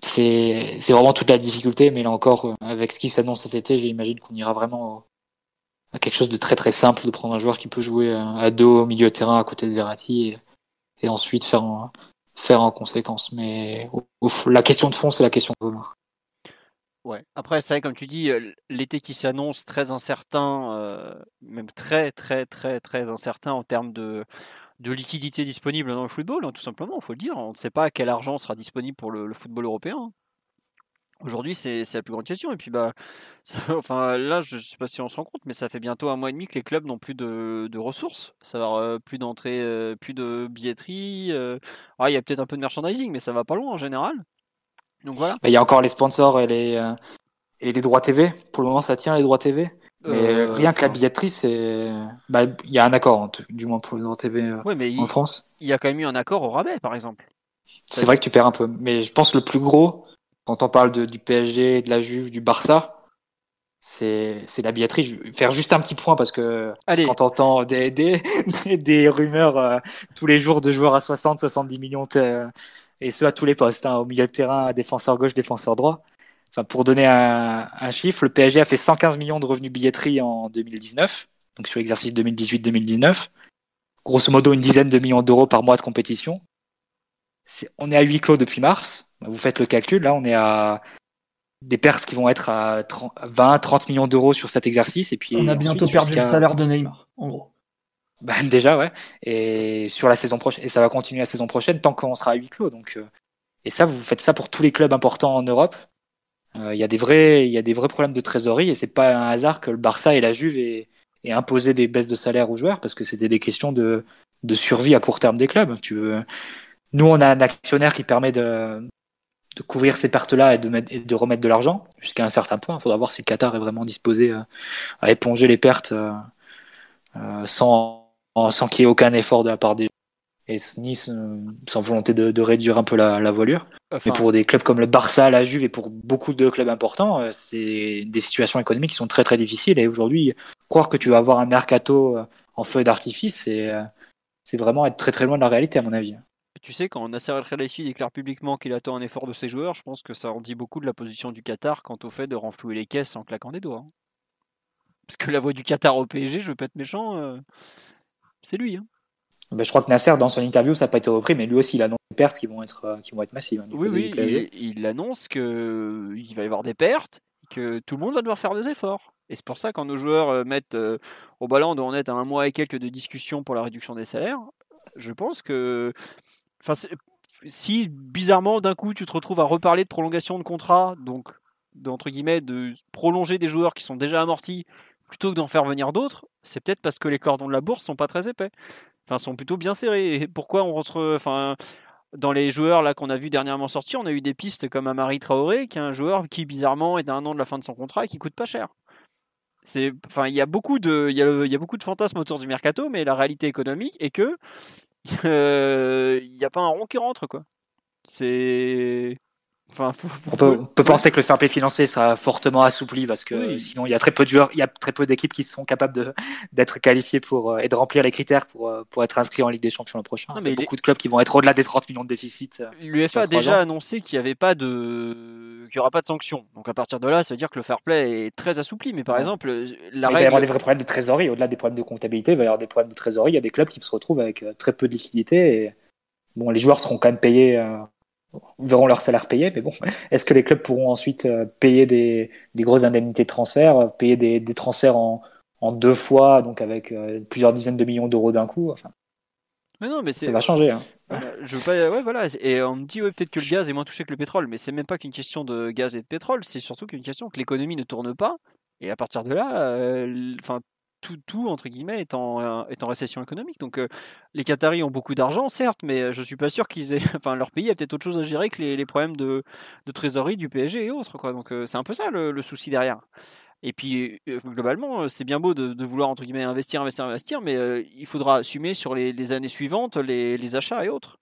c'est vraiment toute la difficulté. Mais là encore, euh, avec ce qui s'annonce cet été, j'imagine qu'on ira vraiment à quelque chose de très très simple, de prendre un joueur qui peut jouer à dos au milieu de terrain à côté de Verratti et, et ensuite faire en, faire en conséquence. Mais la question de fond, c'est la question de volume. Ouais. Après, c'est vrai, comme tu dis, l'été qui s'annonce très incertain, même très, très, très, très incertain en termes de, de liquidité disponible dans le football, hein, tout simplement, il faut le dire. On ne sait pas quel argent sera disponible pour le, football européen. Aujourd'hui, c'est la plus grande question. Et puis, bah, enfin, là, je ne sais pas si on se rend compte, mais ça fait bientôt un mois et demi que les clubs n'ont plus de, de, ressources. Ça va euh, plus d'entrée, euh, plus de billetterie. Ah, il y a peut-être un peu de merchandising, mais ça va pas loin en général. Il y a encore les sponsors et les, euh, et les droits TV. Pour le moment, ça tient les droits TV. Mais euh, rien que la billetterie, c'est. Bah, il y a un accord, du moins pour les droits TV euh, mais en France. Il y a quand même eu un accord au rabais, par exemple. C'est vrai que tu perds un peu. Mais je pense le plus gros, quand on parle de, du PSG, de la Juve, du Barça, c'est la billetterie. Je vais faire juste un petit point parce que quand on entend des, des, des, rumeurs tous les jours de joueurs à 60, 70 millions et ce à tous les postes, hein, au milieu de terrain, défenseur gauche, défenseur droit. Enfin, pour donner un, un, chiffre, le PSG a fait 115 millions de revenus billetterie en 2019, donc sur l'exercice 2018-2019. Grosso modo, une dizaine de millions d'euros par mois de compétition. on est à huis clos depuis mars. Vous faites le calcul, là, on est à des pertes qui vont être à 20, 30 millions d'euros sur cet exercice. Et puis on a bientôt perdu le salaire de Neymar, en gros. Ben, déjà, ouais. Et sur la saison prochaine, et ça va continuer la saison prochaine tant qu'on sera à huis clos. Donc, euh, et ça, vous faites ça pour tous les clubs importants en Europe. Euh, il y a des vrais, il y a des vrais problèmes de trésorerie et c'est pas un hasard que le Barça et la Juve aient, imposé des baisses de salaire aux joueurs parce que c'était des questions de, de survie à court terme des clubs. Tu veux... Nous, on a un actionnaire qui permet de, de couvrir ces pertes-là et de, mettre, et de remettre de l'argent jusqu'à un certain point. Il faudra voir si le Qatar est vraiment disposé à, à éponger les pertes euh, sans sans qu'il y ait aucun effort de la part des et Nice euh, sans volonté de, réduire un peu la, la voilure. Mais pour des clubs comme le Barça, la Juve et pour beaucoup de clubs importants, euh, c'est des situations économiques qui sont très très difficiles. Et aujourd'hui, croire que tu vas avoir un mercato euh, en feu d'artifice, c'est vraiment être très très loin de la réalité à mon avis. Tu sais, quand Nasser El Khelaifi déclare publiquement qu'il attend un effort de ses joueurs, je pense que ça en dit beaucoup de la position du Qatar quant au fait de renflouer les caisses en claquant des doigts. Hein. Parce que la voix du Qatar au PSG, je veux pas être méchant, c'est lui. Hein. Ben, je crois que Nasser, dans son interview, ça n'a pas été repris, mais lui aussi, il annonce des pertes qui vont être, euh, qui vont être massives. Hein, oui, oui, il, il, annonce qu'il va y avoir des pertes, que tout le monde va devoir faire des efforts. Et c'est pour ça, quand nos joueurs euh, mettent euh, au ballon, on est à un mois et quelques de discussions pour la réduction des salaires, je pense que. Enfin, si bizarrement, d'un coup, tu te retrouves à reparler de prolongation de contrat, donc, entre guillemets, de prolonger des joueurs qui sont déjà amortis plutôt que d'en faire venir d'autres, c'est peut-être parce que les cordons de la bourse sont pas très épais. Enfin, sont plutôt bien serrés. Pourquoi on rentre. Enfin, dans les joueurs là qu'on a vu dernièrement sortir, on a eu des pistes comme Amari Traoré, qui est un joueur qui bizarrement est à un an de la fin de son contrat et qui coûte pas cher. Enfin, il y a beaucoup de, y, beaucoup de fantasmes autour du mercato, mais la réalité économique est que euh, il n'y a pas un rond qui rentre quoi. C'est on, peut, penser que le fair play financier sera fortement assoupli parce que sinon il y a très peu de joueurs, il y a très peu d'équipes qui sont capables d'être qualifiées pour euh, et de remplir les critères pour, euh, pour être inscrits en Ligue des Champions l'an prochain. il y a beaucoup de clubs qui vont être au-delà des 30 millions de déficit. Euh, L'UEFA a déjà annoncé qu'il n'y avait pas de qu'il y aura pas de sanctions. Donc à partir de là, ça veut dire que le fair play est très assoupli. Mais par exemple, la il va y avoir des vrais problèmes de trésorerie. Au-delà des problèmes de comptabilité, il va y avoir des problèmes de trésorerie. Il y a des clubs qui se retrouvent avec très peu de liquidité et bon, les joueurs seront quand même payés verront leur salaire payé, mais bon, est-ce que les clubs pourront ensuite euh, payer des, des grosses indemnités de transfert, euh, payer des, des transferts en, en, deux fois, donc avec euh, plusieurs dizaines de millions d'euros d'un coup enfin, mais non, mais Ça va changer. Hein. Je veux pas, ouais, voilà. Et on me dit ouais, peut-être que le gaz est moins touché que le pétrole, mais c'est même pas qu'une question de gaz et de pétrole, c'est surtout qu'une question que l'économie ne tourne pas. Et à partir de là, enfin, tout, entre guillemets, est en, euh, récession économique. Donc euh, les Qataris ont beaucoup d'argent, certes, mais euh, je suis pas sûr qu'ils aient. Enfin, leur pays a peut-être autre chose à gérer que les, problèmes de, trésorerie du PSG et autres. Quoi. Donc c'est un peu ça le, souci derrière. Et puis, globalement, c'est bien beau de, vouloir, entre guillemets, investir, investir, investir, mais il faudra assumer sur les, années suivantes les, achats et autres.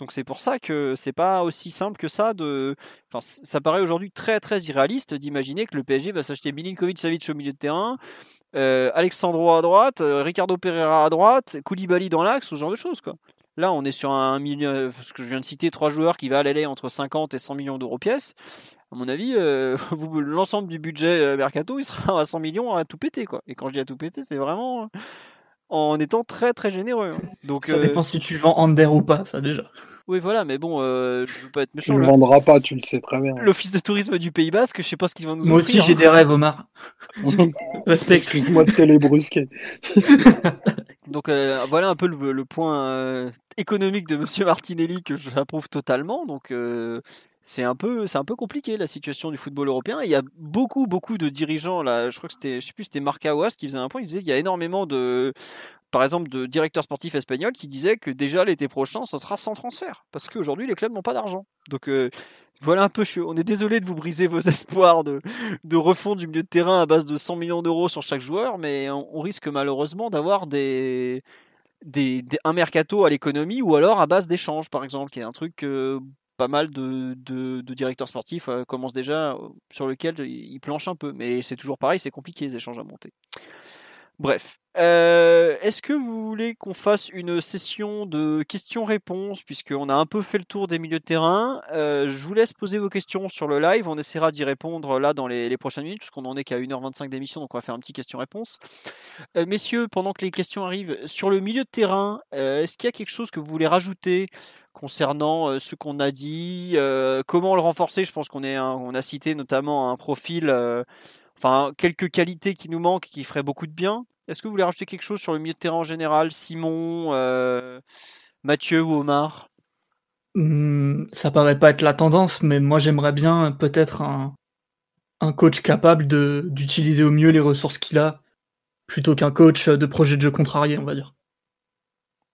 Donc c'est pour ça que c'est pas aussi simple que ça de. Enfin, ça paraît aujourd'hui très très irréaliste d'imaginer que le PSG va s'acheter Milinkovic Savic au milieu de terrain, euh, Alexandro à droite, euh, Ricardo Pereira à droite, Koulibaly dans l'axe, ce genre de choses quoi. Là, on est sur un million, ce que je viens de citer, trois joueurs qui valent aller entre 50 et 100 millions d'euros pièce. À mon avis, euh, l'ensemble du budget mercato, il sera à 100 millions à tout péter quoi. Et quand je dis à tout péter, c'est vraiment en étant très très généreux. Hein. Donc ça dépend si tu vends Ander ou pas, ça déjà. Oui, voilà, mais bon, euh, je veux pas être méchant. Tu le vendras pas, tu le sais très bien. L'office de tourisme du Pays Basque, je sais pas ce qu'ils vont nous Moi aussi, j'ai des rêves, Omar. Respect. Excuse-moi de te les brusquer. Donc euh, voilà un peu le, point euh, économique de Monsieur Martinelli que j'approuve totalement. Donc c'est un peu c'est un peu compliqué la situation du football européen. il y a beaucoup beaucoup de dirigeants là. Je crois que c'était je sais plus c'était Marc Aouas qui faisait un point. Il disait qu'il y a énormément de par exemple, de directeurs sportifs espagnols qui disaient que déjà l'été prochain, ça sera sans transfert. Parce qu'aujourd'hui, les clubs n'ont pas d'argent. Donc euh, voilà un peu, on est désolé de vous briser vos espoirs de, de refond du milieu de terrain à base de 100 millions d'euros sur chaque joueur, mais on, risque malheureusement d'avoir un mercato à l'économie ou alors à base d'échanges, par exemple, qui est un truc que pas mal de, directeurs sportifs euh, commencent déjà, sur lequel ils planchent un peu. Mais c'est toujours pareil, c'est compliqué les échanges à monter. Bref. Euh, est-ce que vous voulez qu'on fasse une session de questions-réponses, puisqu'on a un peu fait le tour des milieux de terrain? Euh, Je vous laisse poser vos questions sur le live. On essaiera d'y répondre là dans les, prochaines minutes, puisqu'on en est qu'à 1h25 d'émission, donc on va faire un petit question-réponse. Euh, messieurs, pendant que les questions arrivent, sur le milieu de terrain, est-ce qu'il y a quelque chose que vous voulez rajouter concernant ce qu'on a dit? Comment le renforcer? Je pense qu'on on a cité notamment un profil enfin quelques qualités qui nous manquent qui feraient beaucoup de bien. Est-ce que vous voulez rajouter quelque chose sur le milieu de terrain en général? Simon, euh, Mathieu ou Omar? Mmh, Ça paraît pas être la tendance, mais moi j'aimerais bien peut-être un, coach capable d'utiliser au mieux les ressources qu'il a, plutôt qu'un coach de projet de jeu contrarié, on va dire.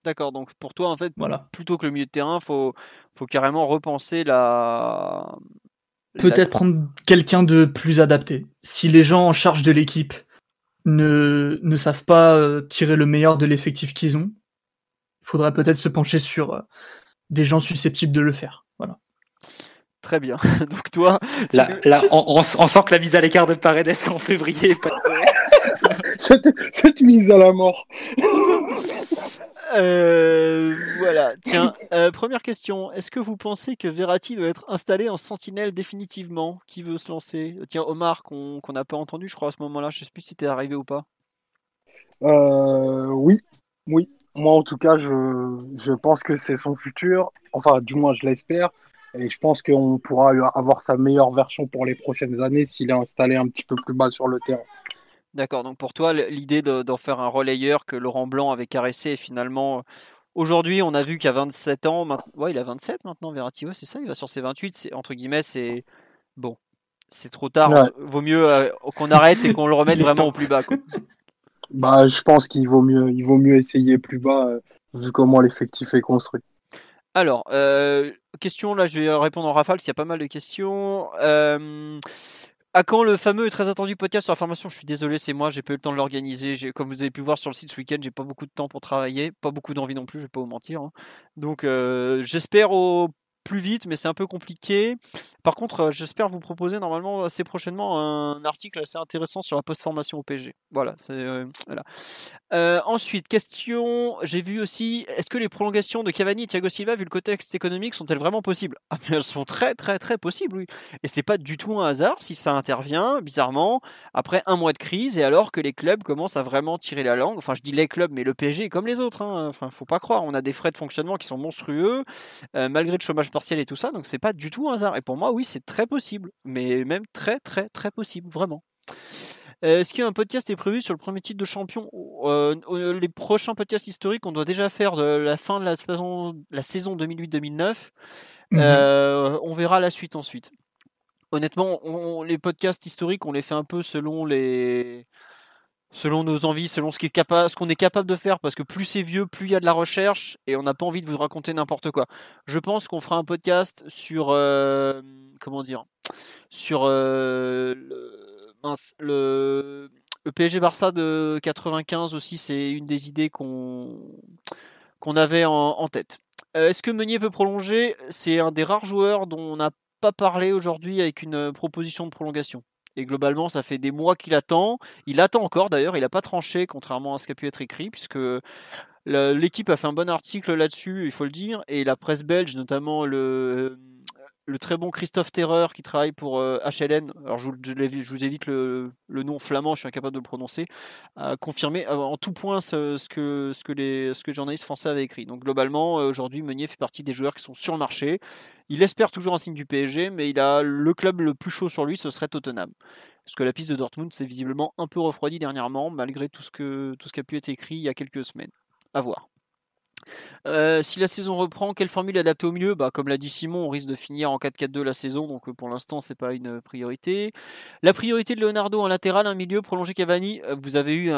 D'accord, donc pour toi, en fait, voilà. plutôt que le milieu de terrain, il faut, faut carrément repenser la, Peut-être prendre quelqu'un de plus adapté. Si les gens en charge de l'équipe ne, ne savent pas euh, tirer le meilleur de l'effectif qu'ils ont, il faudrait peut-être se pencher sur euh, des gens susceptibles de le faire. Voilà. Très bien. Donc toi, là, on, sent que la mise à l'écart de Paredes en février. cette, cette mise à la mort. Euh, voilà. Tiens, euh, première question. Est-ce que vous pensez que Verratti doit être installé en sentinelle définitivement? Qui veut se lancer? Tiens, Omar, qu'on n'a pas entendu, je crois, à ce moment-là. Je sais plus si c'était arrivé ou pas. Euh, oui, oui. Moi, en tout cas, je, je pense que c'est son futur. Enfin, du moins, je l'espère. Et je pense qu'on pourra avoir sa meilleure version pour les prochaines années s'il est installé un petit peu plus bas sur le terrain. D'accord, donc pour toi, l'idée d'en faire un relayeur que Laurent Blanc avait caressé, et finalement, aujourd'hui, on a vu qu'à 27 ans, ouais, il a 27 maintenant, Verratti, ouais, c'est ça, il va sur ses 28, entre guillemets, c'est bon, c'est trop tard, vaut mieux euh, qu'on arrête et qu'on le remette vraiment au plus bas. Bah, je pense qu'il vaut mieux, il vaut mieux essayer plus bas, euh, vu comment l'effectif est construit. Alors, euh, question, là, je vais répondre en rafale, s'il y a pas mal de questions. Euh, à quand le fameux et très attendu podcast sur la formation Je suis désolé, c'est moi, j'ai pas eu le temps de l'organiser. Comme vous avez pu voir sur le site ce week-end, j'ai pas beaucoup de temps pour travailler, pas beaucoup d'envie non plus, je vais pas vous mentir. Hein. Donc euh, j'espère au plus vite, mais c'est un peu compliqué. Par contre, euh, j'espère vous proposer normalement assez prochainement un article assez intéressant sur la post-formation au PG. Euh, voilà. Euh, ensuite, question. J'ai vu aussi. Est-ce que les prolongations de Cavani et Thiago Silva, vu le contexte économique, sont-elles vraiment possibles? Ah, Elles sont très, très, très possibles, oui. Et c'est pas du tout un hasard si ça intervient, bizarrement, après un mois de crise et alors que les clubs commencent à vraiment tirer la langue. Enfin, je dis les clubs, mais le PSG comme les autres. Hein. Enfin, faut pas croire. On a des frais de fonctionnement qui sont monstrueux, malgré le chômage partiel et tout ça. Donc, c'est pas du tout un hasard. Et pour moi, oui, c'est très possible, mais même très très très possible, vraiment. Euh, est-ce qu'un podcast est prévu sur le premier titre de champion euh, euh, Les prochains podcasts historiques, on doit déjà faire de la fin de la saison, la saison 2008-2009. Mhm. on verra la suite ensuite. Honnêtement, les podcasts historiques, on les fait un peu selon les, selon nos envies, selon ce qu'on est, capable de faire, parce que plus c'est vieux, plus il y a de la recherche, et on n'a pas envie de vous raconter n'importe quoi. Je pense qu'on fera un podcast sur, euh, comment dire, sur, euh, le, PSG Barça de 95 aussi, c'est une des idées qu'on qu'on avait en, tête. Euh, est-ce que Meunier peut prolonger? C'est un des rares joueurs dont on n'a pas parlé aujourd'hui avec une proposition de prolongation. Et globalement, ça fait des mois qu'il attend. Il attend encore d'ailleurs, il n'a pas tranché, contrairement à ce qui a pu être écrit, puisque l'équipe a fait un bon article là-dessus, il faut le dire, et la presse belge, notamment le le très bon Christophe Terreur qui travaille pour HLN, euh, alors je vous, évite le, nom flamand, je suis incapable de le prononcer, a confirmé euh, en tout point ce, que, ce, que les, journalistes français avaient écrit. Donc globalement, euh, aujourd'hui, Meunier fait partie des joueurs qui sont sur le marché. Il espère toujours un signe du PSG, mais il a le club le plus chaud sur lui, ce serait Tottenham. Parce que la piste de Dortmund s'est visiblement un peu refroidie dernièrement, malgré tout ce, tout ce qui a pu être écrit il y a quelques semaines. À voir. Euh, si la saison reprend, quelle formule adapter au milieu? Bah, Comme l'a dit Simon, on risque de finir en 4-4-2 la saison, donc euh, pour l'instant, c'est pas une priorité. La priorité de Leonardo en latéral, un milieu prolongé Cavani. Euh, vous avez eu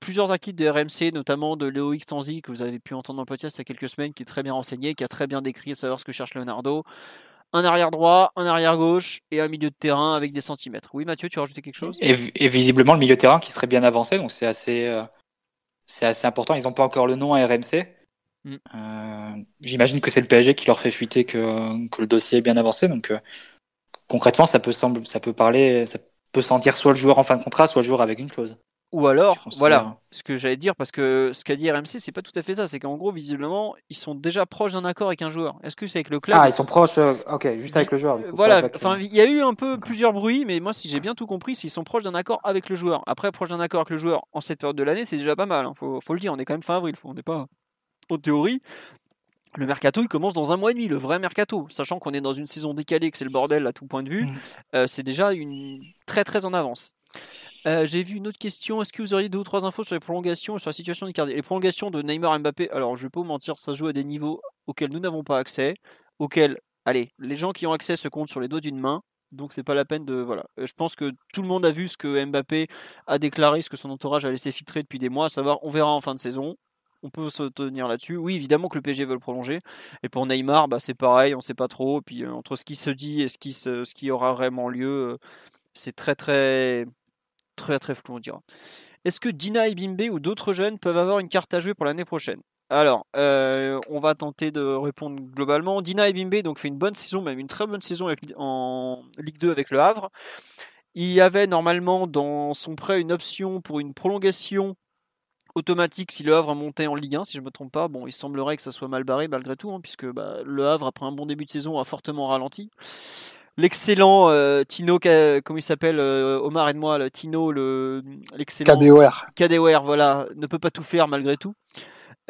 plusieurs acquis de RMC, notamment de Loïc Tanzi, que vous avez pu entendre dans le podcast il y a quelques semaines, qui est très bien renseigné, qui a très bien décrit à savoir ce que cherche Leonardo. Un arrière droit, un arrière gauche et un milieu de terrain avec des centimètres. Oui, Mathieu, tu as rajouté quelque chose? Et, visiblement, le milieu de terrain qui serait bien avancé, donc c'est assez, c'est assez important. Ils n'ont pas encore le nom à RMC. Mm. Euh, j'imagine que c'est le PSG qui leur fait fuiter que, que le dossier est bien avancé. Donc euh, concrètement, ça peut, semble, ça peut parler, ça peut sentir soit le joueur en fin de contrat, soit le joueur avec une clause. Ou alors, voilà, ce que j'allais dire, parce que ce qu'a dit RMC, c'est pas tout à fait ça. C'est qu'en gros, visiblement, ils sont déjà proches d'un accord avec un joueur. Est-ce que c'est avec le club Ah, ils sont proches, euh, ok, juste avec le joueur. voilà, enfin, il y a eu un peu plusieurs bruits, mais moi, si j'ai bien tout compris, s'ils sont proches d'un accord avec le joueur. Après, proche d'un accord avec le joueur en cette période de l'année, c'est déjà pas mal. Hein. Faut, faut, le dire, on est quand même fin avril, on n'est pas en théorie, le mercato il commence dans un mois et demi, le vrai mercato, sachant qu'on est dans une saison décalée, que c'est le bordel à tout point de vue, mmh. euh, c'est déjà une très très en avance. Euh, j'ai vu une autre question. Est-ce que vous auriez deux ou trois infos sur les prolongations et sur la situation des Les prolongations de Neymar Mbappé, alors je vais pas vous mentir, ça joue à des niveaux auxquels nous n'avons pas accès, auxquels, allez, les gens qui ont accès se comptent sur les doigts d'une main. Donc c'est pas la peine de voilà. Euh, je pense que tout le monde a vu ce que Mbappé a déclaré, ce que son entourage a laissé filtrer depuis des mois, à savoir on verra en fin de saison on peut se tenir là-dessus. Oui, évidemment que le PSG veut le prolonger. Et pour Neymar, bah, c'est pareil, on ne sait pas trop. Et puis euh, entre ce qui se dit et ce qui, aura vraiment lieu, euh, c'est très très très très flou, on dira. Est-ce que Dina et Bimbe ou d'autres jeunes peuvent avoir une carte à jouer pour l'année prochaine? Alors, euh, on va tenter de répondre globalement. Dina et Bimbe donc fait une bonne saison, même une très bonne saison en Ligue 2 avec le Havre. Il y avait normalement dans son prêt une option pour une prolongation automatique si le Havre montait en Ligue 1, si je ne me trompe pas. Bon, il semblerait que ça soit mal barré malgré tout, hein, puisque bah, le Havre, après un bon début de saison, a fortement ralenti. L'excellent euh, Tino, comment il s'appelle euh, Omar et moi, le Tino, l'excellent KDOR. KDOR, voilà, ne peut pas tout faire malgré tout.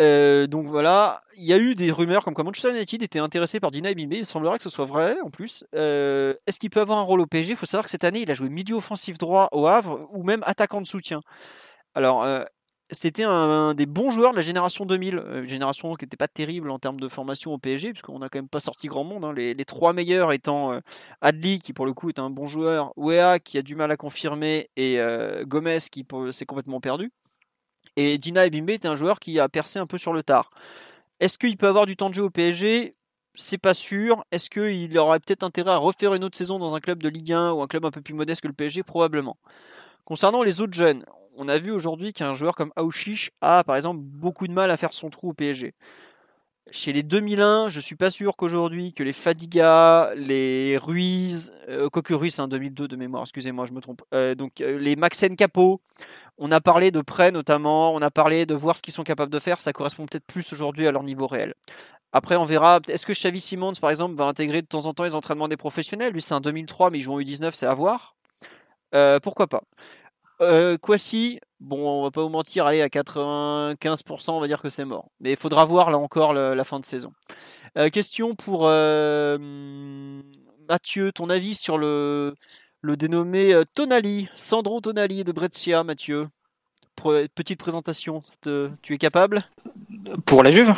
Euh, donc voilà, il y a eu des rumeurs comme quoi Manchester United était intéressé par Dina Bimbe. Il semblerait que ce soit vrai en plus. Est-ce qu'il peut avoir un rôle au PSG Il faut savoir que cette année, il a joué milieu offensif droit au Havre ou même attaquant de soutien. Alors, c'était un, des bons joueurs de la génération 2000, euh, génération qui n'était pas terrible en termes de formation au PSG, puisqu'on n'a quand même pas sorti grand monde. Hein. Les, trois meilleurs étant euh, Adli, qui pour le coup est un bon joueur, Wea, qui a du mal à confirmer, et euh, Gomez, qui s'est complètement perdu. Et Dina Ebimbe est un joueur qui a percé un peu sur le tard. Est-ce qu'il peut avoir du temps de jeu au PSG c'est pas sûr. Est-ce qu'il aurait peut-être intérêt à refaire une autre saison dans un club de Ligue 1 ou un club un peu plus modeste que le PSG Probablement. Concernant les autres jeunes, on a vu aujourd'hui qu'un joueur comme Aouchiche a par exemple beaucoup de mal à faire son trou au PSG. Chez les 2001, je suis pas sûr qu'aujourd'hui que les Fadiga, les Ruiz, euh, quoique Ruiz c'est un 2002 de mémoire, excusez-moi, je me trompe. Euh, donc euh, les Maxen Capo, on a parlé de prêt notamment, on a parlé de voir ce qu'ils sont capables de faire, ça correspond peut-être plus aujourd'hui à leur niveau réel. Après, on verra. Est-ce que Xavi Simons, par exemple, va intégrer de temps en temps les entraînements des professionnels? Lui, c'est un 2003, mais il joue en U19, c'est à voir. pourquoi pas? Euh, bon, on va pas vous mentir, allez, à 95%, on va dire que c'est mort. Mais il faudra voir là encore la fin de saison. Euh, question pour euh, Mathieu, ton avis sur le, le dénommé Tonali, Sandro Tonali de Brescia, Mathieu. petite présentation, tu es capable? Pour la Juve?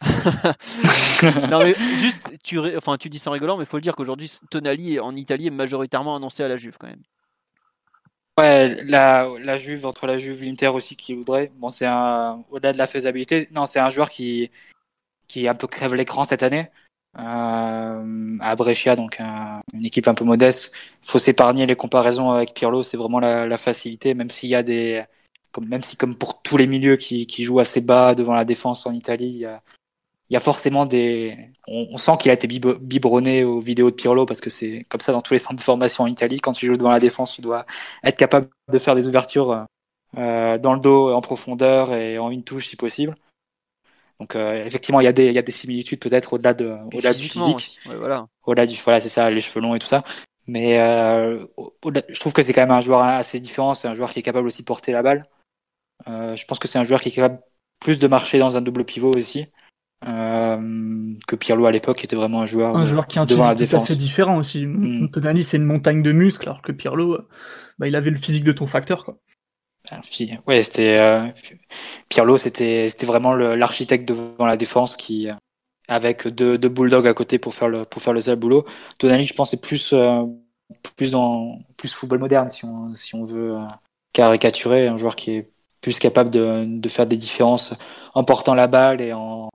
Non mais juste, tu, enfin, tu dis en rigolant, mais il faut le dire qu'aujourd'hui Tonali en Italie est majoritairement annoncé à la Juve quand même. Ouais, la, la Juve, entre la Juve, l'Inter aussi qui voudrait. Bon, c'est un, au-delà de la faisabilité, non, c'est un joueur qui, qui un peu crève l'écran cette année. euh, à Brescia, donc une équipe un peu modeste. Faut s'épargner les comparaisons avec Pirlo, c'est vraiment la, la, facilité, même s'il y a des, comme, même si comme pour tous les milieux qui, qui jouent assez bas devant la défense en Italie, il y a, il y a forcément des, on, sent qu'il a été biberonné aux vidéos de Pirlo parce que c'est comme ça dans tous les centres de formation en Italie. Quand tu joues devant la défense, tu dois être capable de faire des ouvertures euh, dans le dos, en profondeur et en une touche si possible. Donc euh, effectivement, il y a des il y a des similitudes peut-être au-delà de au-delà du physique. voilà. Au-delà du voilà, c'est ça, les cheveux longs et tout ça. Mais euh, je trouve que c'est quand même un joueur assez différent. C'est un joueur qui est capable aussi de porter la balle. Euh, je pense que c'est un joueur qui est capable plus de marcher dans un double pivot aussi. Euh, que Pirlo à l'époque était vraiment un joueur un joueur qui a un physique tout à fait différent aussi mm. Tonali c'est une montagne de muscles alors que Pirlo bah, il avait le physique de ton facteur quoi Ouais, c'était euh, Pirlo, c'était c'était vraiment l'architecte devant la défense qui avec deux, deux bulldogs à côté pour faire le pour faire le seul boulot. Tonali, je pense, c'est plus euh, plus dans plus football moderne si on si on veut euh, caricaturer un joueur qui est plus capable de, de faire des différences en portant la balle et en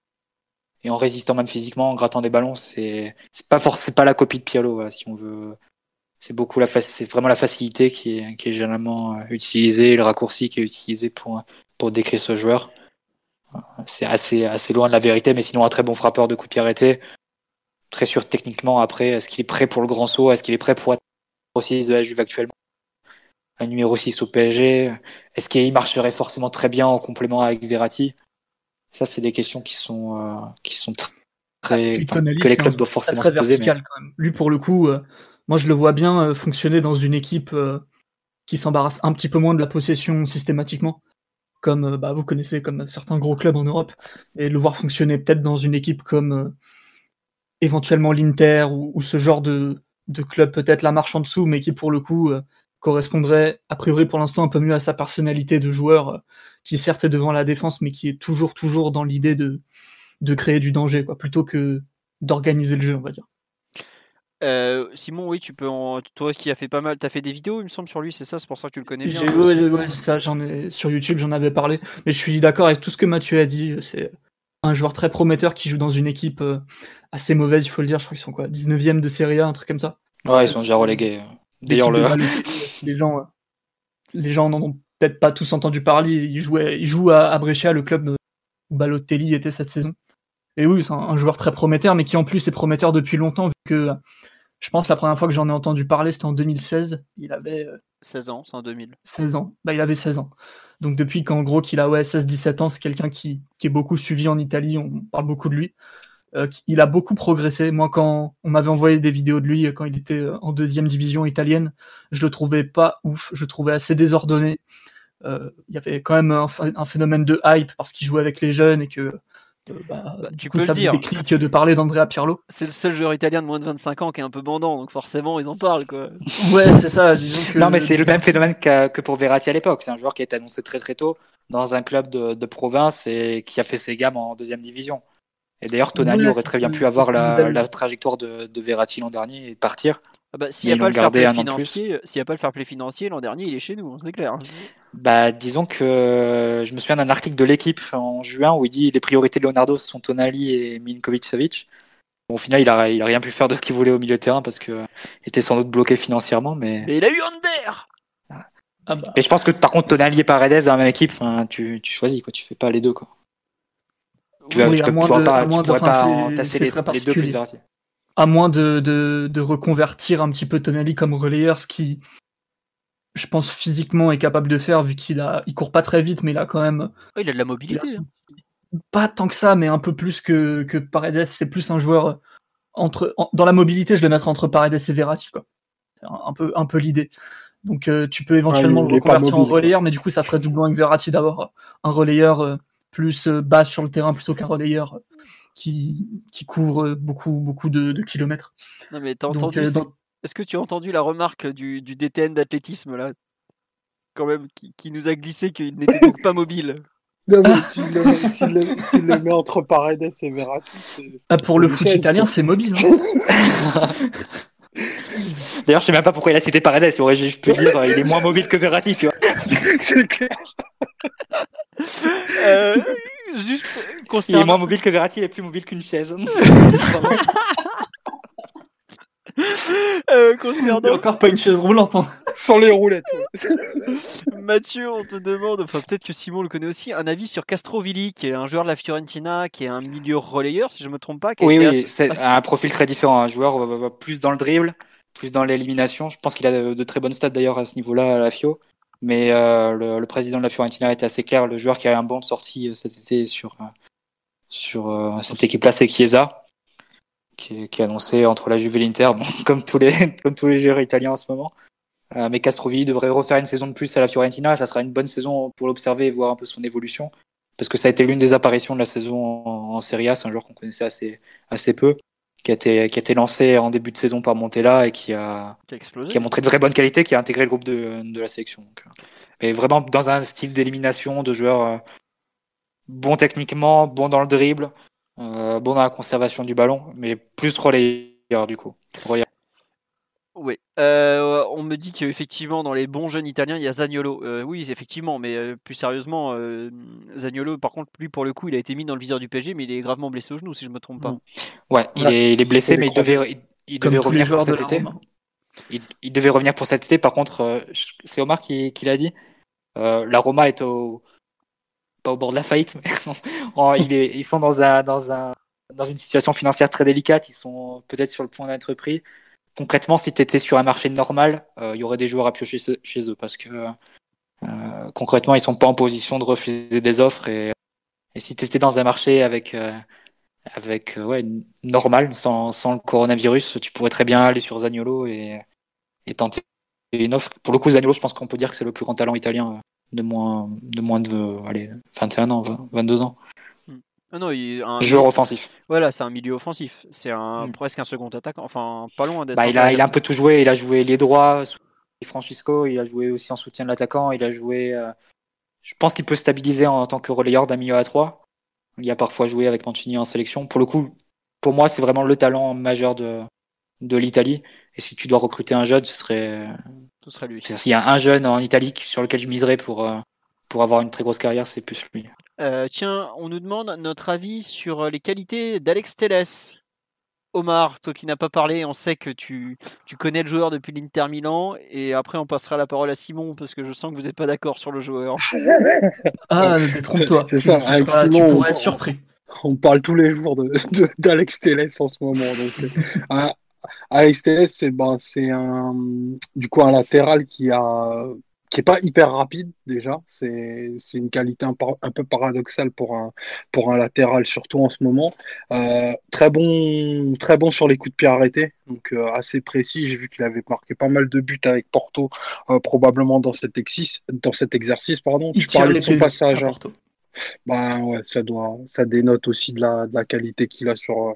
et en résistant même physiquement, en grattant des ballons. C'est c'est pas forcément la copie de Pirlo si on veut c'est beaucoup la c'est vraiment la facilité qui est, qui est généralement euh, utilisée, le raccourci qui est utilisé pour, pour décrire ce joueur. C'est assez, assez loin de la vérité, mais sinon un très bon frappeur de coup de pied arrêté. Très sûr techniquement après, est-ce qu'il est prêt pour le grand saut? Est-ce qu'il est prêt pour être numéro 6 de la Juve actuellement? Un numéro 6 au PSG Est-ce qu'il marcherait forcément très bien en complément avec Verratti? Ça, c'est des questions qui sont, euh, qui sont très, ah, que les clubs doivent forcément se poser. Mais... Lui, pour le coup, moi, je le vois bien euh, fonctionner dans une équipe euh, qui s'embarrasse un petit peu moins de la possession systématiquement, comme euh, bah, vous connaissez, comme certains gros clubs en Europe, et le voir fonctionner peut-être dans une équipe comme éventuellement l'Inter ou, ce genre de, de club, peut-être la marche en dessous, mais qui pour le coup correspondrait a priori pour l'instant un peu mieux à sa personnalité de joueur, qui certes est devant la défense, mais qui est toujours toujours dans l'idée de, de créer du danger, quoi, plutôt que d'organiser le jeu, on va dire. Euh, Simon, oui, tu peux. En... Toi qui as fait pas mal, tu as fait des vidéos, il me semble, sur lui, c'est ça, c'est pour ça que tu le connais bien. Oui, ça, j'en ai sur YouTube, j'en avais parlé, mais je suis d'accord avec tout ce que Mathieu a dit. C'est un joueur très prometteur qui joue dans une équipe euh, assez mauvaise, il faut le dire. Je crois qu'ils sont quoi, 19e de Serie A, un truc comme ça. Ouais, ils sont déjà relégués. D'ailleurs, le... les gens, euh, les gens n'en ont peut-être pas tous entendu parler. Il jouait, il joue à, Brescia, le club où Balotelli était cette saison. Et oui, c'est un, joueur très prometteur, mais qui en plus est prometteur depuis longtemps, vu que je pense que la première fois que j'en ai entendu parler, c'était en 2016. Il avait. 16 euh, ans, c'est en 2000. 16 ans. Bah, il avait 16 ans. Donc depuis qu'en gros qu'il a ouais, 16-17 ans, c'est quelqu'un qui, est beaucoup suivi en Italie, on parle beaucoup de lui. Euh, il a beaucoup progressé. Moi, quand on m'avait envoyé des vidéos de lui quand il était euh, en deuxième division italienne, je le trouvais pas ouf. Je le trouvais assez désordonné. Il y avait quand même un phénomène de hype parce qu'il jouait avec les jeunes et que bah, bah, tu coup, peux ça le dire. que de parler d'Andrea Pirlo. C'est le seul joueur italien de moins de 25 ans qui est un peu bandant, donc forcément ils en parlent quoi. ouais, c'est ça. Disons que... Non, mais c'est le même phénomène que pour Verratti à l'époque. C'est un joueur qui a été annoncé très très tôt dans un club de, province et qui a fait ses gammes en deuxième division. Et d'ailleurs, Tonali aurait très bien pu avoir la, trajectoire de, de Verratti l'an dernier et partir. Ah bah, s'il n'y a, pas le fair play financier, s'il a pas le fair play financier, l'an dernier, il est chez nous, hein, c'est clair. Bah, disons que je me souviens d'un article de l'équipe en juin où il dit les priorités de Leonardo sont Tonali et Milinkovic-Savic. Bon, au final, il a, il a rien pu faire de ce qu'il voulait au milieu de terrain parce qu'il était sans doute bloqué financièrement, mais. il a eu Under ah bah. Et je pense que par contre, Tonali et Paredes dans la même équipe, tu, tu choisis, quoi. Tu fais pas les deux, quoi. Tu, oui, tu, pas, pas entasser les, les, deux plus à moins de, de, reconvertir un petit peu Tonali comme relayeur, ce qui, je pense, physiquement est capable de faire, vu qu'il a, il court pas très vite, mais il a quand même. il a de la mobilité. Hein. Pas tant que ça, mais un peu plus que, que Paredes. C'est plus un joueur entre, dans la mobilité, je le mettrais entre Paredes et Verratti, quoi. C'est un, peu, un peu l'idée. Donc, euh, tu peux éventuellement le reconvertir en relayeur, mais du coup, ça ferait doublement avec Verratti d'avoir un relayeur euh, plus euh, bas sur le terrain plutôt qu'un relayeur qui, qui couvre beaucoup, beaucoup de, kilomètres. Non, mais t'as entendu. Euh, est-ce que tu as entendu la remarque du, du DTN d'athlétisme, là? Quand même, qui, nous a glissé qu'il n'était donc pas mobile non, mais s'il le, met entre Paredes et Verratti. Ah, pour le foot italien, c'est mobile. Hein. D'ailleurs, je sais même pas pourquoi il a cité Paredes. Je peux dire, il est moins mobile que Verratti, tu vois. c'est clair. Euh, Juste Il est moins mobile que Verratti, il est plus mobile qu'une chaise. euh, Il y a concernant encore pas une chaise roulante. hein. Sans les roulettes. ouais. Mathieu, on te demande, enfin peut-être que Simon le connaît aussi, un avis sur Castrovilli, qui est un joueur de la Fiorentina, qui est un milieu relayeur, si je me trompe pas. Qui Oui, oui, c'est un profil très différent. Un joueur va plus dans le dribble, plus dans l'élimination. Je pense qu'il a de, de très bonnes stats d'ailleurs à ce niveau-là à la Fio. Mais euh, le, président de la Fiorentina était assez clair. Le joueur qui a un banc de sortie euh, cet été sur, euh, sur cette équipe-là, c'est Chiesa, qui est, annoncé entre la Juve et l'Inter, bon, comme, tous les, comme tous les joueurs italiens en ce moment. Mais Castrovilli devrait refaire une saison de plus à la Fiorentina. Ça sera une bonne saison pour l'observer et voir un peu son évolution. Parce que ça a été l'une des apparitions de la saison en, en Serie A. C'est un joueur qu'on connaissait assez, assez peu, qui a, été, qui a été lancé en début de saison par Montella et qui a, qui a explosé. qui a montré de très bonne qualité, qui a intégré le groupe de, de la sélection. Donc, euh, et vraiment dans un style d'élimination de joueurs euh, bon techniquement, bon dans le dribble, euh, bon dans la conservation du ballon, mais plus relayeur du coup. Relayeur. Oui. Euh, on me dit qu'effectivement, dans les bons jeunes italiens, il y a Zagnolo. Euh, oui, effectivement, mais euh, plus sérieusement, euh, Zagnolo, par contre, lui, pour le coup, il a été mis dans le viseur du PSG, mais il est gravement blessé au genou, si je me trompe pas. Mm. Ouais, il est, il est blessé, mais il devait, il, il revenir pour joueurs de cet été. Il, il devait revenir pour cet été. Par contre, euh, c'est Omar qui, qui l'a dit. Euh, la Roma est au pas au bord de la faillite, mais en- il est, ils sont dans un dans un dans une situation financière très délicate. Ils sont peut-être sur le point d'être pris. Concrètement, si tu étais sur un marché normal, euh, il y aurait des joueurs à piocher chez- eux parce que euh, concrètement, ils sont pas en position de refuser des offres et, et si tu étais dans un marché avec euh, avec euh, ouais normal sans, sans le coronavirus, tu pourrais très bien aller sur Zagnolo et, et tenter une offre. Pour le coup, Zagnolo, je pense qu'on peut dire que c'est le plus grand talent italien euh, de moins de moins de allez 21 ans, 20, 22 ans. Ah non, il, un, Joueur offensif. Voilà, c'est un milieu offensif. C'est un, Mm. presque un second attaquant. Enfin, pas loin d'être. Bah, il a il a un peu tout joué. Il a joué les droits sous Francisco. Il a joué aussi en soutien de l'attaquant. Il a joué. euh, je pense qu'il peut stabiliser en, tant que relayeur d'un milieu à 3 Il a parfois joué avec Mancini en sélection. Pour le coup, pour moi, c'est vraiment le talent majeur de de l'Italie. Et si tu dois recruter un jeune, ce serait Ce serait lui. S'il y a un jeune en Italie sur lequel je miserais pour, euh, pour avoir une très grosse carrière, c'est plus lui. Euh, tiens, on nous demande notre avis sur euh, les qualités d'Alex Telles. Omar, toi qui n'as pas parlé, on sait que tu, tu connais le joueur depuis l'Inter Milan et après on passera la parole à Simon parce que je sens que vous n'êtes pas d'accord sur le joueur. Ah, détrompe-toi. C'est ça, Tu avec seras- tu Simon, pourrais on- être surpris. On parle tous les jours de, de- d'Alex Telles en ce moment. Donc, euh, Alex Telles, c'est ben, c'est un du coup un latéral qui a qui est pas hyper rapide déjà. C'est une qualité un, peu paradoxale pour un pour un latéral surtout en ce moment. Euh, très bon très bon sur les coups de pied arrêtés, donc euh, assez précis. J'ai vu qu'il avait marqué pas mal de buts avec Porto euh, probablement dans cet exercice dans cet exercice pardon. Il Tu parlais de son passage. à hein. Porto. Bah ouais, ça doit, ça dénote aussi de la, de la qualité qu'il a sur euh,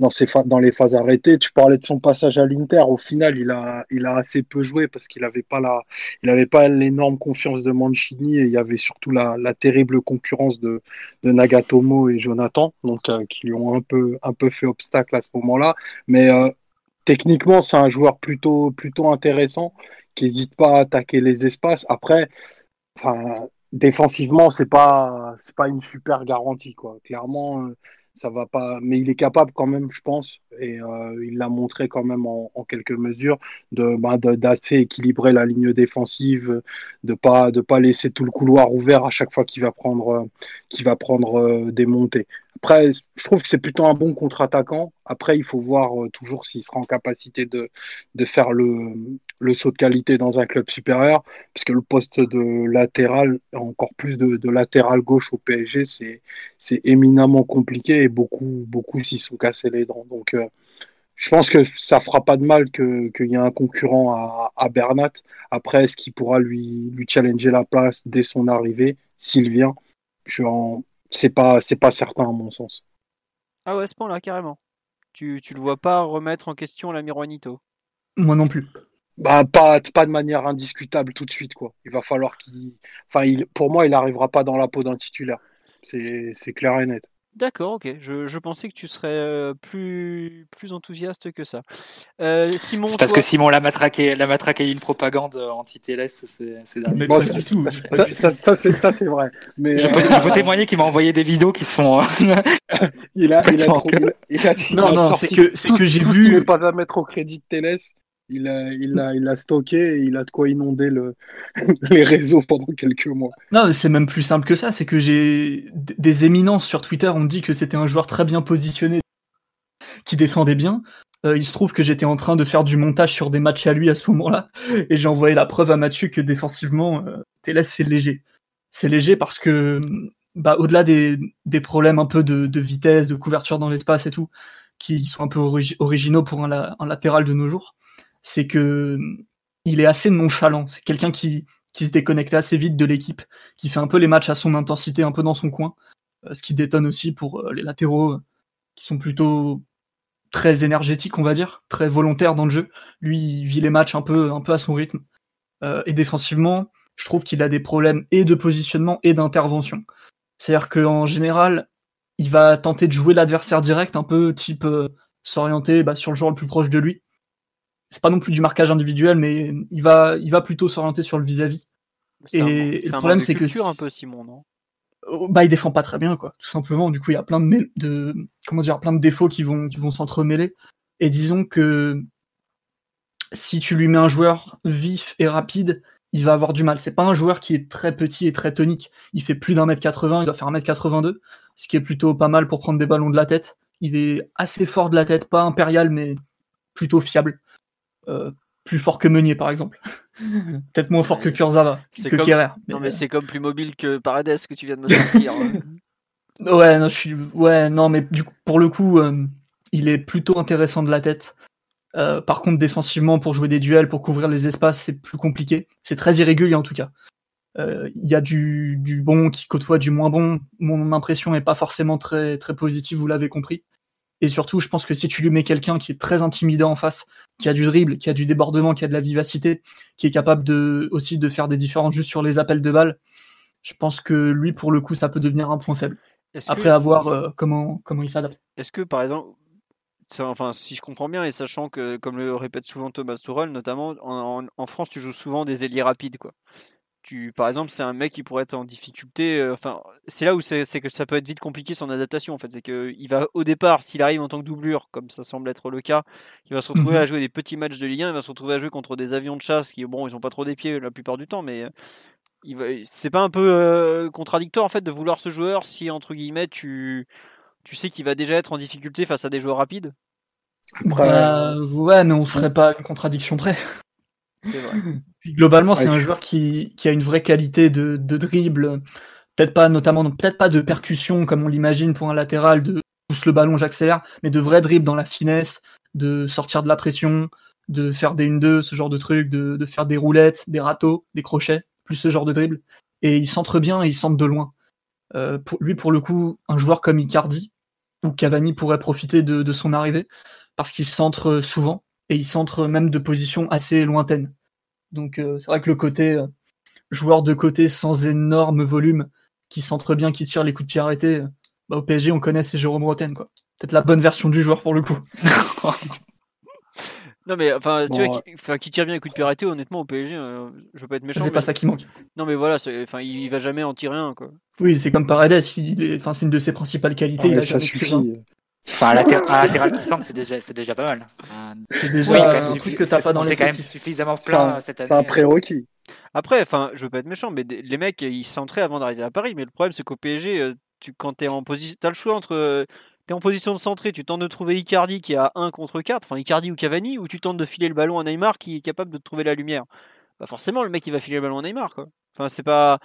dans ses dans les phases arrêtées. Tu parlais de son passage à l'Inter. Au final, il a, il a assez peu joué parce qu'il avait pas la, il avait pas l'énorme confiance de Mancini et il y avait surtout la, la terrible concurrence de, de Nagatomo et Jonathan, donc euh, qui lui ont un peu, un peu fait obstacle à ce moment-là. Mais euh, techniquement, c'est un joueur plutôt, plutôt intéressant qui n'hésite pas à attaquer les espaces. Après, enfin défensivement, c'est pas c'est pas une super garantie quoi. Clairement, euh, ça va pas, mais il est capable quand même, je pense, et euh, il l'a montré quand même en, en quelques mesures de bah, de- d'assez équilibrer la ligne défensive, de pas de pas laisser tout le couloir ouvert à chaque fois qu'il va prendre qu'il va prendre euh, des montées. Après, je trouve que c'est plutôt un bon contre-attaquant. Après, il faut voir toujours s'il sera en capacité de de faire le le saut de qualité dans un club supérieur parce que le poste de latéral, encore plus de, de latéral gauche au PSG, c'est c'est éminemment compliqué et beaucoup beaucoup s'y sont cassés les dents. Donc euh, je pense que ça fera pas de mal que qu'il y ait un concurrent à, à Bernat. Après, est-ce qu'il pourra lui lui challenger la place dès son arrivée? S'il vient c'est pas c'est pas certain à mon sens. Ah ouais, à ce point-là, carrément. Tu, tu le vois pas remettre en question l'ami Juanito. Moi non plus. Bah, pas, pas de manière indiscutable tout de suite, quoi. Il va falloir qu'il. Enfin, il, pour moi, il n'arrivera pas dans la peau d'un titulaire. C'est c'est clair et net. D'accord, ok. Je, je pensais que tu serais euh, plus, plus enthousiaste que ça. Euh, Simon, C'est parce toi- que Simon l'a matraqué, l'a matraqué une propagande euh, anti-TLS ces, derniers Mais Bon, pas ça- du tout. ça- Ça, c'est ça, c'est vrai. Mais Je euh, peux, je peux témoigner qu'il m'a envoyé des vidéos qui sont. il a, il a, Complètement trop- il a, il a- il Non, non, c'est que- c'est que ce- j'ai ce vu- n'est pas à mettre au crédit de Teles. Il a, il stocké et il a de quoi inonder le, les réseaux pendant quelques mois. Non, c'est même plus simple que ça. C'est que j'ai des éminences sur Twitter ont dit que c'était un joueur très bien positionné, qui défendait bien. Euh, il se trouve que j'étais en train de faire du montage sur des matchs à lui à ce moment-là, et j'ai envoyé la preuve à Mathieu que défensivement, euh, Télès c'est léger. C'est léger parce que, bah, au-delà des, problèmes un peu de, vitesse, de couverture dans l'espace et tout, qui sont un peu origi- originaux pour un latéral de nos jours, c'est que il est assez nonchalant. C'est quelqu'un qui, qui se déconnecte assez vite de l'équipe, qui fait un peu les matchs à son intensité, un peu dans son coin, euh, ce qui détonne aussi pour euh, les latéraux euh, qui sont plutôt très énergétiques, on va dire, très volontaires dans le jeu. Lui, il vit les matchs un peu, un peu à son rythme. Et défensivement, je trouve qu'il a des problèmes et de positionnement et d'intervention. C'est-à-dire qu'en général, il va tenter de jouer l'adversaire direct, un peu type euh, s'orienter bah, sur le joueur le plus proche de lui. C'est pas non plus du marquage individuel, mais il va, il va plutôt s'orienter sur le vis-à-vis. Un, et le problème, c'est que un peu, Simon, non? Oh, bah il défend pas très bien quoi tout simplement. Du coup il y a plein de comment dire plein de défauts qui vont qui vont s'entremêler. Et disons que si tu lui mets un joueur vif et rapide il va avoir du mal. C'est pas un joueur qui est très petit et très tonique. Il fait plus d'un mètre 80 il doit faire un mètre 82 ce qui est plutôt pas mal pour prendre des ballons de la tête. Il est assez fort de la tête pas impérial mais plutôt fiable Euh, plus fort que Meunier par exemple peut-être moins fort que Kurzawa C'est que comme- Kerrer Non, mais- mais c'est comme plus mobile que Paredes que tu viens de me sortir. Ouais, non, je suis. Ouais, non, mais du coup, pour le coup, euh, il est plutôt intéressant de la tête. Euh, par contre, défensivement, pour jouer des duels, pour couvrir les espaces, c'est plus compliqué. C'est très irrégulier en tout cas. Euh, Il y a du, du bon qui côtoie du moins bon. Mon impression est pas forcément très, très positive, vous l'avez compris. Et surtout, je pense que si tu lui mets quelqu'un qui est très intimidant en face, qui a du dribble, qui a du débordement, qui a de la vivacité, qui est capable de, aussi de faire des différences juste sur les appels de balles, je pense que lui, pour le coup, ça peut devenir un point faible. Après que, avoir euh, comment, comment il s'adapte. est-ce que, par exemple, enfin, si je comprends bien, et sachant que, comme le répète souvent Thomas Tuchel, notamment en, en- en France, tu joues souvent des ailiers rapides, quoi. Tu, par exemple, c'est un mec qui pourrait être en difficulté. euh, Enfin, c'est là où c'est que ça peut être vite compliqué son adaptation. En fait, c'est que il va au départ, s'il arrive en tant que doublure, comme ça semble être le cas, il va se retrouver Mhm. à jouer des petits matchs de Ligue 1, il va se retrouver à jouer contre des avions de chasse qui, bon, ils ont pas trop des pieds la plupart du temps, mais euh, il va- c'est pas un peu euh, contradictoire en fait de vouloir ce joueur si entre guillemets tu tu sais qu'il va déjà être en difficulté face à des joueurs rapides? Bah, ouais, mais on serait pas à une contradiction près. C'est vrai. Puis globalement, c'est Ouais, un je- joueur qui, qui a une vraie qualité de, de dribble, peut-être pas notamment, peut-être pas de percussion comme on l'imagine pour un latéral, de pousse le ballon, j'accélère, mais de vrai dribble dans la finesse, de sortir de la pression, de faire des 1-2, ce genre de truc, de, de faire des roulettes, des râteaux, des crochets, plus ce genre de dribble. Et il centre bien et il centre de loin. Euh, pour, lui, pour le coup, un joueur comme Icardi ou Cavani pourrait profiter de, de son arrivée parce qu'il centre souvent et il centre même de positions assez lointaines. Donc euh, c'est vrai que le côté euh, joueur de côté sans énorme volume, qui centre bien, qui tire les coups de pied arrêtés, euh, bah, au PSG on connaît c'est Jérôme Roten quoi. Peut-être la bonne version du joueur pour le coup. Non mais enfin tu Bon, vois qui, enfin, qui tire bien les coups de pied arrêtés, honnêtement au PSG, euh, je veux pas être méchant. C'est pas ça qui manque. Non mais voilà, enfin il, il va jamais en tirer un quoi. Oui c'est comme Paredes, il c'est une de ses principales qualités. il ouais, a ça suffit. Enfin, un, latéral, un latéral qui centre, c'est déjà, c'est déjà pas mal. Euh, C'est déjà oui, un truc que t'as pas dans les s'est quand même suffisamment C'est plein un, cette année. c'est un prérequis. Après, enfin, je veux pas être méchant, mais des- les mecs, ils centraient avant d'arriver à Paris. Mais le problème, c'est qu'au PSG, euh, tu, quand tu es en position, tu as le choix entre. euh, t'es en position de centrer, tu tentes de trouver Icardi qui a 1 contre 4, enfin Icardi ou Cavani, ou tu tentes de filer le ballon à Neymar qui est capable de trouver la lumière. Bah forcément, le mec, il va filer le ballon à Neymar, quoi. Enfin, c'est pas.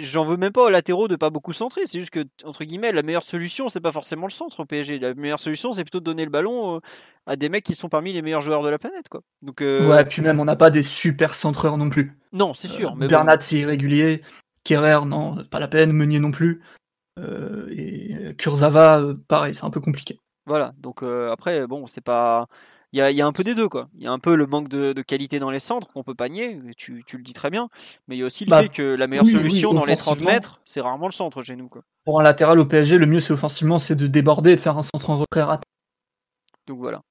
J'en veux même pas aux latéraux de pas beaucoup centrer. C'est juste que, entre guillemets, la meilleure solution, c'est pas forcément le centre au PSG. La meilleure solution, c'est plutôt de donner le ballon euh, à des mecs qui sont parmi les meilleurs joueurs de la planète, quoi. Donc, euh, Ouais, puis même on n'a pas des super centreurs non plus. non, c'est sûr. Euh, mais bon. Bernat c'est irrégulier, Kerrer non, pas la peine, Meunier non plus. Euh, et Kurzawa, pareil, c'est un peu compliqué. Voilà, donc après, bon, c'est pas. Il y a, il y a un peu des deux, quoi. Il y a un peu le manque de, de qualité dans les centres qu'on peut pas nier, tu, tu le dis très bien, mais il y a aussi le Bah, fait que la meilleure oui, oui, solution dans les 30 offensivement. mètres, c'est rarement le centre chez nous, quoi. Pour un latéral au PSG, le mieux c'est offensivement, c'est de déborder et de faire un centre en retrait raté. Donc voilà.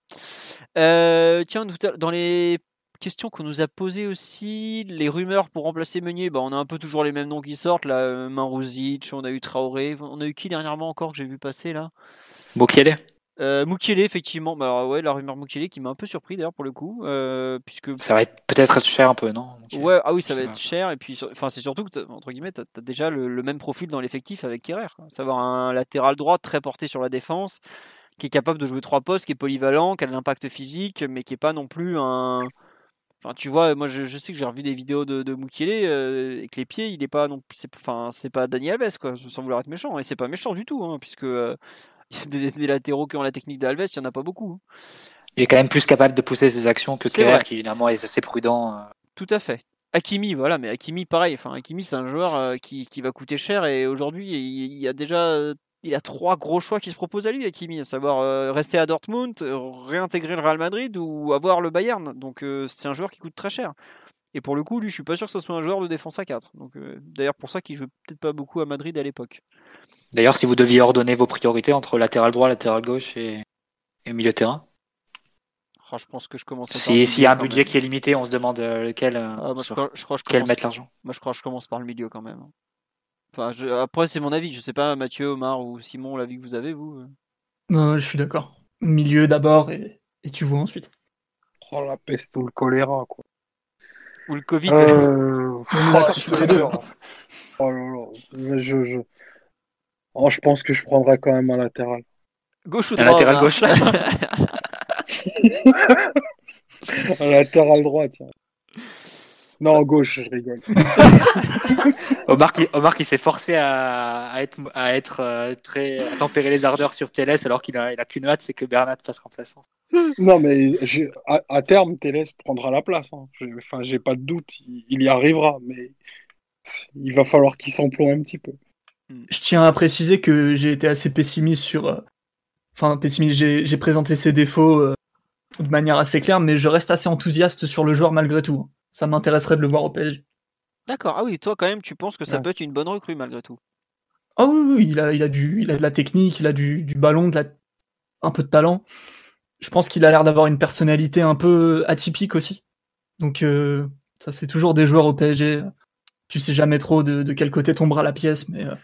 Euh, tiens, dans les questions qu'on nous a posées aussi, les rumeurs pour remplacer Meunier, bah, on a un peu toujours les mêmes noms qui sortent. Là, euh, Marouzic, on a eu Traoré, on a eu qui dernièrement encore que j'ai vu passer là? Bokiele euh, effectivement. Bah, alors, ouais, la rumeur Mukiele qui m'a un peu surpris d'ailleurs pour le coup, euh, puisque Ça va être peut-être être cher un peu, non Ouais, ah oui, ça va être cher. Et puis, enfin, c'est surtout que, entre guillemets, tu as, déjà le, le même profil dans l'effectif avec Kerrer. Savoir un latéral droit très porté sur la défense, qui est capable de jouer trois postes, qui est polyvalent, qui a de l'impact physique, mais qui est pas non plus un. Enfin, tu vois, moi, je, je sais que j'ai revu des vidéos de, de Mukiele euh, avec les pieds, il est pas non c'est enfin, c'est pas Dani Alves, quoi, sans vouloir être méchant. Et c'est pas méchant du tout, hein, puisque euh, des, des latéraux qui ont la technique d'Alves, il y en a pas beaucoup. hein. Il est quand même plus capable de pousser ses actions que Kerr, qui généralement est assez prudent. euh. Tout à fait. Hakimi, voilà, mais Hakimi, pareil. Enfin, Hakimi, c'est un joueur euh, qui, qui va coûter cher et aujourd'hui, il, y a déjà, il a trois gros choix qui se proposent à lui, Hakimi, à savoir euh, rester à Dortmund, réintégrer le Real Madrid ou avoir le Bayern. Donc, euh, c'est un joueur qui coûte très cher. Et pour le coup, lui, je suis pas sûr que ce soit un joueur de défense à 4. Donc, euh, d'ailleurs, pour ça qu'il joue peut-être pas beaucoup à Madrid à l'époque. D'ailleurs, si vous deviez ordonner vos priorités entre latéral droit, latéral gauche et, et milieu de terrain, Oh, je pense que je commence. si- s'il y a un budget qui est limité, on se demande euh, lequel, euh, Ah, moi, je, sur crois, je crois que je quel commence- mettre l'argent. Moi, je crois que je commence par le milieu quand même. Enfin, je- après, c'est mon avis. Je sais pas, Mathieu, Omar ou Simon, l'avis que vous avez, vous. euh. Non, je suis d'accord. Milieu d'abord et, et tu vois ensuite. Oh, la peste ou le choléra, quoi. Ou le Covid. Euh... Deux. hein. Oh là là. Je, je... Oh, je pense que je prendrais quand même un latéral. Gauche ou Un droit latéral Omar gauche. Un latéral droit, tiens. Non, gauche, je rigole. Omar qui, Omar qui s'est forcé à, à être, à être euh, très à tempérer les ardeurs sur TLS alors qu'il a, il a qu'une hâte, c'est que Bernat fasse remplaçant. Non, mais à, à terme, Télès prendra la place. hein. Enfin, j'ai pas de doute, il, il y arrivera, mais il va falloir qu'il s'emploie un petit peu. Je tiens à préciser que j'ai été assez pessimiste sur. euh, Enfin, pessimiste, j'ai j'ai présenté ses défauts euh, de manière assez claire, mais je reste assez enthousiaste sur le joueur malgré tout. Ça m'intéresserait de le voir au PSG. D'accord. Ah oui, toi quand même, tu penses que ça Ouais. peut être une bonne recrue malgré tout. Ah oui, oui, il a, il a, du, il a de la technique, il a du, du ballon, de la, un peu de talent. Je pense qu'il a l'air d'avoir une personnalité un peu atypique aussi. Donc, euh, ça, c'est toujours des joueurs au PSG. Tu sais jamais trop de, de quel côté tombera la pièce, mais euh,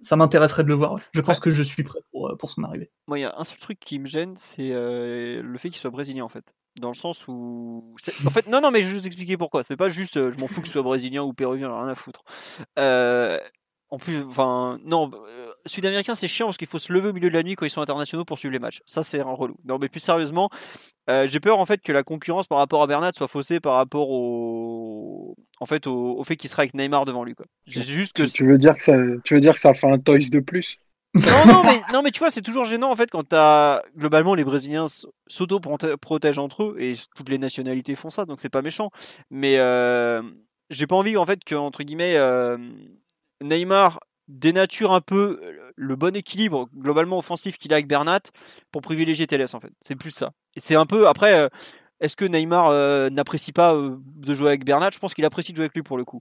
ça m'intéresserait de le voir. Je pense que je suis prêt pour, euh, pour son arrivée. Moi, il y a un seul truc qui me gêne, c'est euh, le fait qu'il soit brésilien en fait. Dans le sens où. En fait, non, non, mais je vais vous expliquer pourquoi. C'est pas juste euh, je m'en fous qu'il soit brésilien ou péruvien, j'en ai rien à foutre. Euh, En plus, enfin, non, euh, sud-américain c'est chiant parce qu'il faut se lever au milieu de la nuit quand ils sont internationaux pour suivre les matchs. Ça, c'est un relou. Non, mais plus sérieusement, euh, j'ai peur en fait que la concurrence par rapport à Bernat soit faussée par rapport au. En fait, au, au fait qu'il sera avec Neymar devant lui. Quoi. Juste que. Tu, veux dire que ça, tu veux dire que ça fait un toys de plus? Non, non, mais, non, mais tu vois, c'est toujours gênant en fait quand t'as. Globalement, les Brésiliens s'auto-protègent entre eux et toutes les nationalités font ça, donc c'est pas méchant. Mais euh, j'ai pas envie en fait que, entre guillemets, euh, Neymar dénature un peu le bon équilibre globalement offensif qu'il a avec Bernat pour privilégier Télès en fait. C'est plus ça. Et c'est un peu. Après, euh, est-ce que Neymar euh, n'apprécie pas euh, de jouer avec Bernat? Je pense qu'il apprécie de jouer avec lui pour le coup.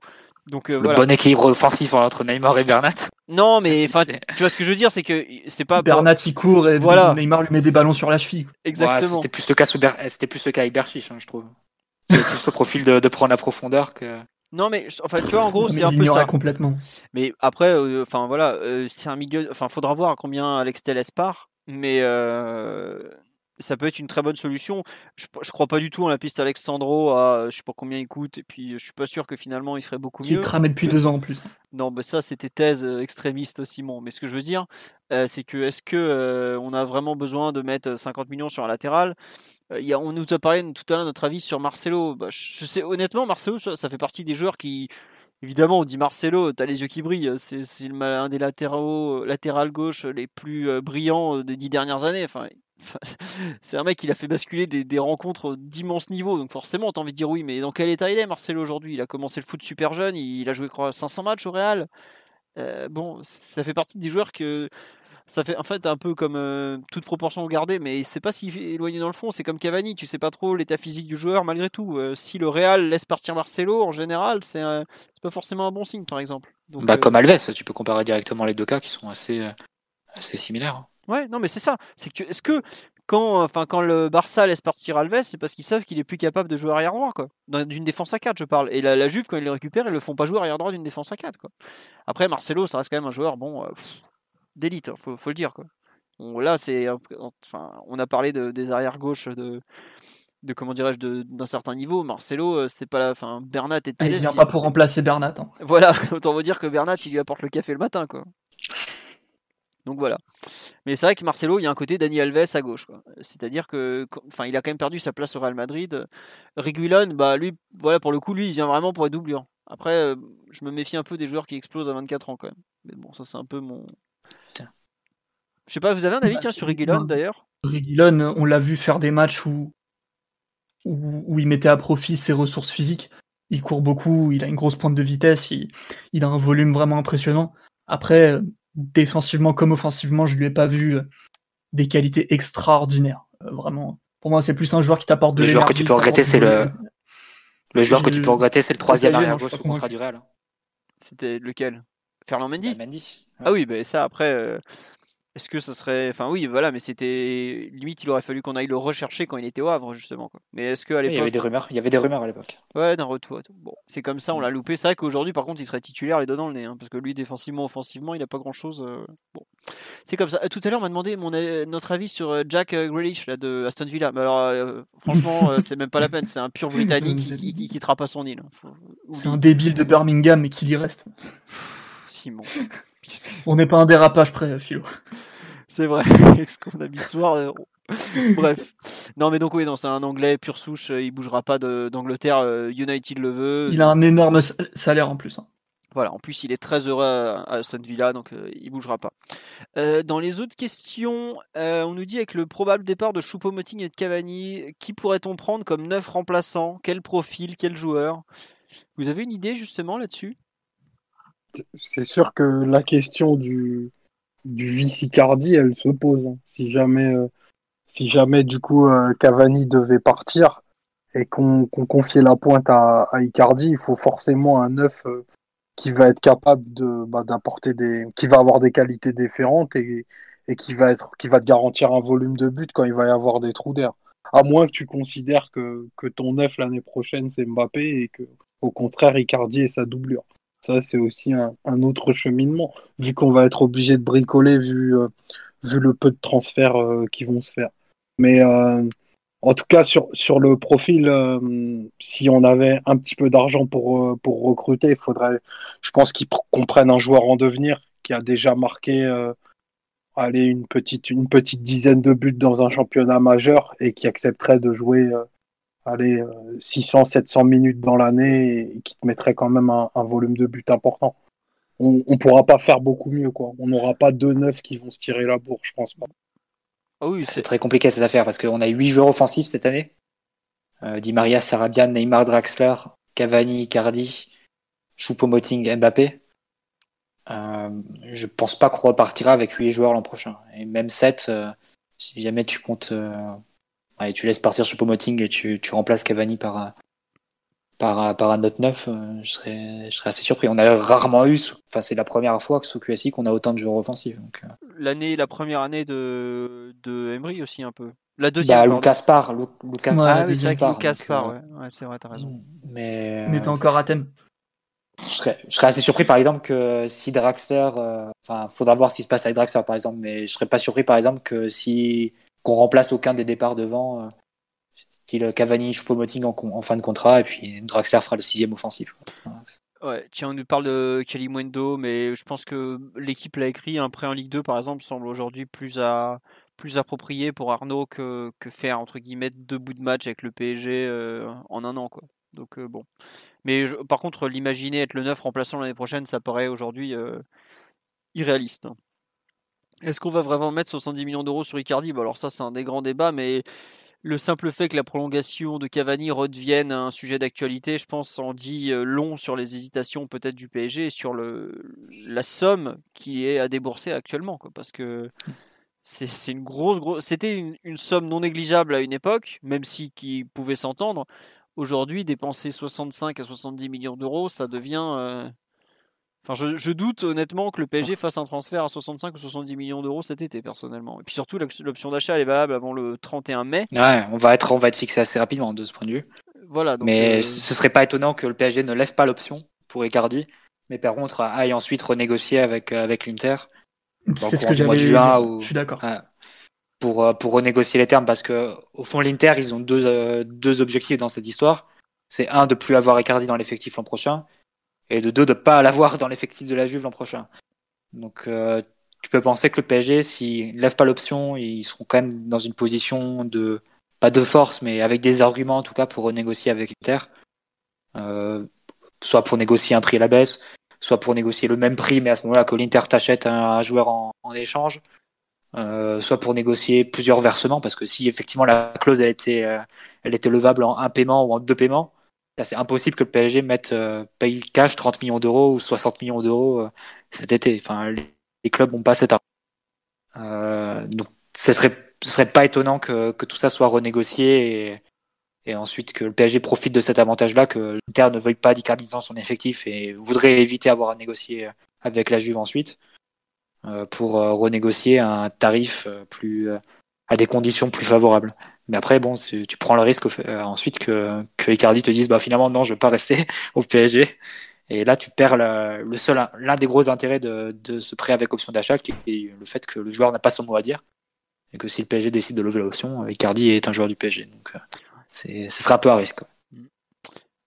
Donc euh, Le voilà. bon équilibre offensif entre Neymar et Bernat? Non, mais tu vois ce que je veux dire, c'est que c'est pas. Bernat, il court et Voilà. Neymar lui met des ballons sur la cheville. Exactement. Ouais, c'était plus le cas sous Ber- c'était plus le cas avec Berchiche, hein, je trouve. C'est plus le profil de, de prendre la profondeur que. Non, mais enfin, tu vois, en gros, c'est un peu ça. complètement. Mais après, euh, enfin voilà, euh, c'est un milieu. Enfin, faudra voir à combien Alex Telles part, mais euh, ça peut être une très bonne solution. Je, je crois pas du tout en la piste Alexandro à je sais pas combien il coûte, et puis je suis pas sûr que finalement il ferait beaucoup Qui est mieux. cramé depuis deux ans en plus. Non, bah ça c'était thèse extrémiste Simon. Mais ce que je veux dire, c'est que est-ce que on a vraiment besoin de mettre 50 millions sur un latéral? A, On nous a parlé tout à l'heure notre avis sur Marcelo. Bah, je sais honnêtement, Marcelo, ça, fait partie des joueurs qui, évidemment, on dit Marcelo, t'as les yeux qui brillent. C'est un des latéraux, latéral gauche les plus euh, brillants des dix dernières années. Enfin, c'est un mec qui a fait basculer des, rencontres d'immense niveau. Donc forcément, t'as envie de dire oui, mais dans quel état il est Marcelo aujourd'hui? Il a commencé le foot super jeune, il, a joué je crois 500 matchs au Real. Euh, bon, ça fait partie des joueurs que ça fait en fait un peu comme euh, toute proportion gardée, mais c'est pas si éloigné dans le fond. C'est comme Cavani, tu sais pas trop l'état physique du joueur malgré tout. Euh, si le Real laisse partir Marcelo, en général, c'est pas forcément un bon signe, par exemple. bah, euh, Comme Alves, tu peux comparer directement les deux cas qui sont assez, assez similaires. Hein. Ouais, non, mais c'est ça. C'est que est-ce que quand, enfin, quand le Barça laisse partir Alves, c'est parce qu'ils savent qu'il est plus capable de jouer arrière droit, quoi. D'une défense à 4, je parle. Et la, Juve, quand ils le récupèrent, ils le font pas jouer arrière droit d'une défense à 4, quoi. Après, Marcelo, ça reste quand même un joueur, bon, d'élite, hein, faut, faut, le dire. Quoi. là, c'est, enfin, on a parlé de, des arrières gauches de, de comment dirais-je, d'un certain niveau. Marcelo, euh, c'est pas la, enfin, Bernat et Il vient pas pour remplacer Bernat. Hein. Voilà, autant vous dire que Bernat, il lui apporte le café le matin, quoi. Donc voilà. Mais c'est vrai que Marcelo, il y a un côté Dani Alves à gauche. C'est-à-dire que, enfin, il a quand même perdu sa place au Real Madrid. Reguilon, bah lui, voilà, pour le coup, lui, il vient vraiment pour être doublure. Après, euh, je me méfie un peu des joueurs qui explosent à 24 ans quand même. Mais bon, ça c'est un peu mon, je sais pas, vous avez un avis bah, sur Reguilon d'ailleurs? Reguilon, on l'a vu faire des matchs où, où, il mettait à profit ses ressources physiques. Il court beaucoup, il a une grosse pointe de vitesse, il, a un volume vraiment impressionnant. Après, défensivement comme offensivement, je lui ai pas vu euh, des qualités extraordinaires. Euh, vraiment, pour moi, c'est plus un joueur qui t'apporte de Le joueur que tu peux regretter, c'est le. Le joueur que tu peux regretter, c'est le troisième arrière gauche sous contrat du Real. C'était lequel? Ferland Mendy? Bah, Mendy. Ah oui, bah, ça après, euh, est-ce que ça serait. Enfin, oui, voilà, mais c'était. Limite, il aurait fallu qu'on aille le rechercher quand il était au Havre, justement. Quoi. Mais est-ce qu'à l'époque. Il y avait des rumeurs, il y avait des rumeurs à l'époque. Ouais, d'un retour. Bon, c'est comme ça, on l'a loupé. C'est vrai qu'aujourd'hui, par contre, il serait titulaire les deux dans le nez. Hein, parce que lui, défensivement, offensivement, il n'a pas grand-chose. Euh, bon. C'est comme ça. Tout à l'heure, on m'a demandé mon, notre avis sur euh, Jack euh, Grealish là, de Aston Villa. Mais alors, franchement, c'est même pas la peine. C'est un pur Britannique qui, qui, quittera pas son île. C'est un débile de Birmingham, mais qu'il y reste. Simon. on n'est pas un dérapage près, Philo. C'est vrai, ce qu'on a mis ce soir. Euh, bref. Non, mais donc, oui, c'est un anglais pur souche. Euh, il bougera pas d'Angleterre. Euh, United le veut. Il a un énorme salaire en plus. Hein. Voilà, en plus, il est très heureux à Aston Villa, donc il bougera pas. dans les autres questions, on nous dit avec le probable départ de Choupo-Moting et de Cavani, qui pourrait-on prendre comme neuf remplaçants? Quel profil? Quel joueur? Vous avez une idée justement là-dessus? C'est sûr que la question du, du vice Icardi, elle se pose. Hein. Si jamais, euh, si jamais du coup euh, Cavani devait partir et qu'on confiait la pointe à, Icardi, il faut forcément un neuf euh, qui va être capable de bah, d'apporter des, qui va avoir des qualités différentes et, qui va être, qui va te garantir un volume de but quand il va y avoir des trous d'air. À moins que tu considères que, que ton neuf l'année prochaine c'est Mbappé et que au contraire Icardi est sa doublure. Ça, c'est aussi un, autre cheminement, vu qu'on va être obligé de bricoler, vu, euh, le peu de transferts euh, qui vont se faire. Mais euh, en tout cas, sur, le profil, si on avait un petit peu d'argent pour, recruter, il faudrait, je pense qu'on prenne un joueur en devenir qui a déjà marqué une petite dizaine de buts dans un championnat majeur et qui accepterait de jouer allez, 600, euh, 700 minutes dans l'année et qui te mettrait quand même un, volume de but important. On ne pourra pas faire beaucoup mieux. Quoi. On n'aura pas deux neufs qui vont se tirer la bourre, je pense pas. Ah oui, c'est très compliqué cette affaire parce qu'on a huit joueurs offensifs cette année. Euh, Di Maria, Sarabian, Neymar, Draxler, Cavani, Cardi, Choupo-Moting, Mbappé. Euh, je pense pas qu'on repartira avec huit joueurs l'an prochain. Et même 7, euh, si jamais tu comptes et tu laisses partir Choupo-Moting et tu, tu, remplaces Cavani par, par, par un autre neuf, euh, je serais, je serais assez surpris. On a rarement eu, enfin c'est la première fois que sous QSI qu'on a autant de joueurs offensifs. Euh. L'année, la première année de, de Emery aussi un peu. La deuxième. Bah, Lucas Parr. Lucas ouais, ah oui, c'est vrai Lucas Parr, euh, ouais. ouais c'est vrai, t'as raison. Mais, Mais t'es encore à thème. Je serais, je serais, assez surpris par exemple que si Draxler, enfin, faudra voir ce qui se passe avec Draxler par exemple, mais je serais pas surpris par exemple que si qu'on remplace aucun des départs devant, euh, style Cavani, Choupo-Moting en, fin de contrat, et puis Draxler fera le sixième offensif. Ouais, tiens, on nous parle de Kelly Mwendo, mais je pense que l'équipe l'a écrit. Un prêt en Ligue 2, par exemple, semble aujourd'hui plus, à, plus approprié pour Arnaud que, faire, entre guillemets, deux bouts de match avec le PSG euh, en un an. Quoi. Donc, euh, bon. Mais par contre, l'imaginer être le neuf remplaçant l'année prochaine, ça paraît aujourd'hui irréaliste. Est-ce qu'on va vraiment mettre 70 millions d'euros sur Icardi? Alors ça, c'est un des grands débats, mais le simple fait que la prolongation de Cavani redevienne un sujet d'actualité, je pense, en dit euh, long sur les hésitations peut-être du PSG et sur la somme qui est à débourser actuellement. Quoi, parce que c'est une. C'était une, une, somme non négligeable à une époque, même si qui pouvait s'entendre. Aujourd'hui, dépenser 65 à 70 millions d'euros, ça devient. Euh, Enfin, je, doute honnêtement que le PSG fasse un transfert à 65 ou 70 millions d'euros cet été, personnellement. Et puis surtout, l'option d'achat, elle est valable avant le 31 mai. Ouais, on va être, on va être fixé assez rapidement de ce point de vue. Voilà. mais euh, ce serait pas étonnant que le PSG ne lève pas l'option pour Icardi, mais par contre aille ensuite renégocier avec, euh, avec l'Inter. C'est ce que j'avais dit. Je suis d'accord. pour, euh, pour renégocier les termes, parce que au fond, l'Inter, ils ont deux, deux objectifs dans cette histoire. C'est un, de plus avoir Icardi dans l'effectif l'an prochain, et de deux, de pas l'avoir dans l'effectif de la Juve l'an prochain. Donc euh, tu peux penser que le PSG, s'ils ne lèvent pas l'option, ils seront quand même dans une position de, pas de force, mais avec des arguments en tout cas pour renégocier avec Inter. Euh, soit pour négocier un prix à la baisse, soit pour négocier le même prix, mais à ce moment-là que l'Inter t'achète un, joueur en, échange, euh, soit pour négocier plusieurs versements, parce que si effectivement la clause elle était, était levable en un paiement ou en deux paiements, c'est impossible que le PSG mette euh, paye cash 30 millions d'euros ou 60 millions d'euros euh, cet été. Enfin, les, clubs n'ont pas cet argent. Euh, donc, ce serait, ce serait pas étonnant que, que tout ça soit renégocié et, et, ensuite que le PSG profite de cet avantage-là, que l'Inter ne veuille pas d'Icardi son effectif et voudrait éviter avoir à négocier avec la Juve ensuite pour renégocier un tarif plus à des conditions plus favorables. Mais après, bon, tu prends le risque euh, ensuite que, que Icardi te dise, bah finalement non, je veux pas rester au PSG. Et là, tu perds le seul, l'un des gros intérêts de, ce prêt avec option d'achat, qui est le fait que le joueur n'a pas son mot à dire. Et que si le PSG décide de lever l'option, Icardi est un joueur du PSG. Donc, euh, ce sera un peu à risque.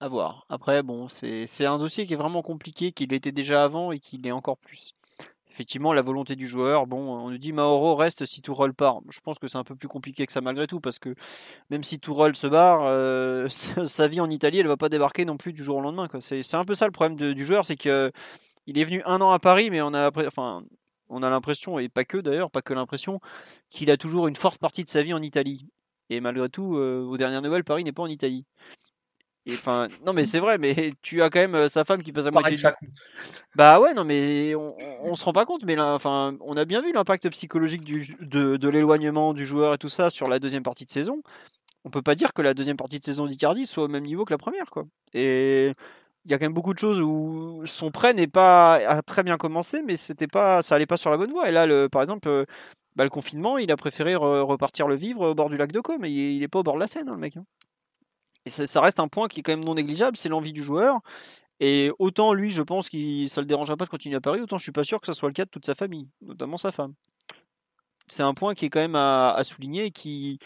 À voir. Après, bon, c'est, c'est un dossier qui est vraiment compliqué, qu'il était déjà avant et qu'il est encore plus effectivement, la volonté du joueur, bon, on nous dit Mauro reste si Tourelle part. Je pense que c'est un peu plus compliqué que ça malgré tout, parce que même si Tourelle se barre, euh, sa vie en Italie, elle va pas débarquer non plus du jour au lendemain. C'est un peu ça le problème du joueur, c'est que il est venu un an à Paris, mais on a, enfin, a l'impression, et pas que d'ailleurs, pas que l'impression, qu'il a toujours une forte partie de sa vie en Italie. Et malgré tout, euh, aux dernières nouvelles, Paris n'est pas en Italie. Enfin, non mais c'est vrai, mais tu as quand même euh, sa femme qui passe à moitié. Bah ouais, non mais on, on, se rend pas compte, mais là, enfin, on a bien vu l'impact psychologique du, de, de l'éloignement du joueur et tout ça sur la deuxième partie de saison. On peut pas dire que la deuxième partie de saison d'Icardi soit au même niveau que la première, quoi. Et il y a quand même beaucoup de choses où son prêt n'est pas a très bien commencé, mais c'était pas, ça allait pas sur la bonne voie. Et là, le, par exemple, euh, bah, le confinement, il a préféré repartir le vivre au bord du lac de Co, mais il, est pas au bord de la Seine, hein, le mec. Hein. Et ça, reste un point qui est quand même non négligeable, c'est l'envie du joueur. Et autant lui, je pense que ça le dérangera pas de continuer à Paris, autant je suis pas sûr que ce soit le cas de toute sa famille, notamment sa femme. C'est un point qui est quand même à, souligner et qui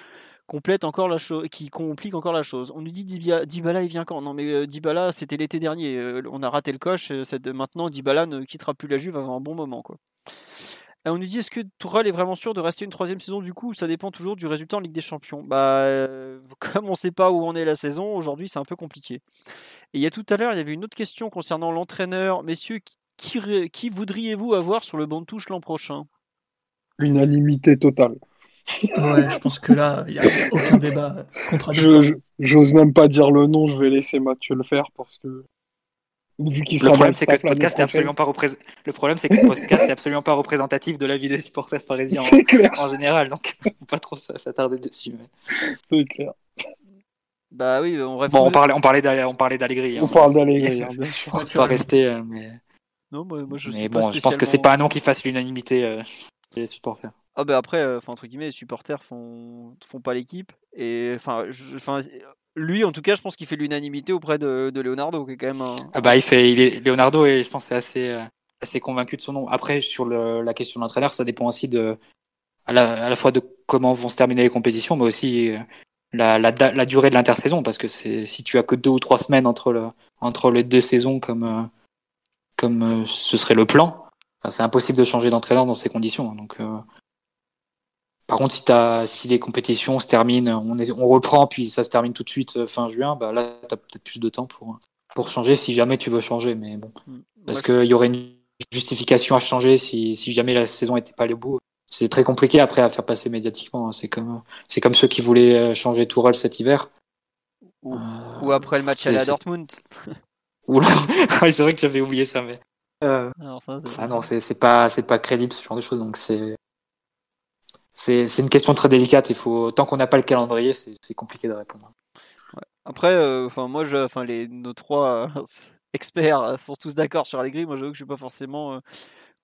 complète encore la chose, qui complique encore la chose. On nous dit Dybala, il vient quand? Non mais euh, Dybala, c'était l'été dernier. Euh, on a raté le coche. Euh, maintenant, Dybala ne quittera plus la Juve avant un bon moment, quoi. On nous dit est-ce que Tourelle est vraiment sûr de rester une troisième saison du coup Ça dépend toujours du résultat en Ligue des Champions? Bah, comme on ne sait pas où on est la saison, aujourd'hui c'est un peu compliqué. Et il y a tout à l'heure, il y avait une autre question concernant l'entraîneur. Messieurs, qui, qui voudriez-vous avoir sur le banc de touche l'an prochain? Unanimité totale. Ouais, je pense que là, il n'y a aucun débat contradictoire. J'ose même pas dire le nom, je vais laisser Mathieu le faire parce que. Le problème, c'est que ce podcast est absolument pas Le problème, c'est que ce podcast est absolument pas représentatif de la vie des supporters parisiens en, en, général, donc faut pas trop s'attarder dessus. C'est clair. Bah oui, on Bon, on parlait, on parlait, on parlait d'Allegri. Hein. On parle d'Allegri, hein, bien sûr. On va rester, euh, mais. Non, moi, moi je mais bon, je pense que c'est pas un nom qui fasse l'unanimité euh, les supporters. Ah bah après, euh, entre guillemets, les supporters font, font pas l'équipe. Et enfin, enfin, lui, en tout cas, je pense qu'il fait l'unanimité auprès de, Leonardo, qui est quand même un... Ah bah il fait, il est Leonardo et je pense assez, assez convaincu de son nom. Après, sur le, la question de l'entraîneur, ça dépend aussi de à la, fois de comment vont se terminer les compétitions, mais aussi la, la, la durée de l'intersaison, parce que si tu as que deux ou trois semaines entre, le, entre les deux saisons comme, euh, comme euh, ce serait le plan, c'est impossible de changer d'entraîneur dans ces conditions. Donc, euh... Par contre, si, as, si les compétitions se terminent, on, est, on reprend, puis ça se termine tout de suite euh, fin juin, bah là, tu as peut-être plus de temps pour, pour changer si jamais tu veux changer. Mais bon, mm. parce qu'il y aurait une justification à changer si, si jamais la saison n'était pas allée au bout c'est très compliqué après à faire passer médiatiquement. hein. C'est comme, c'est comme ceux qui voulaient euh, changer Tourelle cet hiver. Ou, Euh, ou après le match à c'est- Dortmund. C'est vrai que j'avais oublié ça, mais. Euh, Alors ça, c'est- Ah non, c'est c'est pas, c'est pas crédible ce genre de choses. Donc c'est, c'est, une question très délicate. Il tant qu'on n'a pas le calendrier, c'est compliqué de répondre. Après, euh, enfin moi, enfin nos trois euh, experts euh, sont tous d'accord sur Allegri. Moi, j'avoue que je suis pas forcément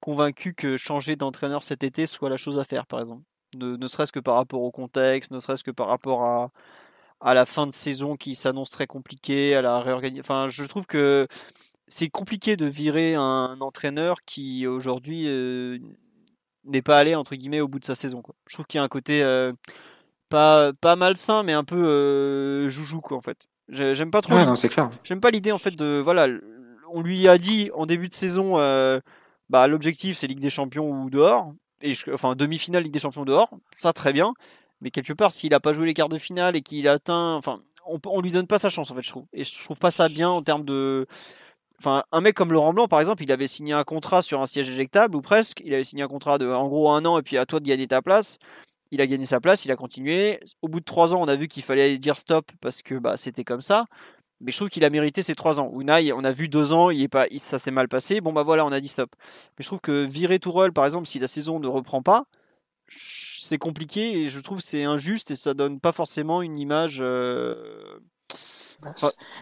convaincu que changer d'entraîneur cet été soit la chose à faire, par exemple. Ne, serait-ce que par rapport au contexte, ne serait-ce que par rapport à à la fin de saison qui s'annonce très compliquée, à la réorganisation. Enfin, je trouve que c'est compliqué de virer un entraîneur qui aujourd'hui n'est pas allé entre guillemets au bout de sa saison. Quoi. Je trouve qu'il y a un côté euh, pas pas malsain, mais un peu euh, joujou quoi en fait. J'ai- J'aime pas trop. Ouais, c'est clair. J'aime pas l'idée en fait de voilà. On lui a dit en début de saison, euh, bah l'objectif c'est Ligue des Champions ou dehors, et je- enfin demi-finale Ligue des Champions dehors, ça très bien. Mais quelque part, s'il a pas joué les quarts de finale et qu'il atteint, enfin, on, on lui donne pas sa chance en fait, je trouve. Et je trouve pas ça bien en termes de, un mec comme Laurent Blanc par exemple, il avait signé un contrat sur un siège éjectable ou presque. Il avait signé un contrat de, en gros, un an et puis à toi de gagner ta place. Il a gagné sa place, il a continué. Au bout de trois ans, on a vu qu'il fallait dire stop parce que bah, c'était comme ça. Mais je trouve qu'il a mérité ses trois ans. Unai, on a vu deux ans, il est pas, ça s'est mal passé. Bon bah voilà, on a dit stop. Mais je trouve que virer Tourelle, par exemple, si la saison ne reprend pas, c'est compliqué et je trouve c'est injuste et ça donne pas forcément une image. euh,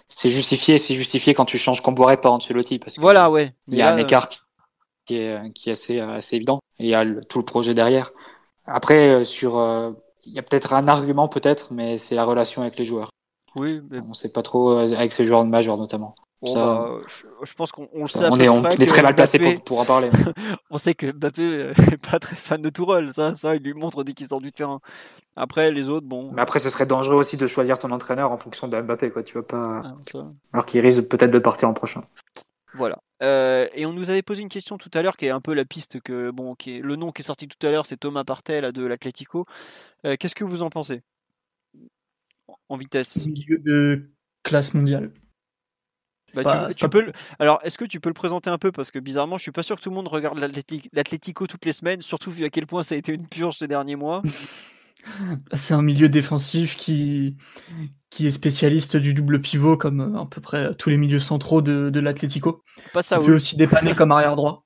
c'est- justifié, c'est justifié quand tu changes Comboiré par Ancelotti parce que Voilà, ouais. il y a là, un euh, écart qui est, qui est assez, assez évident. Et il y a le- tout le projet derrière. Après, euh, sur, euh, il y a peut-être un argument peut-être, mais c'est la relation avec les joueurs. Oui, mais On sait pas trop euh, avec ces joueurs de majeur notamment. bon, ça- bah, je, je pense qu'on on le sait. On est, on est très que mal placé Mbappé- pour, pour en parler. On sait que Mbappé euh, est pas très fan de Tourelle, ça, ça, il lui montre dès qu'il sort du terrain. Après, les autres, bon. Mais après, ce serait dangereux aussi de choisir ton entraîneur en fonction de Mbappé, quoi. Tu vas pas, ah, ça. alors qu'il risque peut-être de partir en prochain. Voilà. Euh, et on nous avait posé une question tout à l'heure qui est un peu la piste que bon, qui est le nom qui est sorti tout à l'heure, c'est Thomas Partel de l'Atlético. Euh, Qu'est-ce que vous en pensez? En vitesse Milieu de classe mondiale. Bah, pas- tu, c'est tu pas- peux le- Alors, est-ce que tu peux le présenter un peu? Parce que bizarrement, je suis pas sûr que tout le monde regarde l'Atléti- l'Atlético toutes les semaines, surtout vu à quel point ça a été une purge ces derniers mois. C'est un milieu défensif qui, qui est spécialiste du double pivot, comme euh, à peu près tous les milieux centraux de, de l'Atlético. Pas ça. peut aussi dépanner comme arrière droit.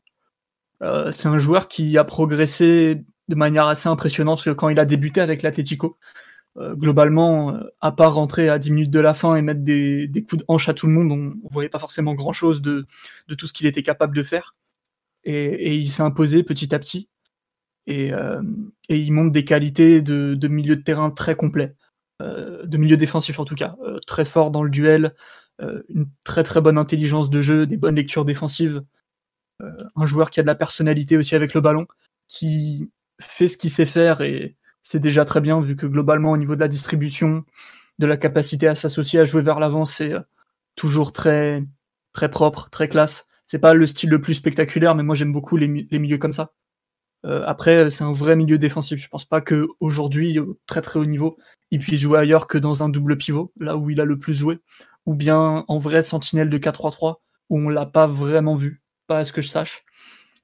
Euh, c'est un joueur qui a progressé de manière assez impressionnante quand il a débuté avec l'Atlético. Euh, globalement, euh, à part rentrer à 10 minutes de la fin et mettre des, coups de hanche à tout le monde, on ne voyait pas forcément grand-chose de, de tout ce qu'il était capable de faire. Et, il s'est imposé petit à petit. Et, euh, il montre des qualités de, milieu de terrain très complet, de milieu défensif en tout cas, très fort dans le duel, une très très bonne intelligence de jeu, des bonnes lectures défensives, un joueur qui a de la personnalité aussi avec le ballon, qui fait ce qu'il sait faire et c'est déjà très bien vu que globalement au niveau de la distribution, de la capacité à s'associer, à jouer vers l'avant, c'est euh, toujours très très propre, très classe. C'est pas le style le plus spectaculaire, mais moi j'aime beaucoup les, mi- les milieux comme ça. Euh, après, c'est un vrai milieu défensif. Je pense pas que aujourd'hui, au très très haut niveau, il puisse jouer ailleurs que dans un double pivot, là où il a le plus joué, ou bien en vrai sentinelle de 4-3-3, où on l'a pas vraiment vu, pas à ce que je sache.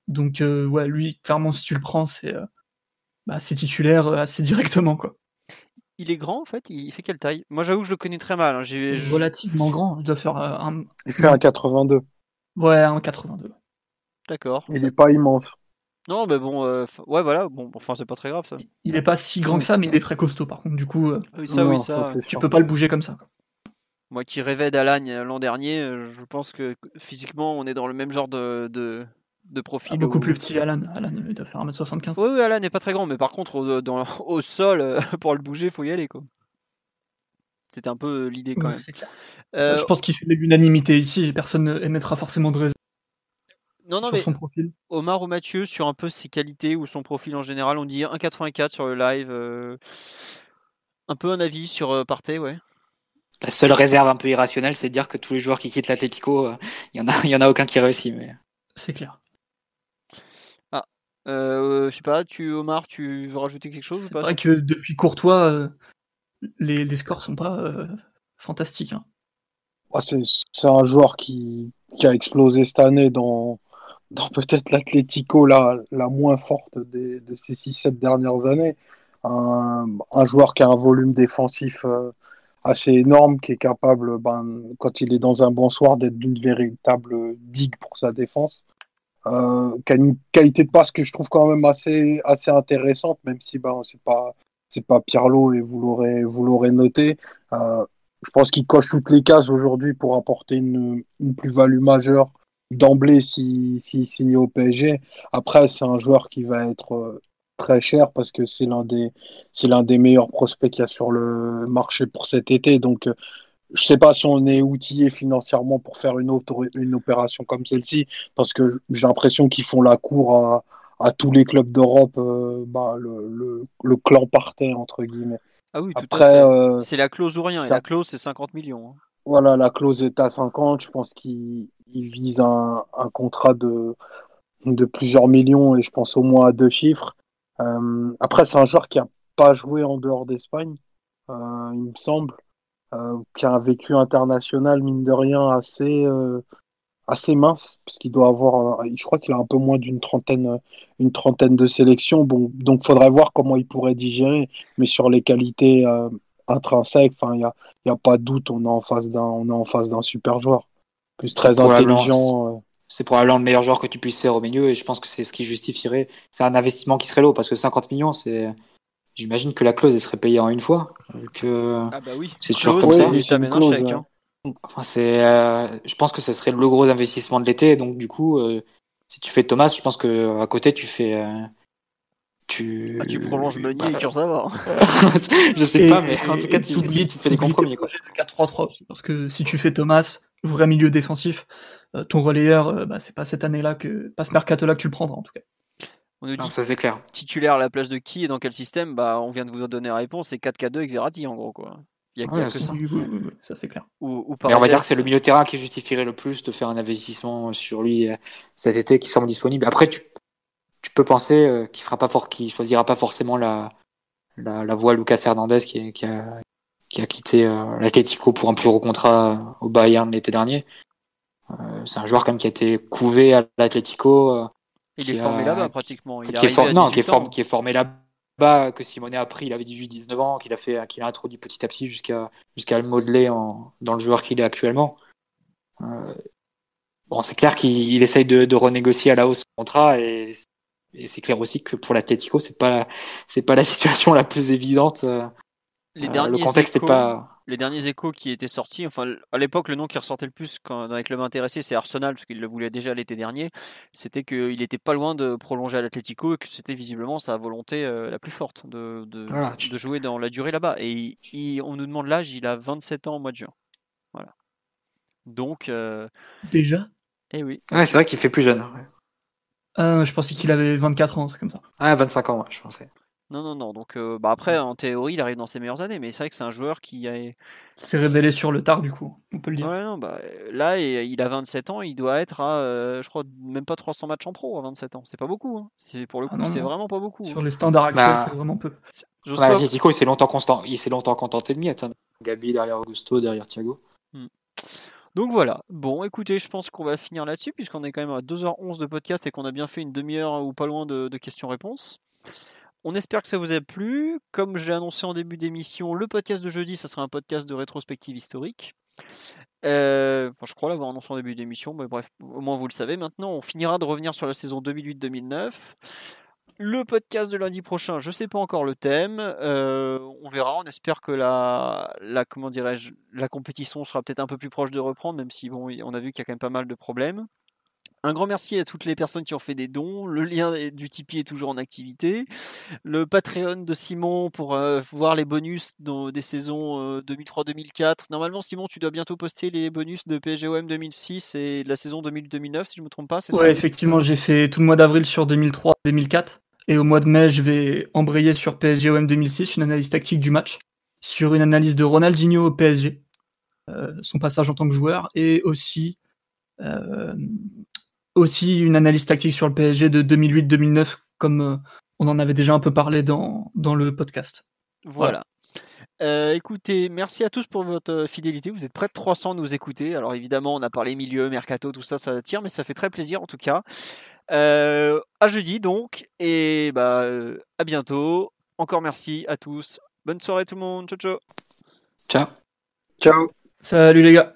Donc euh, ouais, lui, clairement, si tu le prends, c'est euh, bah, c'est titulaire euh, assez directement quoi. Il est grand en fait. Il fait quelle taille? Moi, j'avoue que je le connais très mal. hein. J'ai je- Relativement grand, il doit faire euh, un Il fait un 82. ouais un 82. D'accord. Il est pas immense. Non, mais bon, euh, f- ouais, voilà. Bon, enfin, c'est pas très grave ça. Il est pas si grand que ça, mais il est très costaud par contre. Du coup, euh, Oui, ça, Non, oui, ça. c'est tu peux pas le bouger comme ça. quoi. Moi qui rêvais d'Alagne l'an dernier, je pense que physiquement, on est dans le même genre de, de, de profil. Ah, beaucoup où- plus petit, Alan. Alan il doit faire 1m75. Oui, oui, Alan n'est pas très grand, mais par contre, au, dans- au sol, euh, pour le bouger, faut y aller, quoi. C'était un peu euh, l'idée quand même. Euh, Je pense qu'il fait l'unanimité ici et personne ne émettra forcément de réserve non, non, sur mais son profil. Omar ou Mathieu, sur un peu ses qualités ou son profil en général, on dit 1,84 sur le live. euh, Un peu un avis sur euh, Partey, ouais. La seule réserve un peu irrationnelle, c'est de dire que tous les joueurs qui quittent l'Atlético, euh, il y en a, il y en a aucun qui réussit. Mais C'est clair. Euh, je sais pas, tu, Omar, tu veux rajouter quelque chose ou C'est vrai que depuis Courtois, euh, les, les scores sont pas euh, fantastiques. hein. Ah, c'est un joueur qui, qui a explosé cette année dans, dans peut-être l'Atlético la, la moins forte des, de ces 6-7 dernières années. Un, un, joueur qui a un volume défensif euh, assez énorme, qui est capable, ben, quand il est dans un bon soir, d'être d'une véritable digue pour sa défense. Qui a une qualité de passe que je trouve quand même assez, assez intéressante, même si ben, c'est pas c'est pas Pirlo et vous l'aurez vous l'aurez noté. Euh, je pense qu'il coche toutes les cases aujourd'hui pour apporter une, une plus-value majeure d'emblée s'il si, si signe au PSG. Après, c'est un joueur qui va être euh, très cher parce que c'est l'un des c'est l'un des meilleurs prospects qu'il y a sur le marché pour cet été. Donc, euh, je sais pas si on est outillé financièrement pour faire une, autre, une opération comme celle-ci parce que j'ai l'impression qu'ils font la cour à, à tous les clubs d'Europe. Euh, bah, le, le, le, clan partait entre guillemets. Ah oui, tout Après, à fait. Euh, c'est la clause ou rien. Ça... Et la clause, c'est 50 millions. Hein. Voilà, la clause est à 50. Je pense qu'il vise un, un, contrat de, de plusieurs millions et je pense au moins à deux chiffres. Euh, après, c'est un joueur qui a pas joué en dehors d'Espagne, il me semble, qui a un vécu international, mine de rien, assez, euh, assez mince, puisqu'il doit avoir, je crois qu'il a un peu moins d'une trentaine, une trentaine de sélections. Bon, donc, faudrait voir comment il pourrait digérer, mais sur les qualités intrinsèques, enfin, il n'y a, y a pas de doute, on est en face d'un, on est en face d'un super joueur. Plus très intelligent c'est probablement le meilleur joueur que tu puisses faire au milieu et je pense que c'est ce qui justifierait. C'est un investissement qui serait lourd parce que 50 millions, c'est. J'imagine que la clause elle serait payée en une fois. Que... Ah bah oui. C'est sûr comme ça. chèque, hein. Enfin, c'est. Euh, je pense que ce serait le gros investissement de l'été. Donc du coup, euh, si tu fais Thomas, je pense que à côté tu fais. Euh, tu... Ah, tu prolonges Meunier bah, et Kurzawa. je sais pas, mais en tout cas, tu, tu, tu fais des compromis. Quoi. 4-3-3 parce que si tu fais Thomas, vrai milieu défensif, euh, ton relayeur, euh, bah, c'est pas cette année-là que, pas ce mercato-là que tu le prendras en tout cas. On nous dit ça c'est clair. Titulaire à la place de qui et dans quel système Bah, on vient de vous donner la réponse. C'est 4K2 avec Verratti en gros quoi. Il y a, ouais, ça. Oui, oui, oui, ça c'est clair. Ou, ou on va dire que c'est le milieu de terrain qui justifierait le plus de faire un investissement sur lui euh, cet été qui semble disponible. Après, tu, tu peux penser qu'il fera pas fort, qu'il choisira pas forcément la, la, la voie Lucas Hernandez qui, qui, a, qui a quitté euh, l'Atlético pour un plus gros contrat au Bayern l'été dernier. Euh, c'est un joueur quand même qui a été couvé à l'Atlético. Euh, il est formé là-bas pratiquement. Il qui, est for... non, qui, est formé, qui est formé là-bas, que Simone a pris, il avait 18-19 ans, qu'il a, fait, qu'il a introduit petit à petit jusqu'à, jusqu'à le modeler en, dans le joueur qu'il est actuellement. Euh, bon, c'est clair qu'il essaye de, de, renégocier à la hausse son contrat et, et c'est clair aussi que pour l'Atlético, c'est pas, c'est pas la situation la plus évidente les derniers le contexte échos, pas. Les derniers échos qui étaient sortis, enfin à l'époque le nom qui ressortait le plus quand, dans les clubs intéressés, c'est Arsenal parce qu'il le voulait déjà l'été dernier. C'était qu'il était pas loin de prolonger à l'Atlético et que c'était visiblement sa volonté euh, la plus forte de, de, voilà. de, jouer dans la durée là-bas. Et il, on nous demande l'âge, il a 27 ans au mois de juin. Voilà. Donc. Euh... Déjà? Eh oui. Ouais, c'est vrai qu'il fait plus jeune. Ouais. Euh, je pensais qu'il avait 24 ans, un truc comme ça. Ah, 25 ans, ouais, je pensais. Non, non, non. Donc, euh, bah après, en théorie, il arrive dans ses meilleures années, mais c'est vrai que c'est un joueur qui a... s'est révélé sur le tard, du coup, on peut le dire. Ouais, non, bah, là, il a 27 ans, il doit être à, euh, je crois, même pas 300 matchs en pro à 27 ans. C'est pas beaucoup. Hein. C'est pour le coup, ah c'est vraiment pas beaucoup. Sur hein. les standards actuels, bah, c'est vraiment peu. Bah, il s'est longtemps constant, il s'est longtemps contenté de miettes. Hein. Gabi derrière Augusto, derrière Thiago. Hmm. Donc voilà. Bon, écoutez, je pense qu'on va finir là-dessus, puisqu'on est quand même à 2h11 de podcast et qu'on a bien fait une demi-heure ou pas loin de, de questions-réponses. On espère que ça vous a plu. Comme je l'ai annoncé en début d'émission, le podcast de jeudi, ça sera un podcast de rétrospective historique. Euh, je crois l'avoir annoncé en début d'émission, mais bref, au moins vous le savez maintenant. On finira de revenir sur la saison 2008-2009. Le podcast de lundi prochain, je ne sais pas encore le thème. Euh, on verra. On espère que la, comment dirais-je, la compétition sera peut-être un peu plus proche de reprendre, même si bon, on a vu qu'il y a quand même pas mal de problèmes. Un grand merci à toutes les personnes qui ont fait des dons. Le lien du Tipeee est toujours en activité. Le Patreon de Simon pour euh, voir les bonus des saisons 2003-2004. Euh, Normalement, Simon, tu dois bientôt poster les bonus de PSGOM 2006 et de la saison 2000-2009, si je ne me trompe pas. Ouais, effectivement, j'ai fait tout le mois d'avril sur 2003-2004. Et au mois de mai, je vais embrayer sur PSGOM 2006, une analyse tactique du match, sur une analyse de Ronaldinho au PSG, euh, son passage en tant que joueur, et aussi aussi une analyse tactique sur le PSG de 2008-2009, comme euh, on en avait déjà un peu parlé dans, dans le podcast. Voilà. Euh, écoutez, merci à tous pour votre fidélité. Vous êtes près de 300 à nous écouter. Alors évidemment, on a parlé milieu, mercato, tout ça, ça attire, mais ça fait très plaisir en tout cas. Euh, à jeudi donc, et bah euh, à bientôt. Encore merci à tous. Bonne soirée tout le monde. Ciao ciao. Ciao. Ciao. Salut les gars.